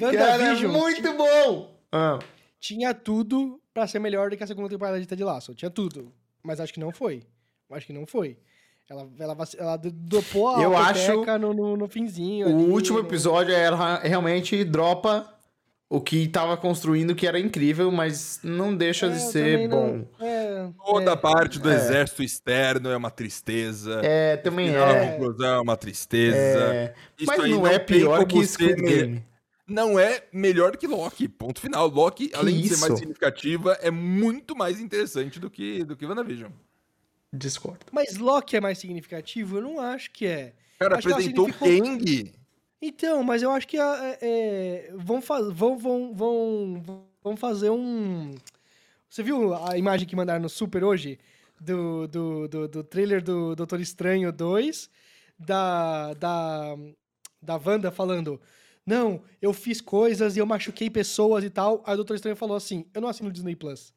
Cara, é muito bom! Ah, tinha tudo pra ser melhor do que a segunda temporada de Ted Lasso. Tinha tudo. Mas acho que não foi. Acho que não foi. Ela, ela, ela dopou a Eu acho- no, no, no finzinho. o ali, último no- episódio, ela realmente dropa o que tava construindo, que era incrível, mas não deixa É, de ser bom. não- É, Toda é. a parte do exército externo é uma tristeza. É, também Final é. conclusão é uma tristeza. É, Isso mas aí não, é pior que Squid me- Game. Não é melhor que Loki. Ponto final. Loki, além de ser mais isso? significativa, é muito mais interessante do que, do que WandaVision. Discordo. Mas Loki é mais significativo? Eu não acho que é. Cara, Acho que apresentou o significou- Kang. Então, mas eu acho que a- é, é, vão, vão, vão, vão, vão fazer um. Você viu a imagem que mandaram no Super hoje? Do, do, do, do trailer do Doutor Estranho 2, da, da, da Wanda falando. Não, eu fiz coisas e eu machuquei pessoas e tal. Aí o Doutor Estranho falou assim: Eu não assino Disney Plus.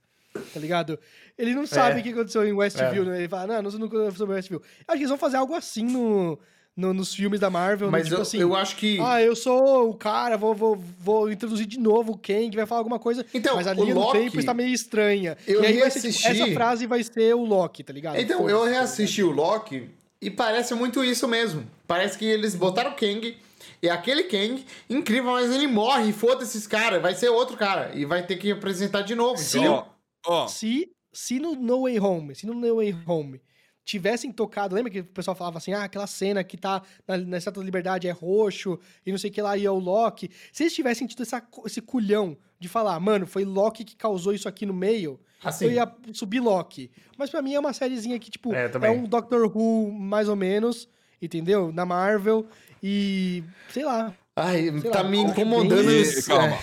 Tá ligado? Ele não sabe É. o que aconteceu em Westview, né? Ele fala, não, não sei nunca sobre Westview. Acho que eles vão fazer algo assim no, no- nos filmes da Marvel. Mas tipo eu, assim, eu acho que. ah, eu sou o cara, vou, vou, vou introduzir de novo o Kang, vai falar alguma coisa. Então, mas a o linha do Loki- tempo está meio estranha. Eu e aí vai ser, tipo, reassisti- essa frase vai ser o Loki, tá ligado? Então, eu Foda-se, reassisti o Loki e parece muito isso mesmo. Parece que eles botaram o Kang e aquele Kang, incrível, mas ele morre, foda-se esse cara, vai ser outro cara e vai ter que apresentar de novo, Sim. entendeu? Ó, ó, Se, se no No Way Home, se no No Way Home tivessem tocado, lembra que o pessoal falava assim, ah, aquela cena que tá na, na Estátua da Liberdade é roxo e não sei o que lá, e é o Loki. Se eles tivessem tido essa, esse culhão de falar, mano, foi Loki que causou isso aqui no meio, Assim. eu ia subir Loki. Mas pra mim é uma sériezinha que, tipo, É, é, um Doctor Who mais ou menos, entendeu? Na Marvel. E, sei lá. Ai, Sei tá lá, me acho incomodando isso. calma, é.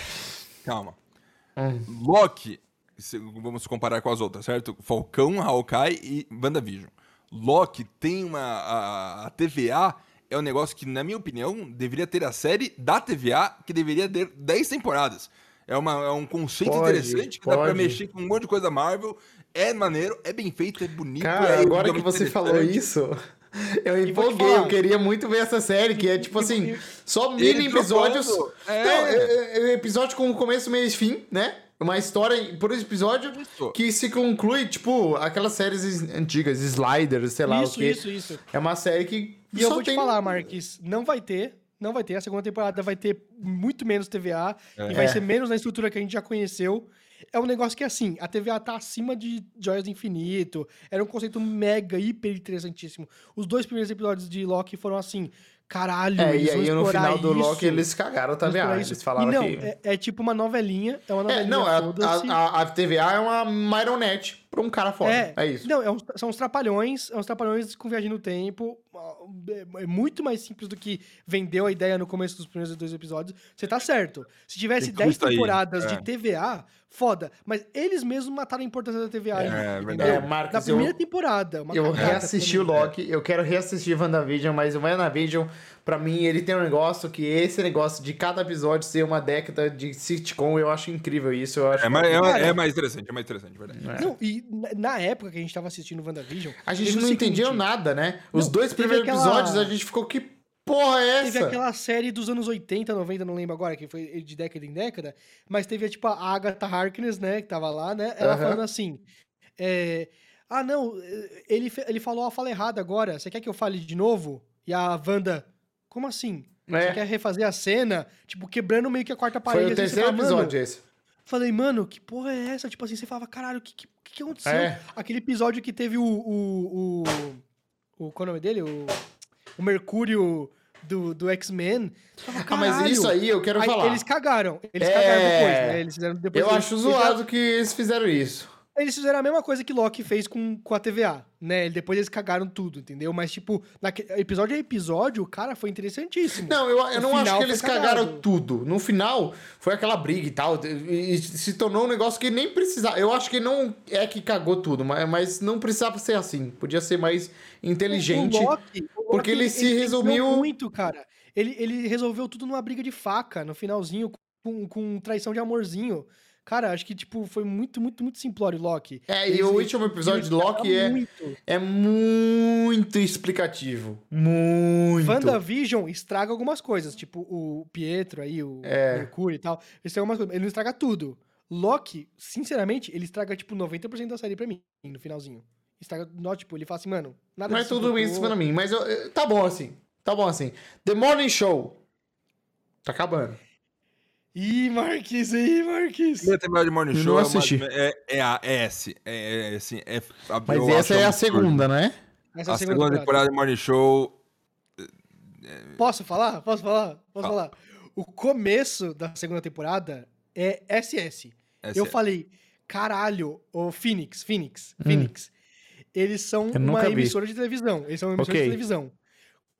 calma. Loki, vamos comparar com as outras, certo? Falcão, Hawkeye e WandaVision. Loki tem uma. A, a TVA é um negócio que, na minha opinião, deveria ter a série da TVA, que deveria ter 10 temporadas. É, uma, é um conceito Pode, interessante que dá pra pode. mexer com um monte de coisa Marvel. É maneiro, é bem feito, é bonito. Cara, é agora que você falou isso, (laughs) eu empolguei. Eu queria muito ver essa série, que é tipo assim, só mini episódios. é. É, é- é episódio com começo, meio e fim, né? Uma história por episódio Isso. que se conclui, tipo, aquelas séries antigas, Sliders, sei lá o Isso, quê. isso, isso. É uma série que. E eu vou te tem- falar, Marques, não vai ter, não vai ter. A segunda temporada vai ter muito menos TVA e vai É. ser menos na estrutura que a gente já conheceu. É um negócio que, assim, a TVA tá acima de Joias do Infinito. Era um conceito mega, hiper interessantíssimo. Os dois primeiros episódios de Loki foram assim, caralho, É, e aí no final do isso, Loki eles cagaram também. Ah, eles falaram e não, que. é, é tipo uma novelinha, é uma É, novelinha, não, a, foda-se. a, a, a TVA é uma marionete pra um cara foda. É, isso. Não, é uns- são os trapalhões, é uns trapalhões com viagem no tempo. É, é muito mais simples do que vendeu a ideia no começo dos primeiros dois episódios. Você tá certo. Se tivesse Tem 10 custo aí, temporadas é. de TVA, foda. Mas eles mesmos mataram a importância da TVA. É, entendeu? verdade. É, Marcos, Na primeira eu- temporada. uma Eu reassisti o. Loki, eu quero reassistir WandaVision, mas o WandaVision, pra mim, ele tem um negócio que esse negócio de cada episódio ser uma década de sitcom, eu acho incrível isso. Eu acho É, mais, é, é mais interessante, é mais interessante, verdade. Não, e na- época que a gente tava assistindo WandaVision... A gente teve não seguinte, entendia nada, né? Os Não, dois teve primeiros aquela- episódios a gente ficou, que porra é Teve essa? aquela série dos anos 80, 90, não lembro agora, que foi de década em década, mas teve, tipo, a Agatha Harkness, né, que tava lá, né, ela falando assim, é, ah, não, eh, ele, ele falou a fala errada agora, você quer que eu fale de novo? E a Wanda, como assim? Você É, quer refazer a cena? Tipo, quebrando meio que a quarta foi parede. o assim, você terceiro fala, "Mano", episódio esse. Falei, mano, que porra é essa? Tipo assim, você falava, caralho, o que, que, que aconteceu? É. Aquele episódio que teve o. O. o, o qual é o nome dele? O, o Mercúrio do, do X-Men. Você Ah, mas isso aí eu quero Aí falar. Eles cagaram. Eles É. cagaram depois, né? Eles fizeram depois. Eu eles- acho eles zoado que eles fizeram isso. Eles fizeram a mesma coisa que Loki fez com, com a TVA, né? Depois eles cagaram tudo, entendeu? Mas, tipo, naque, episódio a episódio, cara, foi interessantíssimo. Não, eu, eu O não acho que eles cagaram tudo. No final, foi aquela briga e tal. E, e se tornou um negócio que nem precisava. Eu acho que não é que cagou tudo, mas, mas não precisava ser assim. Podia ser mais inteligente. O Loki, o Loki, porque ele se tentou resumiu- muito, cara. Ele, ele resolveu tudo numa briga de faca no finalzinho, com, com traição de amorzinho. Cara, acho que, tipo, foi muito, muito, muito simplório, Loki. É, e Eles- o último episódio de Loki é, Muito. é muito explicativo. Muito. WandaVision estraga algumas coisas, tipo o Pietro aí, o É. Mercúrio e tal. Ele estraga algumas coisas. Ele não estraga tudo. Loki, sinceramente, ele estraga, tipo, 90% da série pra mim, no finalzinho. Estraga, não, tipo, ele fala assim, mano, nada Mas disso tudo cima de mim. Mas eu- tá bom assim. Tá bom assim. The Morning Show. Tá acabando. Ih, Marquis, ih, Marquis. Temporada de Morning Eu Show não é, assisti. é, é a é S. É, é, assim, é, Mas eu essa é a segunda, né? Essa é A segunda temporada de Morning Show. Posso falar? Posso falar? Posso Fala. falar? O começo da segunda temporada é SS. essa Eu é- falei, caralho, o Phoenix, Phoenix, Phoenix. Eles são uma vi. emissora de televisão. Eles são uma emissora Ok. de televisão.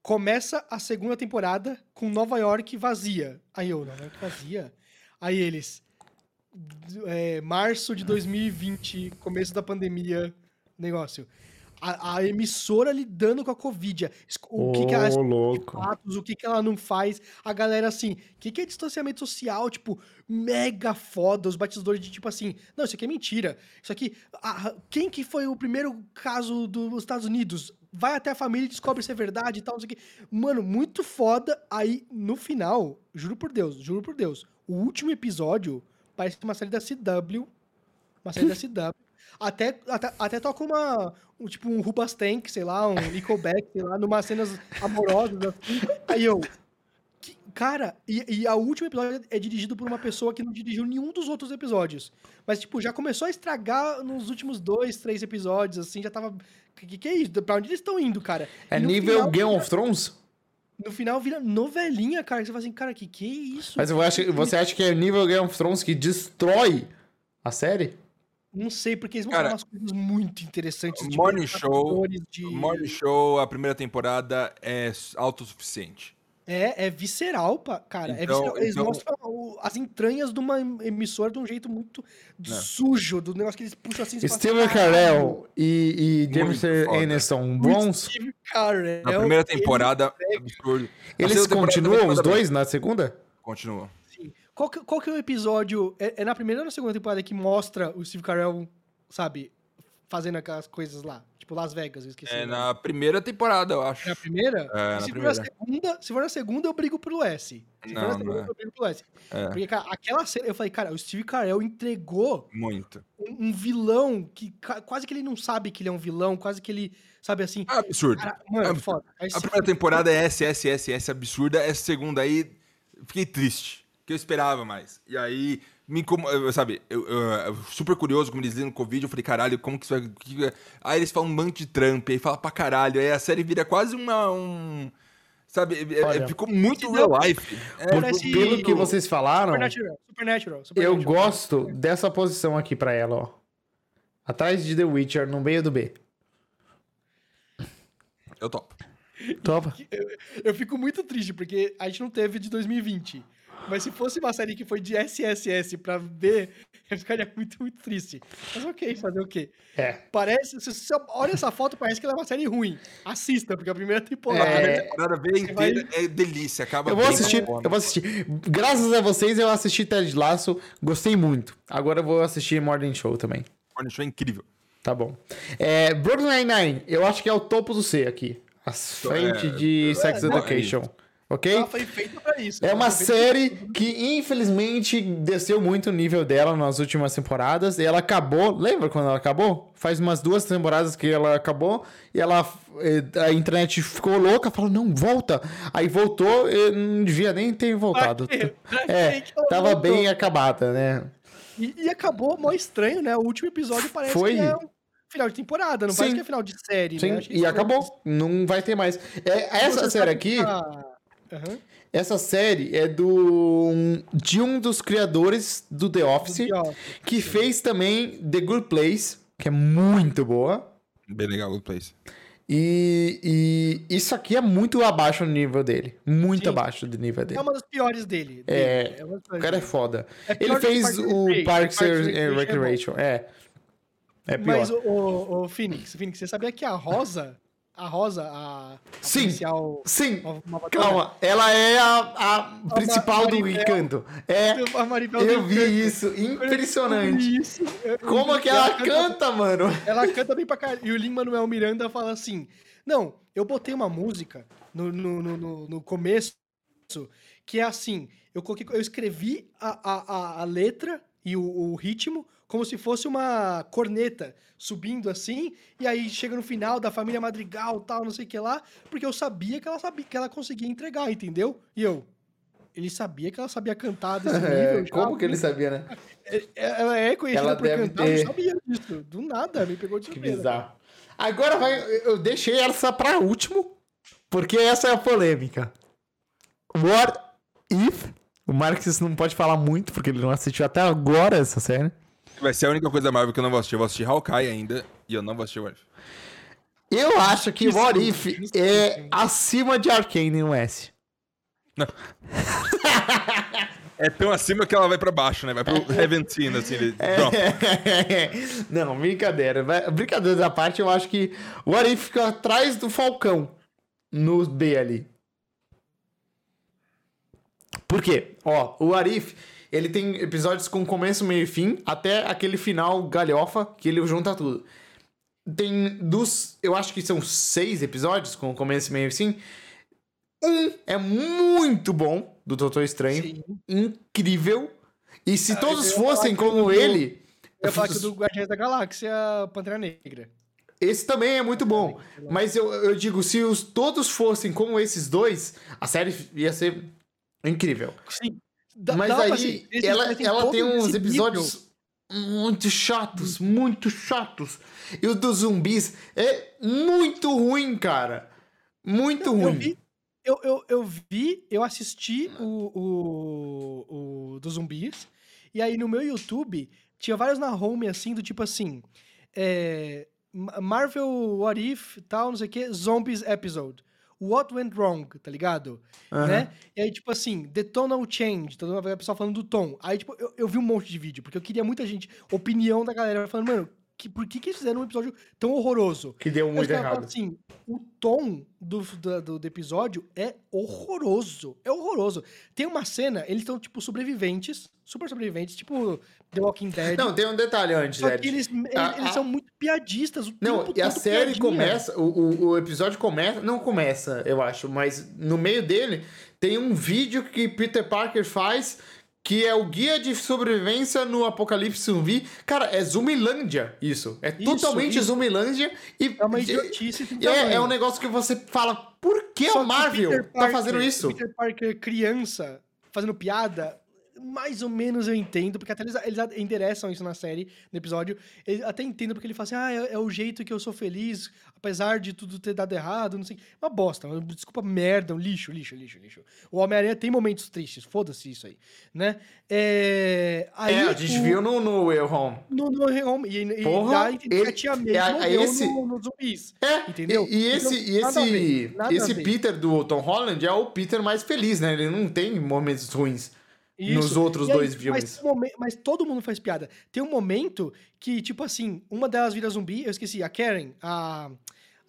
Começa a segunda temporada com Nova York vazia. Aí eu, Nova York vazia? Aí eles, é, março de 2020, começo da pandemia, negócio. A, a emissora lidando com a Covid. O que, que ela fatos, o que, que ela não faz. A galera, assim, o que, que é distanciamento social? Tipo, mega foda. Os batizadores de tipo assim, não, isso aqui é mentira. Isso aqui. ah, quem que foi o primeiro caso dos Estados Unidos? Vai até a família e descobre se é verdade e tal, não sei o quê. Mano, muito foda. Aí, no final, juro por Deus, juro por Deus, o último episódio parece uma série da CW. Uma série da (laughs) CW. Até, até, até toca uma. Um, tipo um Rubastank, sei lá, um Nickelback, sei lá, numas cenas amorosas assim. Aí eu. Cara, e, e a última episódio é dirigido por uma pessoa que não dirigiu nenhum dos outros episódios. Mas, tipo, já começou a estragar nos últimos dois, três episódios, assim, já tava. Que, que, é isso? Pra onde eles estão indo, cara? É E nível final- Game of Thrones? No final vira novelinha, cara. que Você fala assim, cara, que que é isso? Mas eu acho, você acha que é nível Game of Thrones que destrói a série? Não sei, porque eles vão Cara, falar umas coisas muito interessantes. tipo, Morning Show- De... Morning Show, a primeira temporada é autossuficiente. É, é visceral, cara. é Então- visceral. Eles então- mostram as entranhas de uma emissora de um jeito muito sujo, do negócio que eles puxam assim. assim, Steven "Caralho, Carell e, e James. Aniston bons? Steve Carell, Na primeira ele- temporada, absurdo. Eles temporada continuam, os manda bem. dois, na segunda? Continua. Sim. qual, que, qual que é o episódio? É, é na primeira ou na segunda temporada que mostra o Steve Carell, sabe, fazendo aquelas coisas lá? Tipo, Las Vegas, eu esqueci. É nome. na primeira temporada, eu acho. É na primeira? É, na se, for primeira. na segunda, se for na segunda, eu brigo pelo S. Se Não, for na segunda, é. eu brigo pelo S. É. Porque, cara, aquela cena, eu falei, cara, o Steve Carell entregou Muito. um, um vilão que quase que ele não sabe que ele é um vilão, quase que ele, sabe assim. Absurdo. Cara, mano, Absurdo. foda. Aí A primeira temporada é SSSS absurda, essa segunda aí fiquei triste, que eu esperava mais. E aí me incomo- eu- sabe, eu, eu- eu super curioso como eles dizem no Covid, eu falei, caralho, como que isso vai que- é?" Aí eles falam um monte de Trump, aí fala pra caralho, aí a série vira quase uma um sabe, é- é- Olha, ficou muito real life. É, Por- Parece- Pelo que vocês falaram, Supernatural, Supernatural, eu Supernatural. gosto dessa posição aqui pra ela, ó. Atrás de The Witcher, no meio do B. eu topo. Topa? Eu fico muito triste, porque a gente não teve de 2020. Mas se fosse uma série que foi de SSS pra B, (laughs) eu ficaria muito, muito triste. Mas ok, fazer o quê? É. Parece, se você olha essa foto, parece que ela é uma série ruim. Assista, porque a primeira temporada... É. A temporada B inteira é delícia, acaba Eu vou bem assistir, bacana. eu vou assistir. Graças a vocês, eu assisti Ted Lasso, gostei muito. Agora eu vou assistir Morning Show também. Morning Show é incrível. Tá bom. É, Brooklyn Nine-Nine, eu acho que é o topo do C aqui. À frente é, de Sex é, Education. Ok? Ela foi feita pra isso. É Ela uma série que, infelizmente, desceu muito o nível dela nas últimas temporadas. E ela acabou. Lembra quando ela acabou? Faz umas duas temporadas que ela acabou. E ela. eh, A internet ficou louca, falou: não, volta. Aí voltou, e não devia nem ter voltado. Pra quê? Pra É, quê ela tava voltou? bem acabada, né? E, e acabou mó estranho, né? O último episódio parece Foi. que é um final de temporada, não Sim. parece que é final de série, Sim, né? E acabou. Não vai ter mais. É, essa série aqui. que Aham. Essa série é do de um dos criadores do The Office, Do The Office. que fez também The Good Place, que é muito boa. Bem legal o Place. E, e isso aqui é muito abaixo do nível dele. Muito Sim. abaixo do nível dele. É uma das piores dele. É, dele. das O piores cara é dele. foda. É Ele fez o. Parks and é. Recreation. É. É pior. Mas, o, o, o Phoenix, Phoenix, você sabia que a Rosa, a Rosa, a, a Sim. policial... Sim. uma- uma Calma, ela é a, a principal do Maribel. canto. É, eu vi isso. Impressionante. Isso, Como que ela canta, mano? Ela canta bem pra caralho. E o Lin-Manuel Miranda fala assim, não, eu botei uma música no, no, no, no- no começo que é assim, eu, coloquei, eu escrevi a, a, a, a letra e o, o ritmo como se fosse uma corneta subindo assim, e aí chega no final da família Madrigal, tal, não sei o que lá, porque eu sabia que ela sabia que ela conseguia entregar, entendeu? E eu, ele sabia que ela sabia cantar desse (laughs) nível. É, como que ele sabia, né? É- Ela é conhecida Ela por deve cantar, eu ter- não sabia disso. Do nada, me pegou de Que surpresa. bizarro. Agora vai. Eu deixei essa pra último, porque essa é a polêmica. What if? O Marcos não pode falar muito, porque ele não assistiu até agora essa série. Vai ser a única coisa da Marvel que eu não vou assistir. Eu vou assistir Hawkeye ainda e eu não vou assistir What If. Eu acho que What If isso, é isso. acima de Arcane no S. (laughs) É tão acima que ela vai pra baixo, né? Vai pro Reventino, assim. Ele... É. (laughs) Não, brincadeira. Brincadeira da parte, eu acho que o What If fica atrás do Falcão no B ali. Por quê? Ó, o Arif, ele tem episódios com começo, meio e fim, até aquele final galhofa, que ele junta tudo. Tem dos, eu acho que são seis episódios com começo, meio e fim. Um é muito bom, do Doutor Estranho. Sim. Incrível. E se Ah, todos fossem como do- ele... Eu ia falar que (laughs) do Guardiões da Galáxia, Pantera Negra. Esse também é muito bom. Mas eu, eu digo, se os todos fossem como esses dois, a série ia ser incrível. Sim. Dá- Mas dá aí, ela, caras têm ela tem uns episódios muito chatos, muito chatos. E o dos zumbis é muito ruim, cara. Muito. Eu ruim. vi, eu, eu, eu vi, eu assisti o, o, o dos zumbis, e aí no meu YouTube tinha vários na home assim, do tipo assim, é, Ma- Marvel What If, tal, não sei o que, Zombies Episode. What went wrong, tá ligado? Aham. Né? E aí, tipo assim, The Tonal Change, todo o pessoal falando do tom. Aí, tipo, eu, eu vi um monte de vídeo, porque eu queria muita gente, opinião da galera, falando, mano, que, por que, que eles fizeram um episódio tão horroroso? Que deu muito errado. Assim, o tom do, do, do- episódio é horroroso. É horroroso. Tem uma cena, eles estão, tipo, sobreviventes, super sobreviventes, tipo The Walking Dead. Não, tem um detalhe antes, só Ed. que eles, eles, A- eles a- são muito piadistas. Não, e a série piadinha. começa, o, o, o episódio começa, não começa, eu acho, mas no meio dele tem um vídeo que Peter Parker faz que é o guia de sobrevivência no apocalipse zumbi. Cara, é Zumilândia isso. É Isso, totalmente isso. Zumilândia e É uma idiotice. é, é um negócio que você fala, por que Só que Marvel Peter tá fazendo isso? Peter Parker criança fazendo piada, mais ou menos eu entendo, porque até eles, eles endereçam isso na série, no episódio. Eu até entendo porque ele fala assim: ah, é, é o jeito que eu sou feliz, apesar de tudo ter dado errado, não sei. Uma bosta, uma desculpa merda, um lixo, lixo, lixo, lixo. O Homem-Aranha tem momentos tristes, foda-se isso aí, né? É, aí é, a gente o- viu no, no Way Home. no, no Home, e, e Porra, dá a entender que ele- a tia May é, é esse- no, no zumbis. É, Entendeu? E, e esse, Então, e nada a esse, ver, nada esse. Peter do Tom Holland é o Peter mais feliz, né? Ele não tem momentos ruins. Nos outros aí, dois filmes. Mas, mas todo mundo faz piada. Tem um momento que, tipo assim, uma delas vira zumbi, eu esqueci, a Karen, a.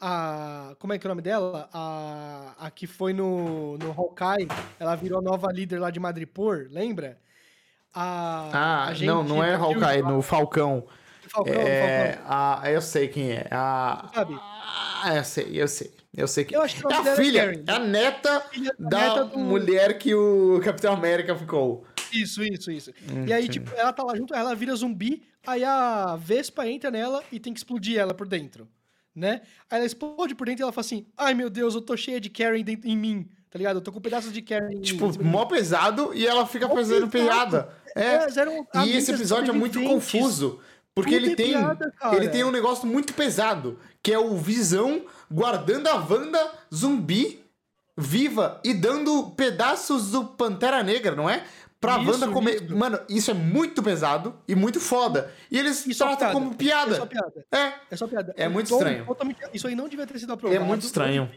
A. Como é que é o nome dela? A. A que foi no, no Hawkeye, ela virou a nova líder lá de Madripoor, lembra? A. Ah, a não, não é Hawkeye, lá, no Falcão. Falcão, É, Falcão. a, eu sei quem é. A, Sabe? Ah, eu sei, eu sei. Eu sei que Eu acho que é a é filha, Karen. é a neta Filha- a da neta do- mulher que o Capitão América ficou. Isso, isso, isso. Hum, e aí, tipo, ela tá lá junto, ela vira zumbi, aí a Vespa entra nela e tem que explodir ela por dentro, né? Aí ela explode por dentro e ela fala assim, ai meu Deus, eu tô cheia de Karen dentro, em mim, tá ligado? Eu tô com pedaços de Karen em Tipo, mim. mó pesado e ela fica Mó fazendo piada. É. Elas eram E esse episódio é muito confuso. Porque Tudo ele é tem, piada, ele tem um negócio muito pesado, que é o Visão guardando a Wanda zumbi viva e dando pedaços do Pantera Negra, não é? Pra Isso, Wanda comer. isso. Mano, isso é muito pesado e muito foda. E eles E só tratam piada. como piada. É só piada. É. É só piada. É muito estranho. Isso aí não devia ter sido aprovado. É muito estranho.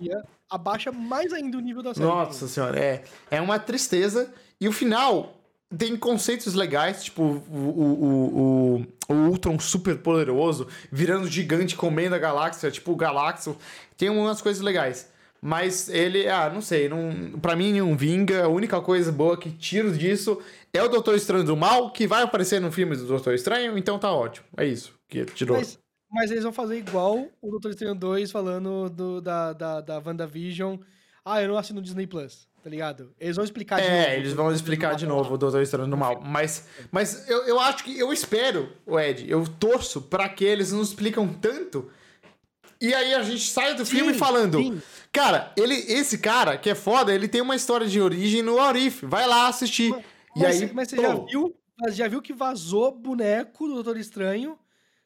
Abaixa mais ainda o nível da série. Nossa senhora, é, é uma tristeza. E o final tem conceitos legais, tipo o, o, o, o, Ultron super poderoso, virando gigante, comendo a galáxia, tipo o Galactus. Tem umas coisas legais. Mas ele, ah, não sei, não, pra mim não vinga. A única coisa boa que tiro disso é o Doutor Estranho do Mal, que vai aparecer no filme do Doutor Estranho, então tá ótimo. É isso que tirou. Mas, mas eles vão fazer igual o Doutor Estranho 2 falando do, da, da, da WandaVision. Ah, eu não assino Disney Plus, tá ligado? Eles vão explicar de novo. É, eles vão explicar de novo o Doutor Estranho do Mal. Mas, mas eu, eu acho que. Eu espero, o Ed, eu torço pra que eles não explicam tanto. E aí a gente sai do filme Sim, falando. sim. Cara, ele, esse cara que é foda, ele tem uma história de origem no Arif. Vai lá assistir. e Mas, aí. mas você pô, já viu, mas já viu que vazou boneco do Doutor Estranho?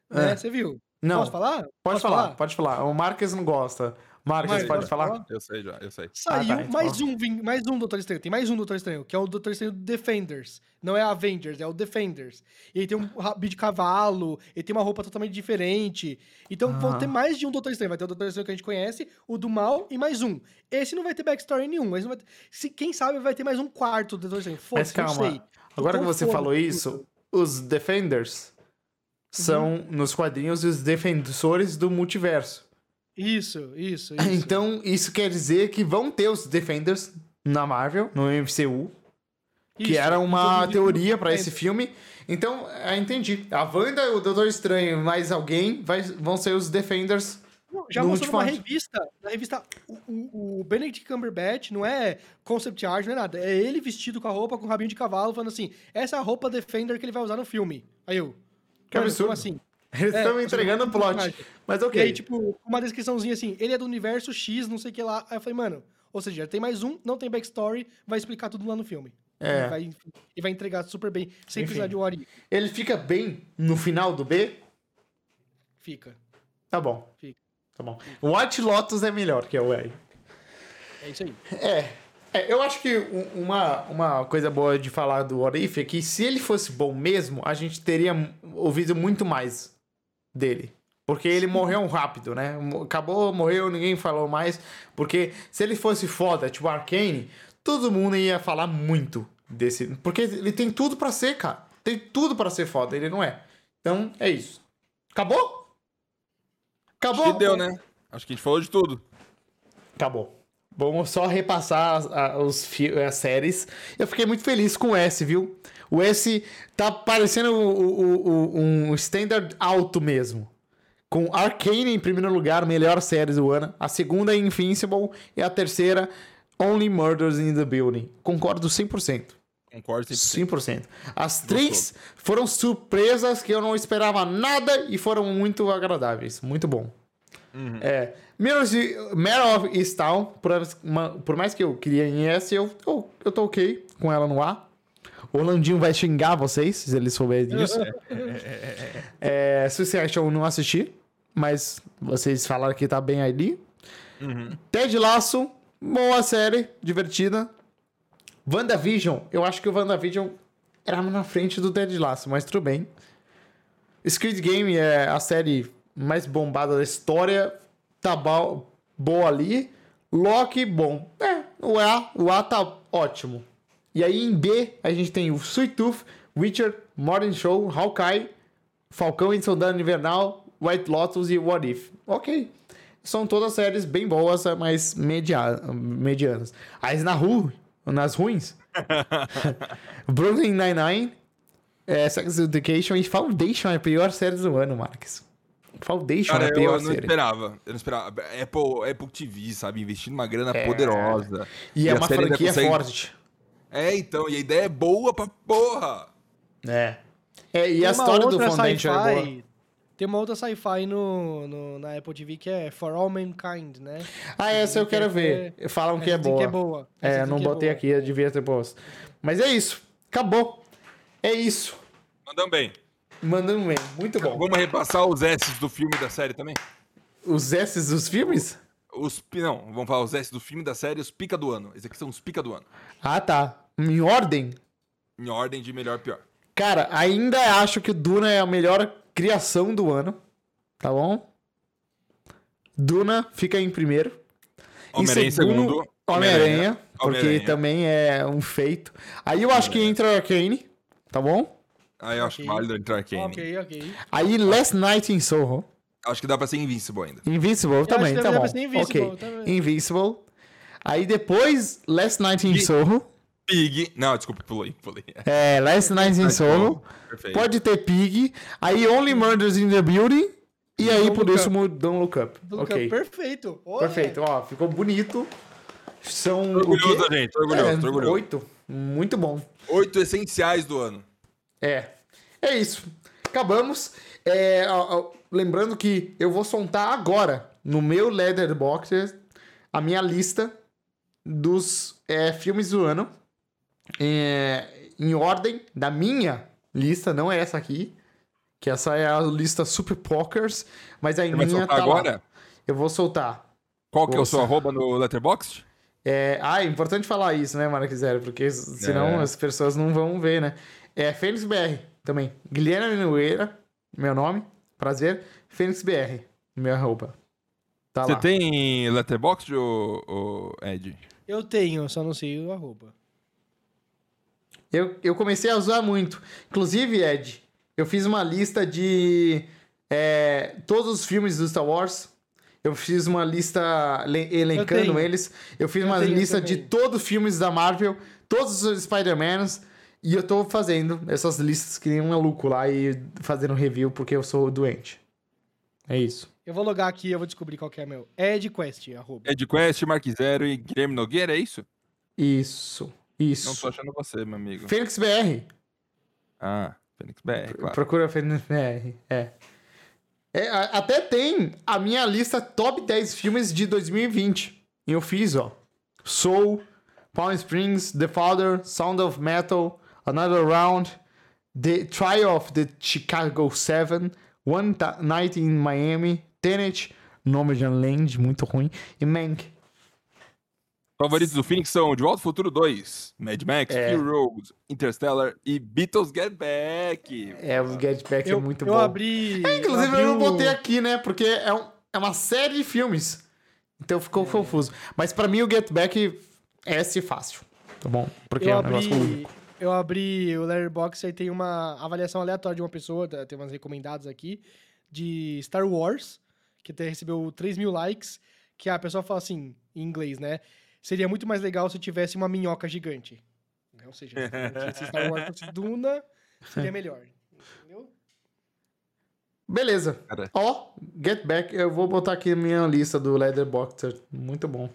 Né? É. Você viu? Não, Posso falar? pode Posso falar, pode falar. O Marques não gosta. Marques, Marques, pode falar? falar? Eu sei já, eu sei. Saiu Ah, tá, então. mais, um, mais um Doutor Estranho. Tem mais um Doutor Estranho, que é o Doutor Estranho Defenders. Não é Avengers, é o Defenders. E ele tem um rabo de cavalo, ele tem uma roupa totalmente diferente. Então vão Ah. ter mais de um Doutor Estranho. Vai ter o Doutor Estranho que a gente conhece, o do mal e mais um. Esse não vai ter backstory nenhum. Esse não vai ter... Se, quem sabe vai ter mais um quarto do Doutor Estranho. Mas Foda-se, não calma. sei. Agora que você falou isso, os Defenders são, nos quadrinhos, os defensores do multiverso. Isso, isso, (laughs) isso. Então, isso quer dizer que vão ter os Defenders na Marvel, no MCU, que Isso. era uma teoria pra esse filme. Então, é, entendi. A Wanda, o Doutor Estranho, mais alguém vai, vão ser os Defenders. Não, Já no mostrou numa revista. Na revista, o, o, Benedict Cumberbatch não é concept art, não é nada. É ele vestido com a roupa, com o rabinho de cavalo, falando assim: essa é a roupa Defender que ele vai usar no filme. Aí eu. Que "Mano, absurdo. Como assim? Eles É, estão entregando o plot. Mas E ok. aí, tipo, uma descriçãozinha assim: ele é do universo X, não sei o que lá. Aí eu falei, mano, ou seja, tem mais um, não tem backstory, vai explicar tudo lá no filme. É. E vai, e vai entregar super bem, sem Enfim. precisar de Ori. Ele fica bem no final do B? Fica. Tá bom. Fica. Tá bom. White Lotus é melhor que o E. É isso aí. É. É, eu acho que uma, uma coisa boa de falar do Orif é que se ele fosse bom mesmo, a gente teria ouvido muito mais dele. Porque ele morreu rápido, né? Acabou, morreu, ninguém falou mais. Porque se ele fosse foda, tipo Arcane, todo mundo ia falar muito desse. Porque ele tem tudo pra ser, cara. Tem tudo pra ser foda, ele não é. Então, é isso. Acabou? Acabou? Acho que deu, né? Acho que a gente falou de tudo. Acabou. Vamos só repassar as, a- os, fi- as séries. Eu fiquei muito feliz com o S, viu? O S tá parecendo o- o- o- um standard alto mesmo. Com Arcane em primeiro lugar, melhor série do ano. A segunda é Invincible. E a terceira, Only Murders in the Building. Concordo 100%. Concordo 100%. 100%. As três foram surpresas que eu não esperava nada e foram muito agradáveis. Muito bom. É, Mirrors Mare of Easttown, por, por mais que eu queria em S, eu, eu, eu tô ok com ela no A. O Orlandinho vai xingar vocês, se ele souber disso. é, (laughs) Succession eu não assisti, mas vocês falaram que tá bem ali. Ted Lasso, boa série, divertida. WandaVision, eu acho que o WandaVision era na frente do Ted Lasso, mas tudo bem. Squid Game é a série mais bombada da história, tá bo- boa ali. Loki, bom. É, o A, o A tá ótimo. E aí em B, a gente tem o Sweet Tooth, Witcher, Modern Show, Hawkeye, Falcão e Soldado Invernal, White Lotus e What If. Ok. São todas séries bem boas, mas media medianas. Aí na rua, nas ruins, (laughs) Brooklyn Nine-Nine, é, Sex Education e Foundation é a pior série do ano, Marques. Foundation Cara, é a eu, pior eu não esperava. Eu não esperava. Apple, Apple TV, sabe? Investindo uma grana poderosa. E, é a uma série ainda franquia consegue- forte. É, então. E a ideia é boa pra porra. É. É, e Tem a uma história do Foundation é boa. Tem uma outra sci-fi no, no- na Apple TV que é For All Mankind, né? Ah, essa eu quero que ver. é- Falam que é dizem boa. que é boa. Essa É, não é botei boa. aqui, eu devia ter posto. Mas é isso. Acabou. É isso. Mandando bem. Mandando bem. Muito bom. Vamos repassar os S's do filme e da série também? Os S dos filmes? Os, não, vamos falar os S do filme e da série os pica do ano. Esses aqui são os pica do ano. Ah, tá. Em ordem? Em ordem de melhor pior. Cara, ainda acho que o Duna é a melhor criação do ano. Tá bom? Duna fica em primeiro. Homem-Aranha em segundo. Homem-Aranha, porque Homem-Aranha. também é um feito. Aí eu acho que entra Arcane, tá bom? Aí eu acho válido entrar Arcane. Ok, ok. Aí Last Night in Soho. Acho que dá pra ser Invincible ainda. Invincible também, acho que tá dá bom. pra ser Invincible ok. também. Invincible. Aí depois Last Night in E- Soho. Pig. Não, desculpa, pulei, pulei. É, Last Night in Soho. Perfeito. Pode ter Pig. Aí Only Murders in the Building. E aí Don't por isso Don't Look Up. Do- ok. Perfeito. Olha. Perfeito, ó, ficou bonito. São Tô orgulhoso gente, tô orgulhoso, É, tô orgulhoso. Oito. Muito bom. Oito essenciais do ano. É. É isso. Acabamos. É, ó, ó, lembrando que eu vou soltar agora no meu Leatherbox a minha lista dos é, filmes do ano. É, em ordem da minha lista, não é essa aqui. Que essa é a lista Super Pokers. Mas a Você vai minha soltar tá agora? lá. Eu vou soltar. Qual que é o seu arroba no Letterboxd? É, ah, é importante falar isso, né, Marco Zero? Porque senão É. as pessoas não vão ver, né? É Fênix BR também. Guilherme Nogueira, meu nome, prazer. Fênix BR, minha roupa. Tá Você lá. tem Letterboxd, ou, ou Ed? Eu tenho, só não sei o arroba. Eu, eu comecei a usar muito. Inclusive, Ed, eu fiz uma lista de é, todos os filmes do Star Wars. Eu fiz uma lista le- elencando tenho. eles. Eu fiz Eu uma lista de todos os filmes da Marvel, todos os Spider-Mans. E eu tô fazendo essas listas que nem um maluco lá e fazendo review porque eu sou doente. É isso. Eu vou logar aqui e eu vou descobrir qual que é meu. EdQuest, arroba. EdQuest, Mark Zero e Guilherme Nogueira, é isso? Isso. Não Isso. tô achando você, meu amigo. Fênix BR. Ah, Fênix BR, claro. Procura Fênix BR. É. É, até tem a minha lista top 10 filmes de 2020. E eu fiz, ó. Soul, Palm Springs, The Father, Sound of Metal, Another Round, The Trial of the Chicago 7, One Night in Miami, Tenet, Nomadland Land, muito ruim, e Mank. Favoritos do Phoenix são De Volta ao Futuro 2, Mad Max, É. Fury Road, Interstellar e Beatles Get Back. É, o Get Back eu, é muito eu bom. abri. É, inclusive, abri eu não botei aqui, né? Porque é, um- é uma série de filmes. Então ficou confuso. Mas pra mim, o Get Back é esse fácil. Tá bom? Porque Eu é um negócio abri, único. Eu abri o Letterboxd e tem uma avaliação aleatória de uma pessoa, tá- tem umas recomendadas aqui, de Star Wars, que até recebeu 3 mil likes, que a pessoa fala assim, em inglês, né? Seria muito mais legal se tivesse uma minhoca gigante. Ou seja, se Star Wars fosse Duna, seria melhor. Entendeu? Beleza. Ó, Get Back, eu vou botar aqui a minha lista do Leatherboxer. Muito bom.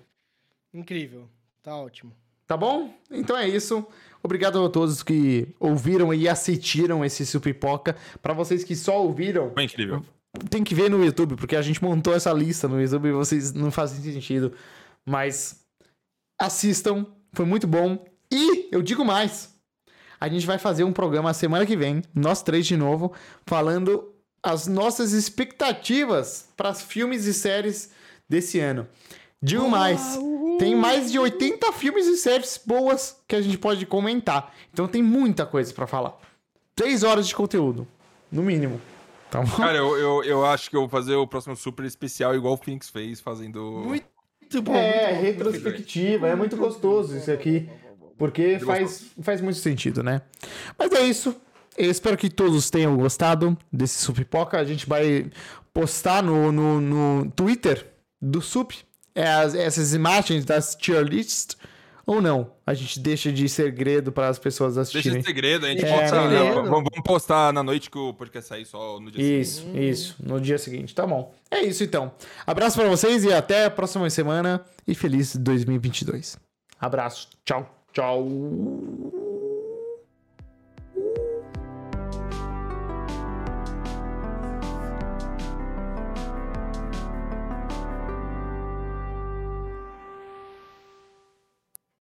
Incrível. Tá ótimo. Tá bom? Então é isso. Obrigado a todos que ouviram e assistiram esse Supipoca. Pra vocês que só ouviram, Foi incrível. tem que ver no YouTube, porque a gente montou essa lista no YouTube e vocês não fazem sentido. Mas assistam, foi muito bom. E eu digo mais: a gente vai fazer um programa semana que vem, nós três de novo, falando as nossas expectativas para os filmes e séries desse ano. Digo mais: tem mais de 80 filmes e séries boas que a gente pode comentar. Então tem muita coisa para falar. Três horas de conteúdo, no mínimo. Tá bom? Cara, eu, eu, eu acho que eu vou fazer o próximo super especial igual o Phoenix fez, fazendo. Muito bom. É, muito bom. retrospectiva, é muito gostoso isso aqui, porque faz, faz muito sentido, né? Mas é isso. Eu espero que todos tenham gostado desse Supipoca. A gente vai postar no, no, no Twitter do Sup essas imagens das tier lists ou não. A gente deixa de segredo para as pessoas Deixa assistirem. de segredo, a gente É, posta. melhor. vamos, postar na noite que o podcast sair só no dia Isso, isso, no dia seguinte, tá bom. É isso então. Abraço para vocês e até a próxima semana e feliz 2022. Abraço. Tchau. Tchau.